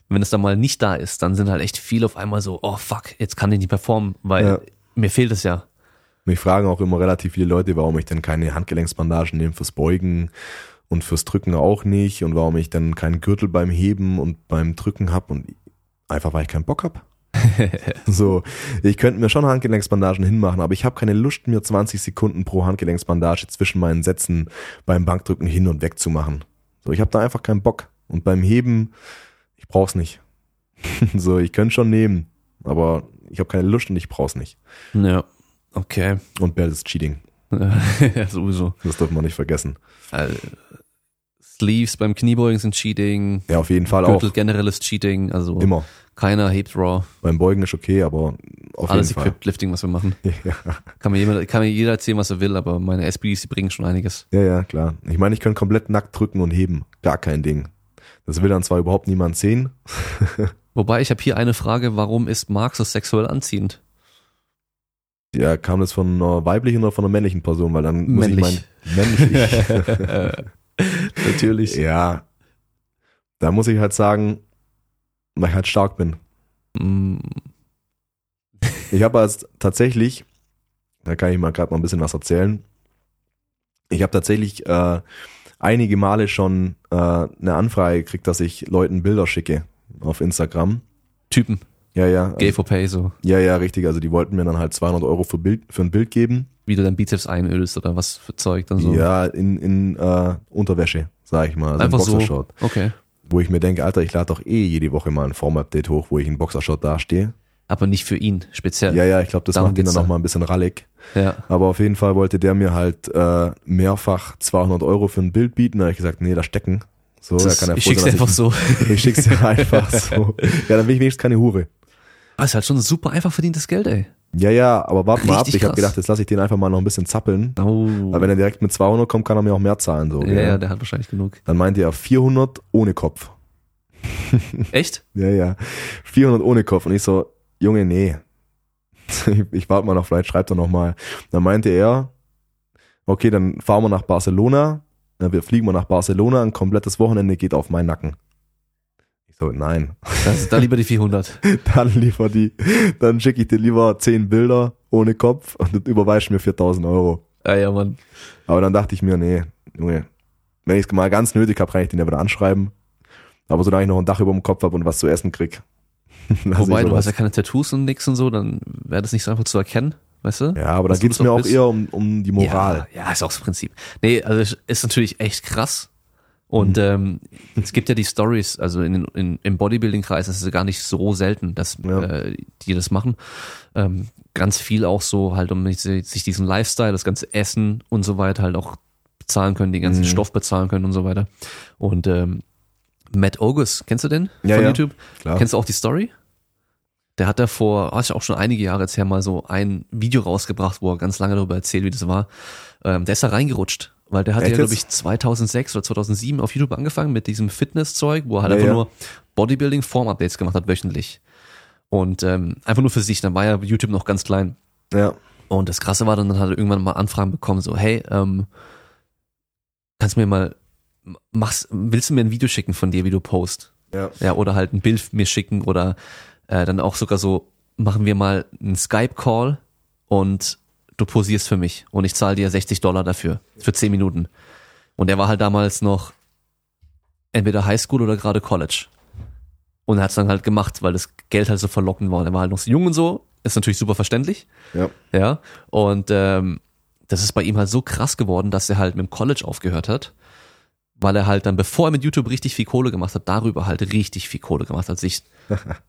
Wenn es dann mal nicht da ist, dann sind halt echt viele auf einmal so, oh fuck, jetzt kann ich nicht performen, weil Ja. mir fehlt es ja. Mich fragen auch immer relativ viele Leute, warum ich denn keine Handgelenksbandagen nehme fürs Beugen und fürs Drücken auch nicht und warum ich dann keinen Gürtel beim Heben und beim Drücken hab und einfach weil ich keinen Bock hab. so, ich könnte mir schon Handgelenksbandagen hinmachen, aber ich habe keine Lust, mir 20 Sekunden pro Handgelenksbandage zwischen meinen Sätzen beim Bankdrücken hin und weg zu machen. So, ich habe da einfach keinen Bock. Und beim Heben, brauch's nicht. so, ich könnte schon nehmen, aber ich habe keine Lust und ich brauch's nicht. Ja, okay. Und Bell ist Cheating. ja, sowieso. Das dürfen wir nicht vergessen. Also, Sleeves beim Kniebeugen sind Cheating, Ja, auf jeden Fall Gürtel auch. generell ist Cheating, also Immer. keiner hebt Raw, Beim Beugen ist okay, aber auf alles jeden Fall. Equipped Lifting, was wir machen. Ja, Kann mir, jemand, kann mir jeder erzählen, was er will, aber meine SBDs, die bringen schon einiges. ja, ja, klar. Ich meine, ich kann komplett nackt drücken und heben. Gar kein Ding. Das will dann zwar überhaupt niemand sehen. Wobei, ich habe hier eine Frage, warum ist Mark so sexuell anziehend? Ja, kam das von einer weiblichen oder von einer männlichen Person? Weil dann muss Männlich. ich mein, männlich. Natürlich. ja. Da muss ich halt sagen, weil ich halt stark bin. Mm, Ich habe als tatsächlich, da kann ich mal gerade mal ein bisschen was erzählen. Ich habe tatsächlich äh, einige Male schon äh, eine Anfrage gekriegt, dass ich Leuten Bilder schicke auf Instagram. Typen, Ja, ja. Gay for Pay, so Ja, ja, richtig. Also die wollten mir dann halt 200 Euro für, Bild, für ein Bild geben. wie du dein Bizeps einölst oder was für Zeug dann so. Ja, in, in äh, Unterwäsche, sag ich mal. Also Einfach ein so. Okay. Wo ich mir denke, Alter, ich lade doch eh jede Woche mal ein Form-Update hoch, wo ich in Boxershort dastehe. Aber nicht für ihn, speziell. Ja, ja, ich glaube, das Darum macht ihn dann da. noch mal ein bisschen rallig. Ja. Aber auf jeden Fall wollte der mir halt äh, mehrfach 200 Euro für ein Bild bieten. Da habe ich gesagt, nee, da stecken. So, da Das, kann er ich schick's dir einfach dass so. Ich, ich schick's dir einfach so. Ja, dann bin ich wenigstens keine Hure. Aber ist halt schon super einfach verdientes Geld, ey. Ja, ja, aber warte mal ab. Ich habe gedacht, jetzt lasse ich den einfach mal noch ein bisschen zappeln. Oh. Weil wenn er direkt mit 200 kommt, kann er mir auch mehr zahlen. So, ja, gell? ja, der hat wahrscheinlich genug. Dann meinte er 400 ohne Kopf. Echt? Ja, ja. 400 ohne Kopf. Und ich so, Junge, nee. Ich, ich warte mal noch, vielleicht schreibt er noch mal. Dann meinte er, okay, dann fahren wir nach Barcelona. Dann wir fliegen wir nach Barcelona. Ein komplettes Wochenende geht auf meinen Nacken. Ich so, nein. Das ist da lieber die 400. Dann lieber die, dann schicke ich dir lieber 10 Bilder ohne Kopf und überweist mir 4000 Euro. Ja, ja, Mann. Aber dann dachte ich mir, nee, Junge, wenn ich es mal ganz nötig habe, kann ich den ja wieder anschreiben. Aber solange ich noch ein Dach über dem Kopf habe und was zu essen krieg. Lass Wobei, du hast ja keine Tattoos und nix und so, dann wäre das nicht so einfach zu erkennen, weißt du? Ja, aber da geht's das mir auch bist. eher um, um die Moral. Ja, ja, ist auch das Prinzip. Nee, also ist natürlich echt krass. Und ähm, es gibt ja die Stories, also in, in, im Bodybuilding-Kreis ist es gar nicht so selten, dass Ja. äh, die das machen. Ähm, ganz viel auch so halt, um sich sich diesen Lifestyle, das ganze Essen und so weiter halt auch bezahlen können, den ganzen Mhm. Stoff bezahlen können und so weiter. Und ähm, Matt Ogus, kennst du den Ja, von ja. YouTube? Klar. Kennst du auch die Story? Der hat da vor, oh, ist ja auch schon einige Jahre jetzt her mal so ein Video rausgebracht, wo er ganz lange darüber erzählt, wie das war. Ähm, der ist da reingerutscht, weil der hat ja, glaube ich, 2006 oder 2007 auf YouTube angefangen mit diesem Fitness-Zeug, wo er halt Ja, einfach ja. nur Bodybuilding-Form-Updates gemacht hat wöchentlich. Und ähm, einfach nur für sich, dann war ja YouTube noch ganz klein. Ja. Und das Krasse war dann, dann hat er irgendwann mal Anfragen bekommen, so, hey, ähm, kannst du mir mal, machst, willst du mir ein Video schicken von dir, wie du post? Ja. Ja, oder halt ein Bild mir schicken oder äh, dann auch sogar so, machen wir mal einen Skype-Call und du posierst für mich und ich zahle dir 60 Dollar dafür, für 10 Minuten. Und er war halt damals noch entweder Highschool oder gerade College. Und er hat es dann halt gemacht, weil das Geld halt so verlockend war. Und er war halt noch so jung und so, ist natürlich super verständlich. Ja. Ja. Und ähm, das ist bei ihm halt so krass geworden, dass er halt mit dem College aufgehört hat, weil er halt dann, bevor er mit YouTube richtig viel Kohle gemacht hat, darüber halt richtig viel Kohle gemacht hat, sich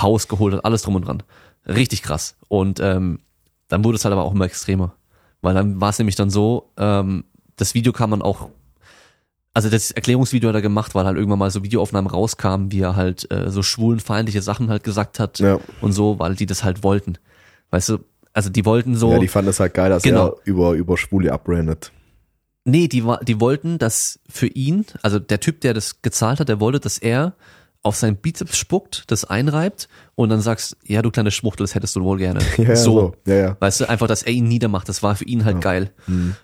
Haus geholt hat, alles drum und dran. Richtig krass. Und ähm, dann wurde es halt aber auch immer extremer. Weil dann war es nämlich dann so, ähm, das Video kam dann auch, also das Erklärungsvideo hat er gemacht, weil halt irgendwann mal so Videoaufnahmen rauskamen, wie er halt äh, so schwulenfeindliche Sachen halt gesagt hat Ja. und so, weil die das halt wollten. Weißt du, also die wollten so. Ja, die fanden es halt geil, dass Genau. er über, über Schwule abbrandet. Nee, die, die wollten, dass für ihn, also der Typ, der das gezahlt hat, der wollte, dass er auf seinen Bizeps spuckt, das einreibt und dann sagst, ja, du kleine Schwuchtel, das hättest du wohl gerne. Ja, so. Ja, ja. Weißt du, einfach, dass er ihn niedermacht, das war für ihn halt geil.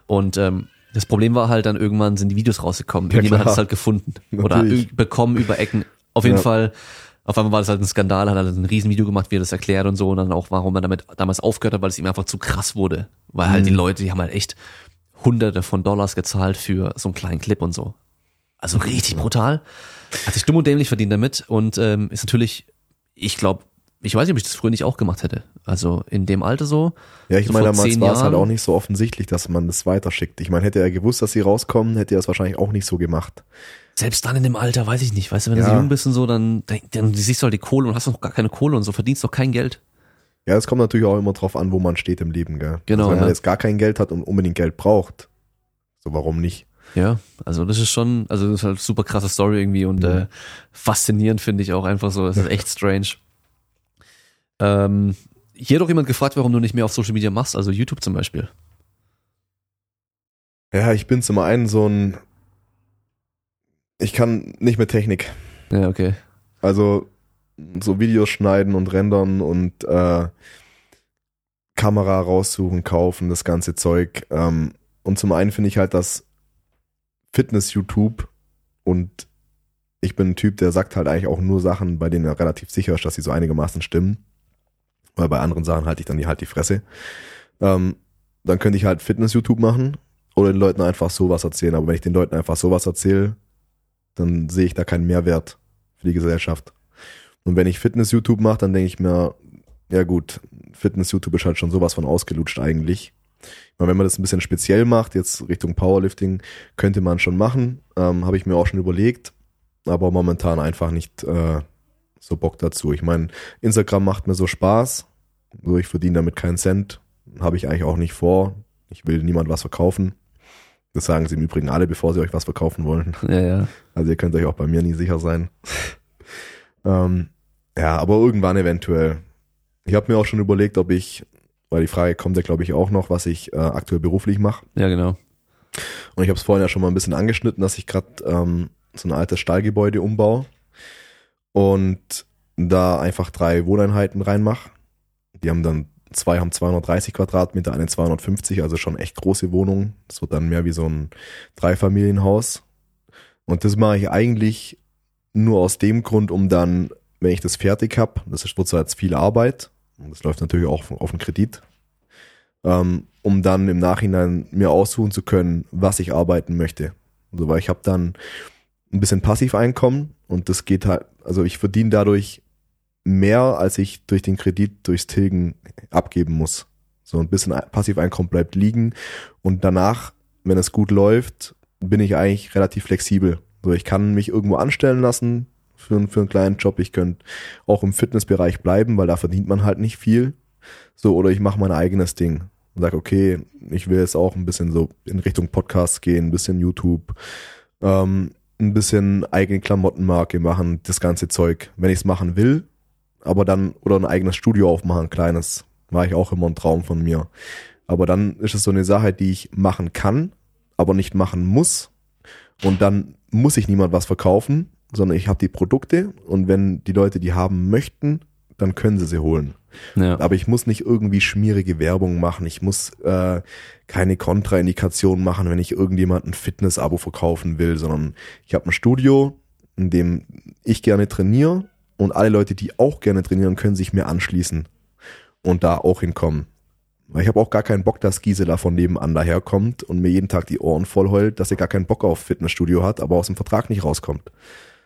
Und ähm, das Problem war halt dann irgendwann sind die Videos rausgekommen. Ja, Irgendjemand hat es halt gefunden oder Natürlich. ü- bekommen über Ecken. Auf jeden Ja. Fall, auf einmal war das halt ein Skandal, hat er halt ein Riesenvideo gemacht, wie er das erklärt und so und dann auch, warum er damit damals aufgehört hat, weil es ihm einfach zu krass wurde. Weil halt Mhm. die Leute, die haben halt echt hunderte von Dollars gezahlt für so einen kleinen Clip und so. Also richtig brutal. Hat sich dumm und dämlich verdient damit und ähm, ist natürlich, ich glaube, ich weiß nicht, ob ich das früher nicht auch gemacht hätte. Also in dem Alter so. Ja, ich so meine, damals war es halt auch nicht so offensichtlich, dass man das weiterschickt. Ich meine, hätte er gewusst, dass sie rauskommen, hätte er es wahrscheinlich auch nicht so gemacht. Selbst dann in dem Alter, weiß ich nicht. Weißt du, wenn du Ja. so jung bist und so, dann, dann, dann siehst du halt die Kohle und hast noch gar keine Kohle und so, verdienst doch kein Geld. Ja, es kommt natürlich auch immer drauf an, wo man steht im Leben, gell? Genau, Also wenn ja. man jetzt gar kein Geld hat und unbedingt Geld braucht, so warum nicht? Ja, also das ist schon, also das ist halt super krasse Story irgendwie und Mhm. äh, faszinierend finde ich auch einfach so. Das ist echt strange. Ähm, hier hat doch jemand gefragt, warum du nicht mehr auf Social Media machst, also YouTube zum Beispiel. Ja, ich bin zum einen so ein, ich kann nicht mit Technik. Ja, okay. Also so Videos schneiden und rendern und äh, Kamera raussuchen, kaufen, das ganze Zeug. Ähm, und zum einen finde ich halt, dass Fitness-YouTube und ich bin ein Typ, der sagt halt eigentlich auch nur Sachen, bei denen er relativ sicher ist, dass sie so einigermaßen stimmen. Weil bei anderen Sachen halte ich dann die halt die Fresse. Ähm, dann könnte ich halt Fitness-YouTube machen oder den Leuten einfach sowas erzählen. Aber wenn ich den Leuten einfach sowas erzähle, dann sehe ich da keinen Mehrwert für die Gesellschaft. Und wenn ich Fitness-YouTube mache, dann denke ich mir, ja gut, Fitness-YouTube ist halt schon sowas von ausgelutscht eigentlich. Ich meine, wenn man das ein bisschen speziell macht, jetzt Richtung Powerlifting, könnte man schon machen. Ähm, Habe ich mir auch schon überlegt, aber momentan einfach nicht äh, so Bock dazu. Ich meine, Instagram macht mir so Spaß, so ich verdiene damit keinen Cent, habe ich eigentlich auch nicht vor. Ich will niemand was verkaufen. Das sagen sie im Übrigen alle, bevor sie euch was verkaufen wollen. Ja, ja. Also ihr könnt euch auch bei mir nie sicher sein. ähm, ja, aber irgendwann eventuell. Ich habe mir auch schon überlegt, ob ich, weil die Frage kommt ja glaube ich auch noch, was ich äh, aktuell beruflich mache. Ja, genau. Und ich habe es vorhin ja schon mal ein bisschen angeschnitten, dass ich gerade ähm, so ein altes Stallgebäude umbaue und da einfach drei Wohneinheiten reinmache. Die haben dann zwei haben 230 Quadratmeter, eine 250, also schon echt große Wohnungen. Das wird dann mehr wie so ein Dreifamilienhaus. Und das mache ich eigentlich nur aus dem Grund, um dann, wenn ich das fertig habe, das ist, wird zwar jetzt viel Arbeit, und das läuft natürlich auch auf den Kredit, ähm, um dann im Nachhinein mir aussuchen zu können, was ich arbeiten möchte. Also weil ich habe dann ein bisschen Passiveinkommen und das geht halt, also ich verdiene dadurch mehr, als ich durch den Kredit, durchs Tilgen abgeben muss. So ein bisschen Passiveinkommen bleibt liegen und danach, wenn es gut läuft, bin ich eigentlich relativ flexibel. So, ich kann mich irgendwo anstellen lassen für, für einen kleinen Job. Ich könnte auch im Fitnessbereich bleiben, weil da verdient man halt nicht viel. So, oder ich mache mein eigenes Ding und sage, okay, ich will jetzt auch ein bisschen so in Richtung Podcast gehen, ein bisschen YouTube, ähm, ein bisschen eigene Klamottenmarke machen, das ganze Zeug, wenn ich es machen will, aber dann, oder ein eigenes Studio aufmachen, ein kleines, war ich auch immer ein Traum von mir. Aber dann ist es so eine Sache, die ich machen kann, aber nicht machen muss. Und dann muss ich niemand was verkaufen, sondern ich habe die Produkte und wenn die Leute die haben möchten, dann können sie sie holen. Ja. Aber ich muss nicht irgendwie schmierige Werbung machen. Ich muss äh, keine Kontraindikation machen, wenn ich irgendjemand ein Fitness-Abo verkaufen will, sondern ich habe ein Studio, in dem ich gerne trainiere und alle Leute, die auch gerne trainieren, können sich mir anschließen und da auch hinkommen. Weil ich habe auch gar keinen Bock, dass Gisela von nebenan daherkommt und mir jeden Tag die Ohren voll heult, dass sie gar keinen Bock auf Fitnessstudio hat, aber aus dem Vertrag nicht rauskommt.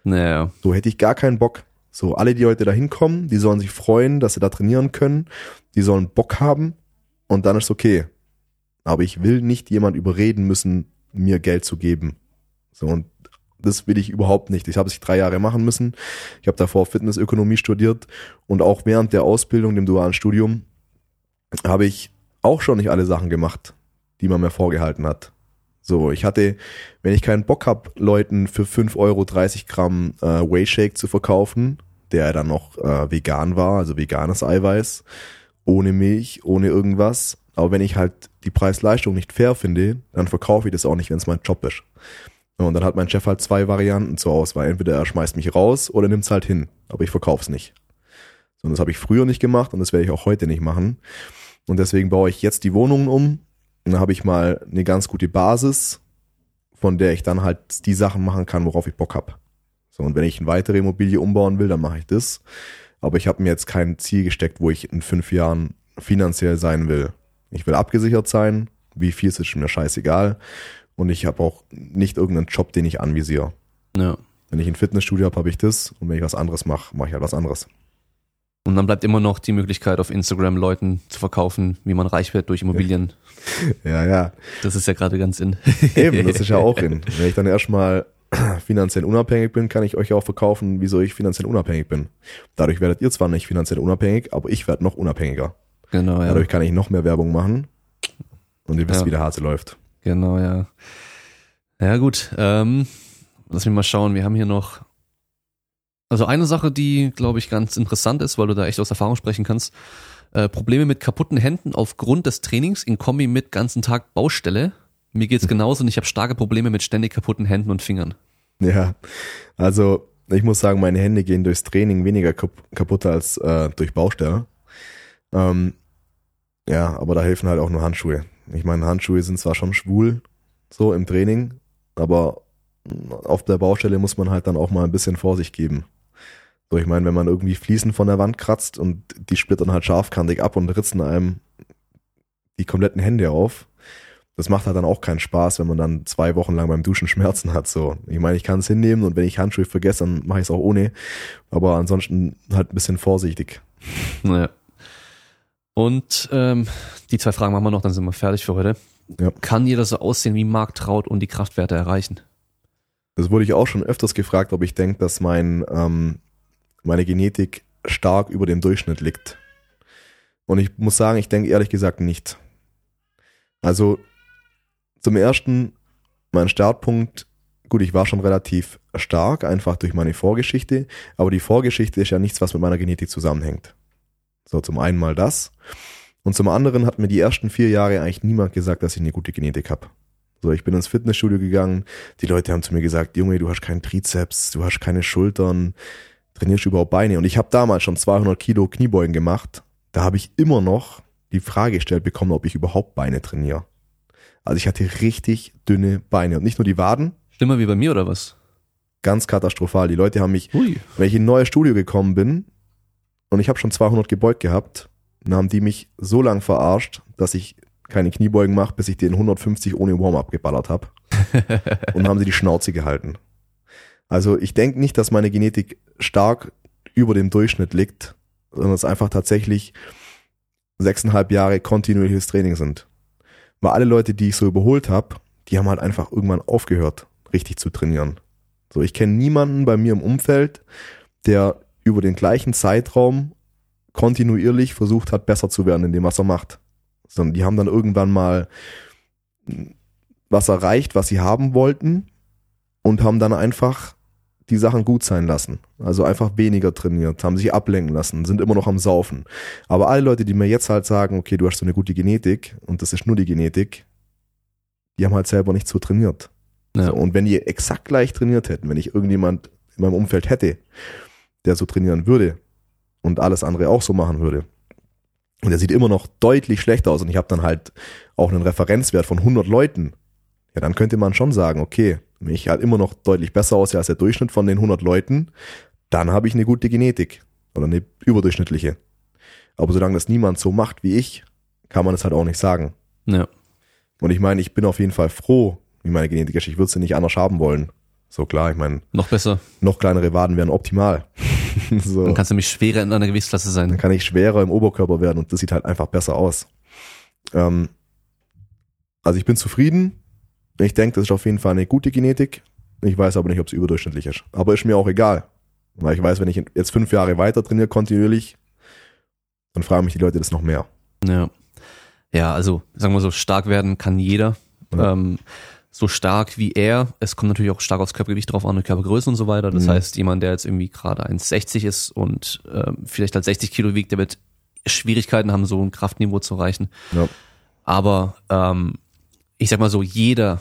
Naja. So hätte ich gar keinen Bock. So, alle, die heute da hinkommen, die sollen sich freuen, dass sie da trainieren können. Die sollen Bock haben und dann ist okay. Aber ich will nicht jemand überreden müssen, mir Geld zu geben. So, und das will ich überhaupt nicht. Ich habe es drei Jahre machen müssen. Ich habe davor Fitnessökonomie studiert und auch während der Ausbildung, dem dualen Studium, habe ich auch schon nicht alle Sachen gemacht, die man mir vorgehalten hat. So, ich hatte, wenn ich keinen Bock hab, Leuten für fünf Euro 30 Gramm äh, Whey Shake zu verkaufen, der dann noch äh, vegan war, also veganes Eiweiß, ohne Milch, ohne irgendwas. Aber wenn ich halt die Preis-Leistung nicht fair finde, dann verkaufe ich das auch nicht, wenn es mein Job ist. Und dann hat mein Chef halt zwei Varianten zur Auswahl. Entweder er schmeißt mich raus oder nimmt es halt hin. Aber ich verkaufe es nicht. Und das habe ich früher nicht gemacht und das werde ich auch heute nicht machen. Und deswegen baue ich jetzt die Wohnungen um, dann habe ich mal eine ganz gute Basis, von der ich dann halt die Sachen machen kann, worauf ich Bock habe. So, und wenn ich eine weitere Immobilie umbauen will, dann mache ich das. Aber ich habe mir jetzt kein Ziel gesteckt, wo ich in fünf Jahren finanziell sein will. Ich will abgesichert sein. Wie viel ist, ist mir scheißegal. Und ich habe auch nicht irgendeinen Job, den ich anvisiere. Ja. Wenn ich ein Fitnessstudio habe, habe ich das. Und wenn ich was anderes mache, mache ich halt was anderes. Und dann bleibt immer noch die Möglichkeit, auf Instagram Leuten zu verkaufen, wie man reich wird durch Immobilien. Ja, ja. Das ist ja gerade ganz in. Eben, das ist ja auch in. Wenn ich dann erstmal finanziell unabhängig bin, kann ich euch auch verkaufen, wieso ich finanziell unabhängig bin. Dadurch werdet ihr zwar nicht finanziell unabhängig, aber ich werde noch unabhängiger. Genau, ja. Dadurch kann ich noch mehr Werbung machen und ihr wisst, ja. wie der Hase läuft. Genau, ja. Ja, gut. Ähm, lass mich mal schauen. Wir haben hier noch also eine Sache, die, glaube ich, ganz interessant ist, weil du da echt aus Erfahrung sprechen kannst. Äh, Probleme mit kaputten Händen aufgrund des Trainings in Kombi mit ganzen Tag Baustelle. Mir geht's genauso und ich habe starke Probleme mit ständig kaputten Händen und Fingern. Ja, also ich muss sagen, meine Hände gehen durchs Training weniger kaputt als äh, durch Baustelle. Ähm, ja, aber da helfen halt auch nur Handschuhe. Ich meine, Handschuhe sind zwar schon schwul, so im Training, aber auf der Baustelle muss man halt dann auch mal ein bisschen Vorsicht geben. So, ich meine, wenn man irgendwie Fliesen von der Wand kratzt und die splittern halt scharfkantig ab und ritzen einem die kompletten Hände auf, das macht halt dann auch keinen Spaß, wenn man dann zwei Wochen lang beim Duschen Schmerzen hat. So, ich meine, ich kann es hinnehmen und wenn ich Handschuhe vergesse, dann mache ich es auch ohne. Aber ansonsten halt ein bisschen vorsichtig. Naja. Und ähm, die zwei Fragen machen wir noch, dann sind wir fertig für heute. Ja. Kann jeder so aussehen wie Mark Traut und die Kraftwerte erreichen? Das wurde ich auch schon öfters gefragt, ob ich denke, dass mein ähm, meine Genetik stark über dem Durchschnitt liegt. Und ich muss sagen, ich denke ehrlich gesagt nicht. Also zum ersten, mein Startpunkt, gut, ich war schon relativ stark, einfach durch meine Vorgeschichte, aber die Vorgeschichte ist ja nichts, was mit meiner Genetik zusammenhängt. So, zum einen mal das. Und zum anderen hat mir die ersten vier Jahre eigentlich niemand gesagt, dass ich eine gute Genetik habe. So, ich bin ins Fitnessstudio gegangen, die Leute haben zu mir gesagt, Junge, du hast keinen Trizeps, du hast keine Schultern, trainierst du überhaupt Beine? Und ich habe damals schon 200 Kilo Kniebeugen gemacht. Da habe ich immer noch die Frage gestellt bekommen, ob ich überhaupt Beine trainiere. Also ich hatte richtig dünne Beine und nicht nur die Waden. Stimme wie bei mir oder was? Ganz katastrophal. Die Leute haben mich, Ui. wenn ich in ein neues Studio gekommen bin und ich habe schon 200 gebeugt gehabt, dann haben die mich so lang verarscht, dass ich keine Kniebeugen mache, bis ich den 150 ohne Warm-up geballert habe. und dann haben sie die Schnauze gehalten. Also ich denke nicht, dass meine Genetik stark über dem Durchschnitt liegt, sondern es einfach tatsächlich sechseinhalb Jahre kontinuierliches Training sind. Weil alle Leute, die ich so überholt habe, die haben halt einfach irgendwann aufgehört, richtig zu trainieren. So, ich kenne niemanden bei mir im Umfeld, der über den gleichen Zeitraum kontinuierlich versucht hat, besser zu werden in dem, was er macht. Sondern die haben dann irgendwann mal was erreicht, was sie haben wollten und haben dann einfach die Sachen gut sein lassen. Also einfach weniger trainiert, haben sich ablenken lassen, sind immer noch am Saufen. Aber alle Leute, die mir jetzt halt sagen, okay, du hast so eine gute Genetik und das ist nur die Genetik, die haben halt selber nicht so trainiert. Ja. So, und wenn die exakt gleich trainiert hätten, wenn ich irgendjemand in meinem Umfeld hätte, der so trainieren würde und alles andere auch so machen würde, und der sieht immer noch deutlich schlechter aus und ich habe dann halt auch einen Referenzwert von 100 Leuten, ja, dann könnte man schon sagen, okay, wenn ich halt immer noch deutlich besser aussehe als der Durchschnitt von den 100 Leuten, dann habe ich eine gute Genetik oder eine überdurchschnittliche. Aber solange das niemand so macht wie ich, kann man es halt auch nicht sagen. Ja. Und ich meine, ich bin auf jeden Fall froh, wie meine Genetik ist. Ich würde sie nicht anders haben wollen. So klar, ich meine. Noch besser. Noch kleinere Waden wären optimal. so. Dann kannst du nämlich schwerer in einer Gewichtsklasse sein. Dann kann ich schwerer im Oberkörper werden und das sieht halt einfach besser aus. Ähm, also ich bin zufrieden. Ich denke, das ist auf jeden Fall eine gute Genetik. Ich weiß aber nicht, ob es überdurchschnittlich ist. Aber ist mir auch egal. Weil ich weiß, wenn ich jetzt fünf Jahre weiter trainiere, kontinuierlich, dann fragen mich die Leute das noch mehr. Ja. Ja, also sagen wir so, stark werden kann jeder. Ja. Ähm, so stark wie er. Es kommt natürlich auch stark aufs Körpergewicht drauf an, Körpergröße und so weiter. Das mhm. heißt, jemand, der jetzt irgendwie gerade 1,60 ist und ähm, vielleicht halt 60 Kilo wiegt, der wird Schwierigkeiten haben, so ein Kraftniveau zu erreichen. Ja. Aber ähm, ich sag mal so, jeder,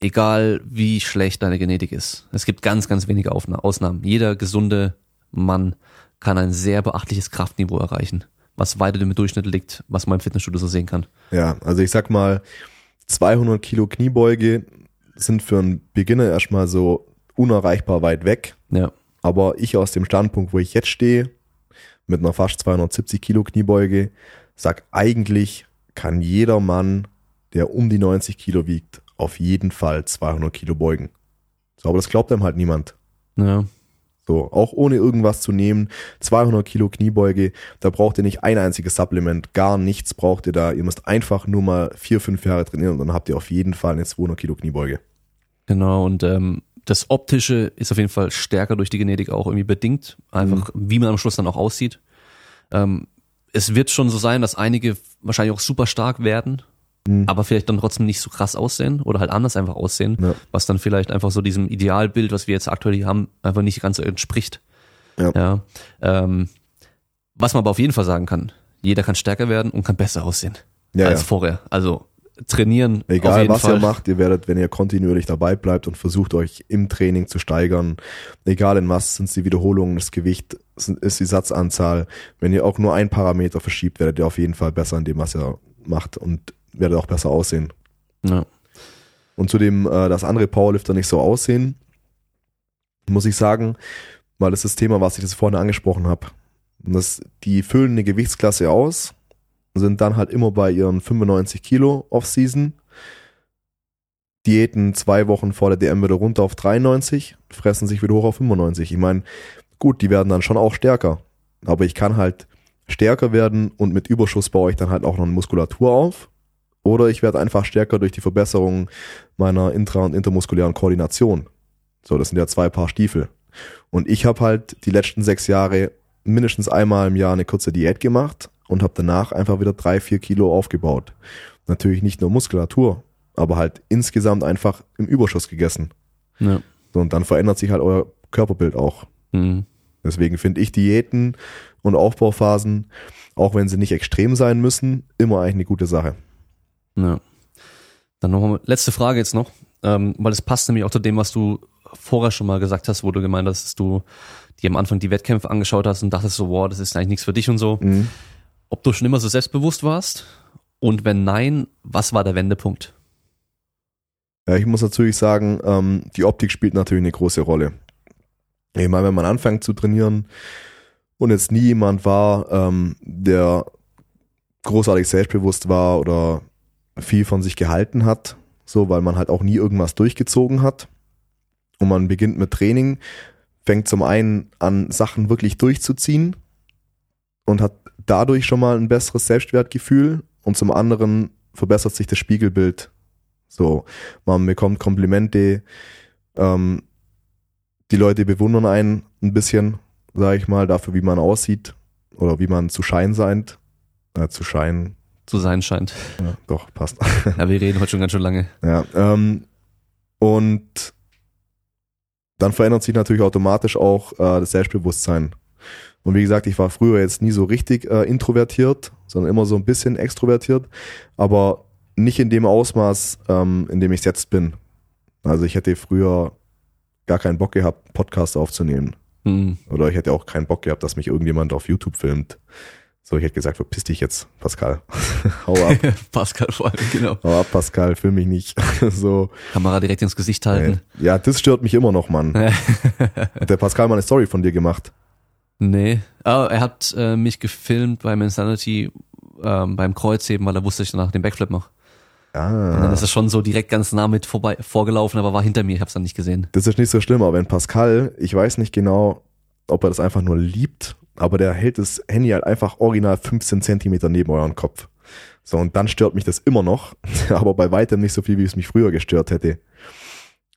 egal wie schlecht deine Genetik ist, es gibt ganz, ganz wenige Ausnahmen. Jeder gesunde Mann kann ein sehr beachtliches Kraftniveau erreichen, was weiter dem Durchschnitt liegt, was man im Fitnessstudio so sehen kann. Ja, also ich sag mal, 200 Kilo Kniebeuge sind für einen Beginner erstmal so unerreichbar weit weg. Ja. Aber ich aus dem Standpunkt, wo ich jetzt stehe, mit einer fast 270 Kilo Kniebeuge, sag eigentlich kann jeder Mann, der um die 90 Kilo wiegt, auf jeden Fall 200 Kilo beugen. So, aber das glaubt einem halt niemand. Ja. So, auch ohne irgendwas zu nehmen, 200 Kilo Kniebeuge, da braucht ihr nicht ein einziges Supplement, gar nichts braucht ihr da. Ihr müsst einfach nur mal vier, fünf Jahre trainieren und dann habt ihr auf jeden Fall eine 200 Kilo Kniebeuge. Genau, und ähm, das Optische ist auf jeden Fall stärker durch die Genetik auch irgendwie bedingt, einfach mhm. wie man am Schluss dann auch aussieht. Ähm, es wird schon so sein, dass einige wahrscheinlich auch super stark werden, mhm. aber vielleicht dann trotzdem nicht so krass aussehen oder halt anders einfach aussehen, ja. was dann vielleicht einfach so diesem Idealbild, was wir jetzt aktuell hier haben, einfach nicht ganz entspricht. Ja. ja. Ähm, was man aber auf jeden Fall sagen kann, jeder kann stärker werden und kann besser aussehen ja, als vorher. Also trainieren. Egal was Fall. ihr macht, ihr werdet, wenn ihr kontinuierlich dabei bleibt und versucht euch im Training zu steigern, egal in was, sind es die Wiederholungen, das Gewicht, ist die Satzanzahl. Wenn ihr auch nur ein Parameter verschiebt, werdet ihr auf jeden Fall besser in dem, was ihr macht. Und werde auch besser aussehen. Ja. Und zudem, äh, dass andere Powerlifter nicht so aussehen, muss ich sagen, weil das ist das Thema, was ich das vorhin angesprochen habe. Das, die füllen eine Gewichtsklasse aus, sind dann halt immer bei ihren 95 Kilo Off-Season, Diäten zwei Wochen vor der DM wieder runter auf 93, fressen sich wieder hoch auf 95. Ich meine, gut, die werden dann schon auch stärker. Aber ich kann halt stärker werden und mit Überschuss baue ich dann halt auch noch eine Muskulatur auf. Oder ich werde einfach stärker durch die Verbesserung meiner intra- und intermuskulären Koordination. So, das sind ja zwei Paar Stiefel. Und ich habe halt die letzten sechs Jahre mindestens einmal im Jahr eine kurze Diät gemacht und habe danach einfach wieder drei, vier Kilo aufgebaut. Natürlich nicht nur Muskulatur, aber halt insgesamt einfach im Überschuss gegessen. Ja. So, und dann verändert sich halt euer Körperbild auch. Mhm. Deswegen finde ich Diäten und Aufbauphasen, auch wenn sie nicht extrem sein müssen, immer eigentlich eine gute Sache. Ja. Dann noch eine letzte Frage jetzt noch, ähm, weil es passt nämlich auch zu dem, was du vorher schon mal gesagt hast, wo du gemeint hast, dass du dir am Anfang die Wettkämpfe angeschaut hast und dachtest so, wow, das ist eigentlich nichts für dich und so. Mhm. Ob du schon immer so selbstbewusst warst und wenn nein, was war der Wendepunkt? Ja, ich muss natürlich sagen, ähm, die Optik spielt natürlich eine große Rolle. Ich meine, wenn man anfängt zu trainieren und jetzt nie jemand war, ähm, der großartig selbstbewusst war oder viel von sich gehalten hat, so weil man halt auch nie irgendwas durchgezogen hat. Und man beginnt mit Training, fängt zum einen an, Sachen wirklich durchzuziehen und hat dadurch schon mal ein besseres Selbstwertgefühl und zum anderen verbessert sich das Spiegelbild. So, man bekommt Komplimente, ähm, die Leute bewundern einen ein bisschen, sage ich mal, dafür, wie man aussieht oder wie man zu Schein seid. Äh, zu Schein. Zu sein scheint. Ja, doch, passt. Ja, wir reden heute schon ganz schön lange. Ja, ähm, und dann verändert sich natürlich automatisch auch äh, das Selbstbewusstsein. Und wie gesagt, ich war früher jetzt nie so richtig äh, introvertiert, sondern immer so ein bisschen extrovertiert, aber nicht in dem Ausmaß, ähm, in dem ich jetzt bin. Also ich hätte früher gar keinen Bock gehabt, Podcasts aufzunehmen. Hm. Oder ich hätte auch keinen Bock gehabt, dass mich irgendjemand auf YouTube filmt. So, ich hätte gesagt, verpiss dich jetzt, Pascal. Hau ab, Pascal vor allem, genau. hau ab, Pascal, film mich nicht. so. Kamera direkt ins Gesicht halten. Ja, das stört mich immer noch, Mann. Hat der Pascal mal eine Story von dir gemacht? Nee. Oh, er hat äh, mich gefilmt beim Insanity ähm, beim Kreuzheben, weil er wusste, dass ich danach den Backflip mache. Und dann Ah, ist er schon so direkt ganz nah mit vorbei vorgelaufen, aber war hinter mir, ich hab's dann nicht gesehen. das ist nicht so schlimm, aber wenn Pascal, ich weiß nicht genau, ob er das einfach nur liebt, aber der hält das Handy halt einfach original 15 Zentimeter neben euren Kopf. So, und dann stört mich das immer noch, aber bei weitem nicht so viel, wie es mich früher gestört hätte.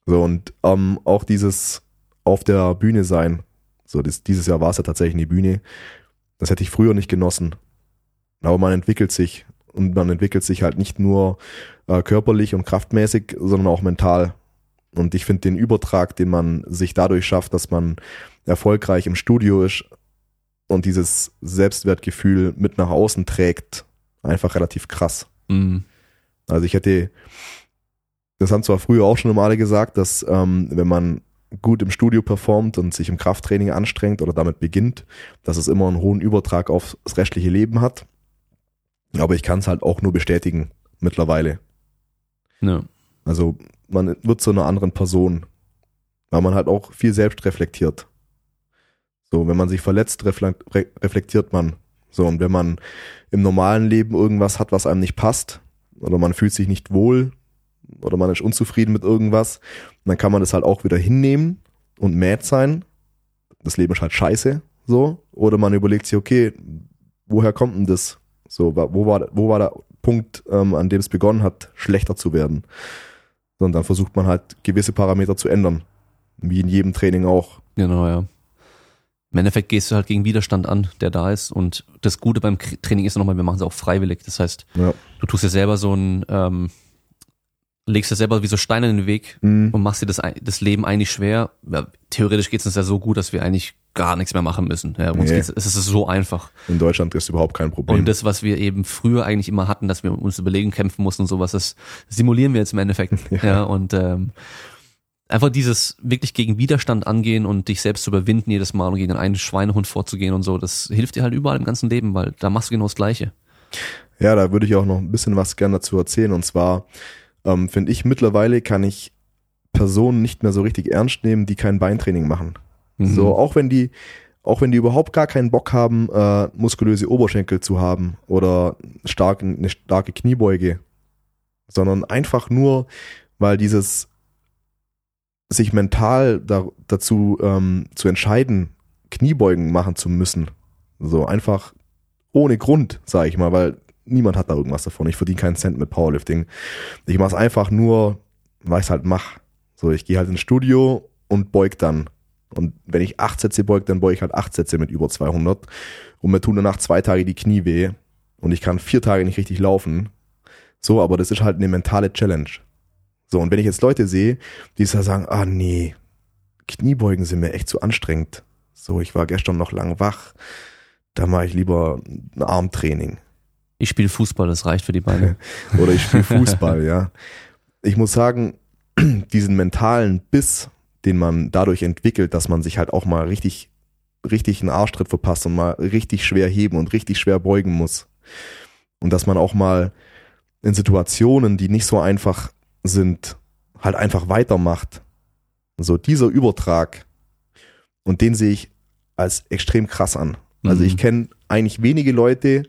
So, und ähm, auch dieses auf der Bühne sein, so das, dieses Jahr war es ja tatsächlich die Bühne, das hätte ich früher nicht genossen. Aber man entwickelt sich und man entwickelt sich halt nicht nur äh, körperlich und kraftmäßig, sondern auch mental. Und ich finde den Übertrag, den man sich dadurch schafft, dass man erfolgreich im Studio ist und dieses Selbstwertgefühl mit nach außen trägt, einfach relativ krass. Mhm. Also ich hätte, das haben zwar früher auch schon Male gesagt, dass ähm, wenn man gut im Studio performt und sich im Krafttraining anstrengt oder damit beginnt, dass es immer einen hohen Übertrag aufs restliche Leben hat. Aber ich kann es halt auch nur bestätigen mittlerweile. Ja. Also man wird zu einer anderen Person, weil man halt auch viel selbst reflektiert. So, wenn man sich verletzt, refle- re- reflektiert man. So, und wenn man im normalen Leben irgendwas hat, was einem nicht passt, oder man fühlt sich nicht wohl, oder man ist unzufrieden mit irgendwas, dann kann man das halt auch wieder hinnehmen und mad sein. Das Leben ist halt scheiße, so. Oder man überlegt sich, okay, woher kommt denn das? So, wo war, wo war der Punkt, ähm, an dem es begonnen hat, schlechter zu werden? So, Und dann versucht man halt gewisse Parameter zu ändern. Wie in jedem Training auch. Genau, ja. Im Endeffekt gehst du halt gegen Widerstand an, der da ist. Und das Gute beim Training ist nochmal, wir machen es auch freiwillig. Das heißt, Ja. du tust dir selber so ein, ähm, legst dir selber wie so Steine in den Weg Mhm. und machst dir das, das Leben eigentlich schwer. Ja, theoretisch geht es uns ja so gut, dass wir eigentlich gar nichts mehr machen müssen. Ja, uns Nee. geht's, es ist so einfach. In Deutschland ist überhaupt kein Problem. Und das, was wir eben früher eigentlich immer hatten, dass wir uns überlegen kämpfen mussten und sowas, das simulieren wir jetzt im Endeffekt. Ja. ja. und ähm, einfach dieses wirklich gegen Widerstand angehen und dich selbst zu überwinden jedes Mal und gegen einen Schweinehund vorzugehen und so, das hilft dir halt überall im ganzen Leben, weil da machst du genau das Gleiche. Ja, da würde ich auch noch ein bisschen was gerne dazu erzählen. Und zwar ähm, finde ich mittlerweile kann ich Personen nicht mehr so richtig ernst nehmen, die kein Beintraining machen. Mhm. So, auch wenn die, auch wenn die überhaupt gar keinen Bock haben, äh, muskulöse Oberschenkel zu haben oder stark, eine starke Kniebeuge, sondern einfach nur, weil dieses sich mental da, dazu ähm, zu entscheiden, Kniebeugen machen zu müssen. So einfach ohne Grund, sage ich mal, weil niemand hat da irgendwas davon. Ich verdiene keinen Cent mit Powerlifting. Ich mache es einfach nur, weil ich es halt mache. So, ich gehe halt ins Studio und beug dann. Und wenn ich acht Sätze beug, dann beug ich halt acht Sätze mit über 200. Und mir tun danach zwei Tage die Knie weh. Und ich kann vier Tage nicht richtig laufen. So, aber das ist halt eine mentale Challenge. So, und wenn ich jetzt Leute sehe, die da sagen, ah nee, Kniebeugen sind mir echt zu anstrengend. So, ich war gestern noch lang wach. Da mache ich lieber ein Armtraining. Ich spiele Fußball, das reicht für die Beine. Oder ich spiele Fußball, ja. Ich muss sagen, diesen mentalen Biss, den man dadurch entwickelt, dass man sich halt auch mal richtig, richtig einen Arschtritt verpasst und mal richtig schwer heben und richtig schwer beugen muss. Und dass man auch mal in Situationen, die nicht so einfach sind, halt einfach weitermacht. So dieser Übertrag. Und den sehe ich als extrem krass an. Also Mhm. ich kenne eigentlich wenige Leute,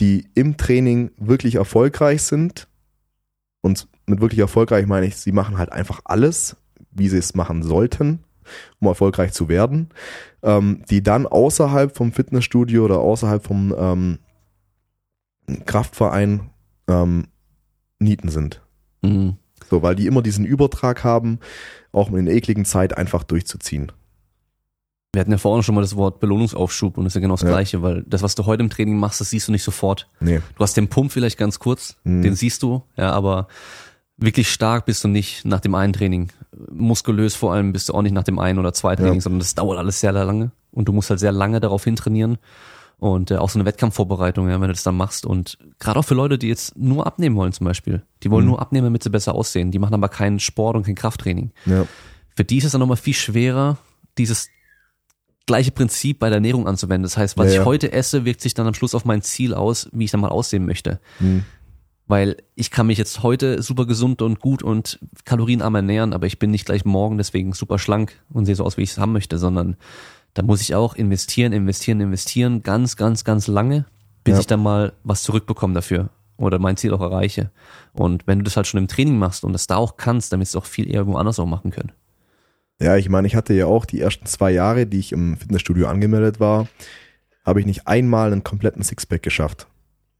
die im Training wirklich erfolgreich sind. Und mit wirklich erfolgreich meine ich, sie machen halt einfach alles, wie sie es machen sollten, um erfolgreich zu werden. Ähm, die dann außerhalb vom Fitnessstudio oder außerhalb vom ähm, Kraftverein ähm, Nieten sind. Mhm. So, weil die immer diesen Übertrag haben, auch in der ekligen Zeit einfach durchzuziehen. Wir hatten ja vorhin schon mal das Wort Belohnungsaufschub und das ist ja genau das Ja. Gleiche, weil das, was du heute im Training machst, das siehst du nicht sofort. Nee. Du hast den Pump vielleicht ganz kurz, Mhm. den siehst du, ja, aber wirklich stark bist du nicht nach dem einen Training. Muskulös vor allem bist du auch nicht nach dem einen oder zwei Training, Ja. sondern das dauert alles sehr, sehr lange und du musst halt sehr lange darauf hintrainieren und äh, auch so eine Wettkampfvorbereitung, ja, wenn du das dann machst und gerade auch für Leute, die jetzt nur abnehmen wollen zum Beispiel, die wollen Mhm. nur abnehmen, damit sie besser aussehen, die machen aber keinen Sport und kein Krafttraining. Ja. Für die ist es dann nochmal viel schwerer, dieses gleiche Prinzip bei der Ernährung anzuwenden. Das heißt, was Ja, ich ja. heute esse, wirkt sich dann am Schluss auf mein Ziel aus, wie ich dann mal aussehen möchte. Mhm. Weil ich kann mich jetzt heute super gesund und gut und kalorienarm ernähren, aber ich bin nicht gleich morgen deswegen super schlank und sehe so aus, wie ich es haben möchte, sondern da muss ich auch investieren, investieren, investieren, ganz, ganz, ganz lange, bis Ja. ich dann mal was zurückbekomme dafür oder mein Ziel auch erreiche. Und wenn du das halt schon im Training machst und das da auch kannst, dann wirst du auch viel eher irgendwo anders auch machen können. Ja, ich meine, ich hatte ja auch die ersten zwei Jahre, die ich im Fitnessstudio angemeldet war, habe ich nicht einmal einen kompletten Sixpack geschafft.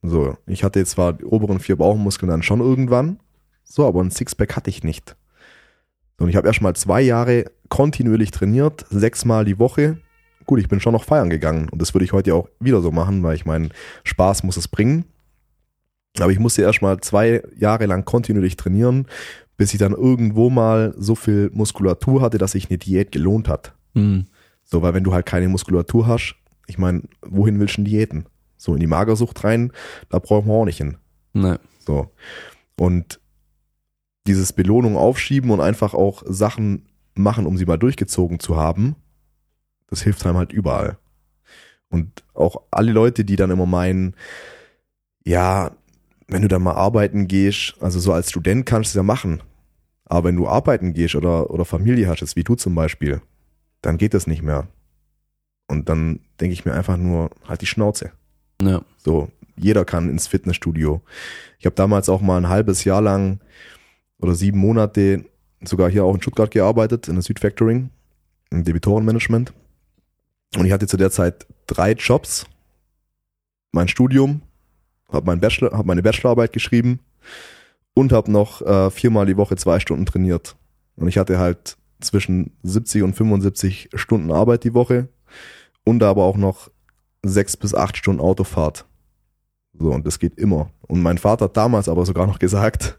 So, ich hatte jetzt zwar die oberen vier Bauchmuskeln dann schon irgendwann, so, aber ein Sixpack hatte ich nicht. Und ich habe erst mal zwei Jahre kontinuierlich trainiert, sechsmal die Woche. Gut, ich bin schon noch feiern gegangen und das würde ich heute auch wieder so machen, weil ich meine, Spaß muss es bringen. Aber ich musste erst mal zwei Jahre lang kontinuierlich trainieren, bis ich dann irgendwo mal so viel Muskulatur hatte, dass sich eine Diät gelohnt hat. Hm. So, weil wenn du halt keine Muskulatur hast, ich meine, wohin willst du denn Diäten? So in die Magersucht rein, da brauchen wir auch nicht hin. Ne. So. Und dieses Belohnung aufschieben und einfach auch Sachen machen, um sie mal durchgezogen zu haben, das hilft einem halt überall. Und auch alle Leute, die dann immer meinen, ja, wenn du dann mal arbeiten gehst, also so als Student kannst du es ja machen. Aber wenn du arbeiten gehst oder, oder Familie hast, wie du zum Beispiel, dann geht das nicht mehr. Und dann denke ich mir einfach nur, halt die Schnauze. Ja. So, jeder kann ins Fitnessstudio. Ich habe damals auch mal ein halbes Jahr lang oder sieben Monate sogar hier auch in Stuttgart gearbeitet, in der Südfactoring, im Debitorenmanagement. Und ich hatte zu der Zeit drei Jobs, mein Studium, habe mein Bachelor, hab meine Bachelorarbeit geschrieben und habe noch äh, viermal die Woche zwei Stunden trainiert. Und ich hatte halt zwischen 70 und 75 Stunden Arbeit die Woche und aber auch noch sechs bis acht Stunden Autofahrt. So, und das geht immer. Und mein Vater hat damals aber sogar noch gesagt,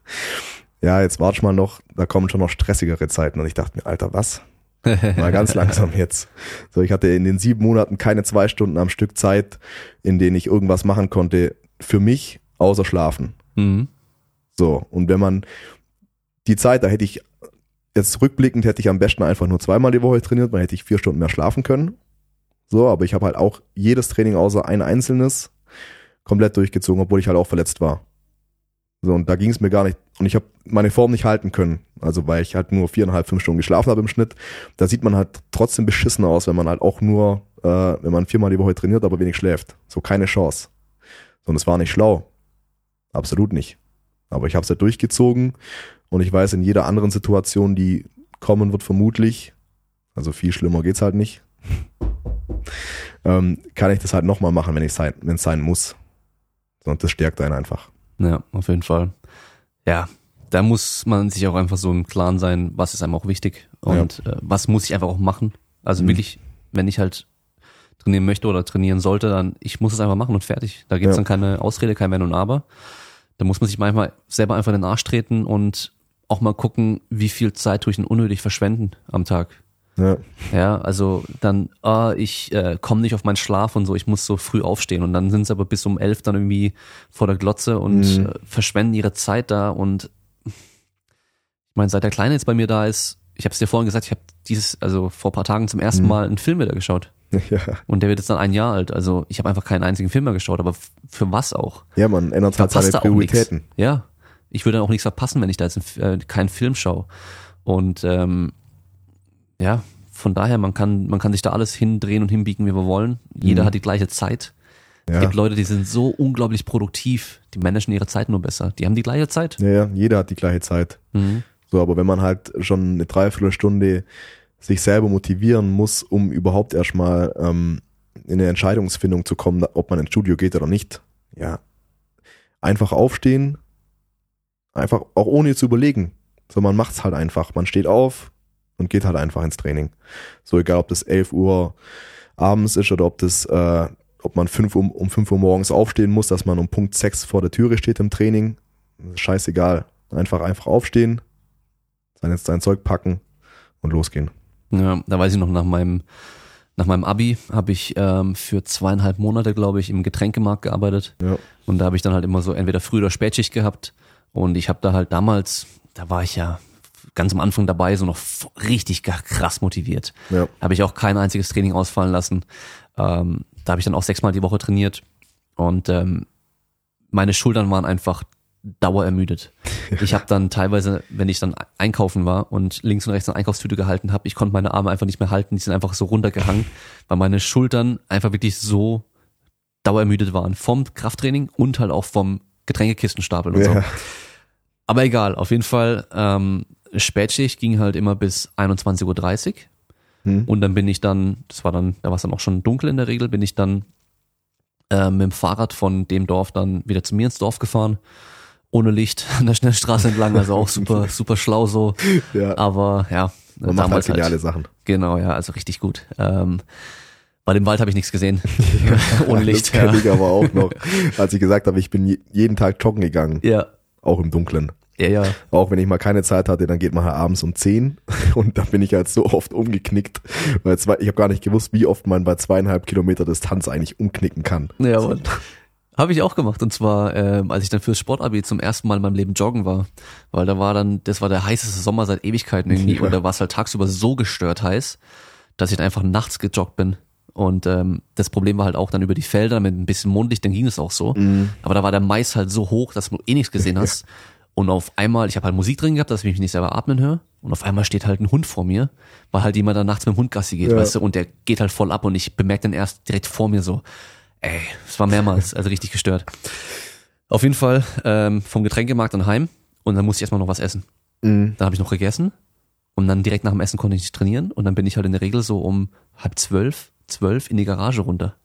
ja, jetzt warte mal noch, da kommen schon noch stressigere Zeiten. Und ich dachte mir, Alter, was? Mal ganz langsam jetzt. So, ich hatte in den sieben Monaten keine zwei Stunden am Stück Zeit, in denen ich irgendwas machen konnte für mich, außer schlafen. Mhm. So, und wenn man die Zeit, da hätte ich jetzt rückblickend hätte ich am besten einfach nur zweimal die Woche trainiert, dann hätte ich vier Stunden mehr schlafen können. So, aber ich habe halt auch jedes Training außer ein einzelnes komplett durchgezogen, obwohl ich halt auch verletzt war. So, und da ging es mir gar nicht. Und ich habe meine Form nicht halten können. Also weil ich halt nur viereinhalb, fünf Stunden geschlafen habe im Schnitt. Da sieht man halt trotzdem beschissen aus, wenn man halt auch nur, äh, wenn man viermal die Woche trainiert, aber wenig schläft. So keine Chance. Und es war nicht schlau. Absolut nicht. Aber ich habe es halt durchgezogen und ich weiß, in jeder anderen Situation, die kommen wird, vermutlich, also viel schlimmer geht's halt nicht, ähm, kann ich das halt nochmal machen, wenn ich sein, wenn es sein muss. Und das stärkt einen einfach. Ja, auf jeden Fall. Ja, da muss man sich auch einfach so im Klaren sein, was ist einem auch wichtig und äh, was muss ich einfach auch machen. Also Mhm. wirklich, wenn ich halt trainieren möchte oder trainieren sollte, dann ich muss es einfach machen und fertig. Da gibt's Ja. dann keine Ausrede, kein Wenn und Aber. Da muss man sich manchmal selber einfach in den Arsch treten und auch mal gucken, wie viel Zeit tue ich denn unnötig verschwenden am Tag. Ja, Ja, also dann, ah, ich äh, komme nicht auf meinen Schlaf und so, ich muss so früh aufstehen und dann sind sie aber bis um elf dann irgendwie vor der Glotze und Mhm. äh, verschwenden ihre Zeit da und ich meine, seit der Kleine jetzt bei mir da ist, ich habe es dir vorhin gesagt, ich habe dieses, also vor ein paar Tagen zum ersten Mhm. Mal einen Film wieder geschaut ja. und der wird jetzt dann ein Jahr alt, also ich habe einfach keinen einzigen Film mehr geschaut, aber für was auch? ja, man ändert halt seine. Prioritäten. Ja, ich würde dann auch nichts verpassen, wenn ich da jetzt äh, keinen Film schaue. Und ähm, ja, von daher, man kann, man kann sich da alles hindrehen und hinbiegen, wie wir wollen. Jeder Mhm. hat die gleiche Zeit. Es Ja. gibt Leute, die sind so unglaublich produktiv, die managen ihre Zeit nur besser. Die haben die gleiche Zeit. ja, ja, jeder hat die gleiche Zeit. Mhm. So, aber wenn man halt schon eine Dreiviertelstunde sich selber motivieren muss, um überhaupt erstmal ähm, in eine Entscheidungsfindung zu kommen, ob man ins Studio geht oder nicht, ja, einfach aufstehen, einfach auch ohne zu überlegen. So, man macht's halt einfach. Man steht auf, und geht halt einfach ins Training. So egal, ob das 11 Uhr abends ist oder ob das, äh, ob man 5 Uhr, um 5 Uhr morgens aufstehen muss, dass man um Punkt 6 vor der Türe steht im Training. Scheißegal. Einfach, einfach aufstehen, sein, sein Zeug packen und losgehen. Ja, da weiß ich noch nach meinem nach meinem Abi habe ich ähm, für zweieinhalb Monate, glaube ich, im Getränkemarkt gearbeitet. Ja. Und da habe ich dann halt immer so entweder Früh- oder Spätschicht gehabt. Und ich habe da halt damals, da war ich ja ganz am Anfang dabei, so noch richtig krass motiviert. Ja. Habe ich auch kein einziges Training ausfallen lassen. Ähm, da habe ich dann auch sechsmal die Woche trainiert. Und ähm, meine Schultern waren einfach dauerermüdet. Ich habe dann teilweise, wenn ich dann einkaufen war und links und rechts eine Einkaufstüte gehalten habe, ich konnte meine Arme einfach nicht mehr halten, die sind einfach so runtergehangen, weil meine Schultern einfach wirklich so dauerermüdet waren vom Krafttraining und halt auch vom Getränkekistenstapel und Ja. so. Aber egal, auf jeden Fall ähm, Spätschicht ging halt immer bis 21.30 Uhr Hm. und dann bin ich dann, das war dann, da war es dann auch schon dunkel in der Regel, bin ich dann äh, mit dem Fahrrad von dem Dorf dann wieder zu mir ins Dorf gefahren. Ohne Licht an der Schnellstraße entlang, also auch super, super schlau so. Ja. Aber ja, Man macht halt geniale Sachen. Genau, ja, also richtig gut. Ähm, bei dem Wald habe ich nichts gesehen. Ohne Licht. Das kenne Ja. ich aber auch noch, als ich gesagt habe, ich bin je- jeden Tag joggen gegangen, ja, auch im Dunkeln. Ja, ja. Auch wenn ich mal keine Zeit hatte, dann geht man halt abends um 10 und da bin ich halt so oft umgeknickt. Weil zwei, ich habe gar nicht gewusst, wie oft man bei zweieinhalb Kilometer Distanz eigentlich umknicken kann. Ja, Mann. Habe ich auch gemacht. Und zwar, ähm, als ich dann fürs Sportabi zum ersten Mal in meinem Leben joggen war. Weil da war dann, das war der heißeste Sommer seit Ewigkeiten irgendwie. Ja. Und da war es halt tagsüber so gestört heiß, dass ich dann einfach nachts gejoggt bin. Und ähm, das Problem war halt auch dann über die Felder mit ein bisschen Mondlicht, dann ging es auch so. Aber da war der Mais halt so hoch, dass du eh nichts gesehen hast. Und auf einmal, ich habe halt Musik drin gehabt, dass ich mich nicht selber atmen höre. Und auf einmal steht halt ein Hund vor mir, weil halt jemand da nachts mit dem Hund Gassi geht, Ja. weißt du, und der geht halt voll ab und ich bemerke dann erst direkt vor mir so, ey, es war mehrmals, also richtig gestört. Auf jeden Fall ähm, vom Getränkemarkt dann heim und dann musste ich erstmal noch was essen. Mhm. Dann habe ich noch gegessen und dann direkt nach dem Essen konnte ich nicht trainieren und dann bin ich halt in der Regel so um halb zwölf, zwölf in die Garage runter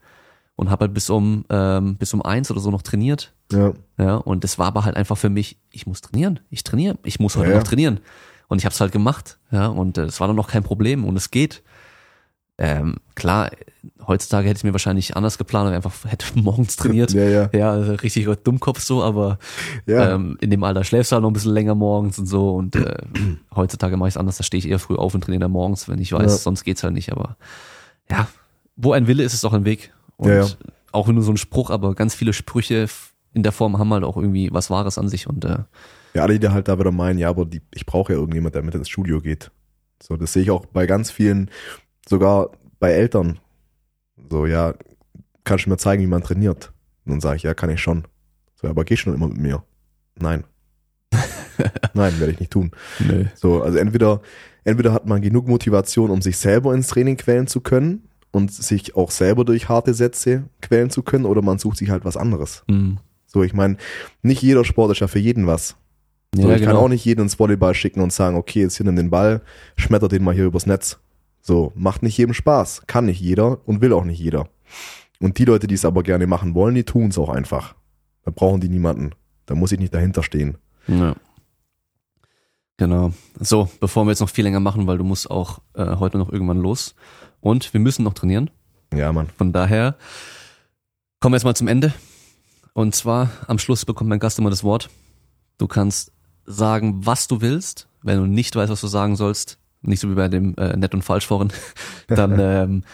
und habe halt bis um ähm, bis um eins oder so noch trainiert. Ja. Ja, und das war aber halt einfach für mich, ich muss trainieren, ich trainiere, ich muss heute Ja, noch trainieren. Und ich habe es halt gemacht, ja, und es war dann noch kein Problem und es geht. Ähm, klar, heutzutage hätte ich mir wahrscheinlich anders geplant und einfach hätte morgens trainiert. Ja, ja. Ja, also richtig Dummkopf so, aber Ja. ähm, in dem Alter schläfst du halt noch ein bisschen länger morgens und so und äh, heutzutage mache ich es anders, da stehe ich eher früh auf und trainiere dann morgens, wenn ich weiß, Ja. sonst geht's halt nicht, aber ja, wo ein Wille ist, ist auch ein Weg und Ja, ja. auch nur so ein Spruch, aber ganz viele Sprüche in der Form haben halt auch irgendwie was Wahres an sich und äh, Ja, alle, die halt da wieder meinen, ja, aber die, ich brauche ja irgendjemand, der mit ins Studio geht. So, das sehe ich auch bei ganz vielen, sogar bei Eltern. So, ja, kannst du mir zeigen, wie man trainiert? Und dann sage ich, ja, kann ich schon. So, aber geh schon immer mit mir. Nein. Nein, werde ich nicht tun. nö. So, also entweder, entweder hat man genug Motivation, um sich selber ins Training quälen zu können und sich auch selber durch harte Sätze quälen zu können, oder man sucht sich halt was anderes. Hm. So, ich meine, nicht jeder Sport ist ja für jeden was. So, Ja, ich kann genau. auch nicht jeden ins Volleyball schicken und sagen, okay, jetzt hier nimm den Ball, schmetter den mal hier übers Netz. So, macht nicht jedem Spaß. Kann nicht jeder und will auch nicht jeder. Und die Leute, die es aber gerne machen wollen, die tun es auch einfach. Da brauchen die niemanden. Da muss ich nicht dahinter stehen. Ja. Genau. So, bevor wir jetzt noch viel länger machen, weil du musst auch äh, heute noch irgendwann los. Und wir müssen noch trainieren. Ja, Mann. Von daher kommen wir jetzt mal zum Ende. Und zwar am Schluss bekommt mein Gast immer das Wort. Du kannst sagen, was du willst. Wenn du nicht weißt, was du sagen sollst, nicht so wie bei dem äh, Nett- und Falschforen, dann ähm,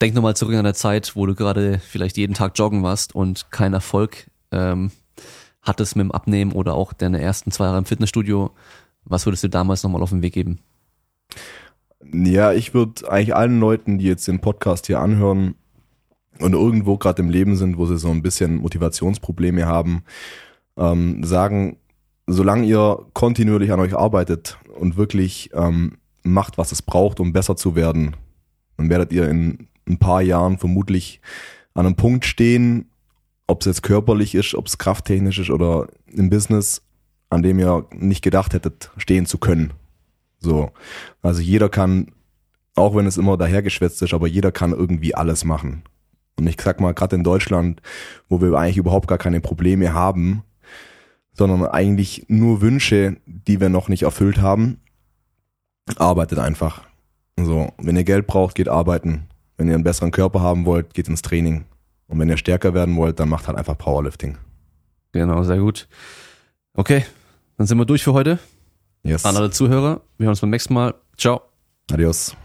denk nochmal zurück an der Zeit, wo du gerade vielleicht jeden Tag joggen warst und keinen Erfolg ähm, hattest mit dem Abnehmen oder auch deine ersten zwei Jahre im Fitnessstudio. Was würdest du damals nochmal auf den Weg geben? Ja, ich würde eigentlich allen Leuten, die jetzt den Podcast hier anhören und irgendwo gerade im Leben sind, wo sie so ein bisschen Motivationsprobleme haben, ähm, sagen, solange ihr kontinuierlich an euch arbeitet und wirklich ähm, macht, was es braucht, um besser zu werden, dann werdet ihr in ein paar Jahren vermutlich an einem Punkt stehen, ob es jetzt körperlich ist, ob es krafttechnisch ist oder im Business, an dem ihr nicht gedacht hättet, stehen zu können. So. Also jeder kann, auch wenn es immer dahergeschwätzt ist, aber jeder kann irgendwie alles machen. Und ich sag mal, gerade in Deutschland, wo wir eigentlich überhaupt gar keine Probleme haben, sondern eigentlich nur Wünsche, die wir noch nicht erfüllt haben, arbeitet einfach. So, wenn ihr Geld braucht, geht arbeiten. Wenn ihr einen besseren Körper haben wollt, geht ins Training. Und wenn ihr stärker werden wollt, dann macht halt einfach Powerlifting. Genau, sehr gut. Okay, dann sind wir durch für heute. Yes. An alle Zuhörer, wir hören uns beim nächsten Mal. Ciao. Adios.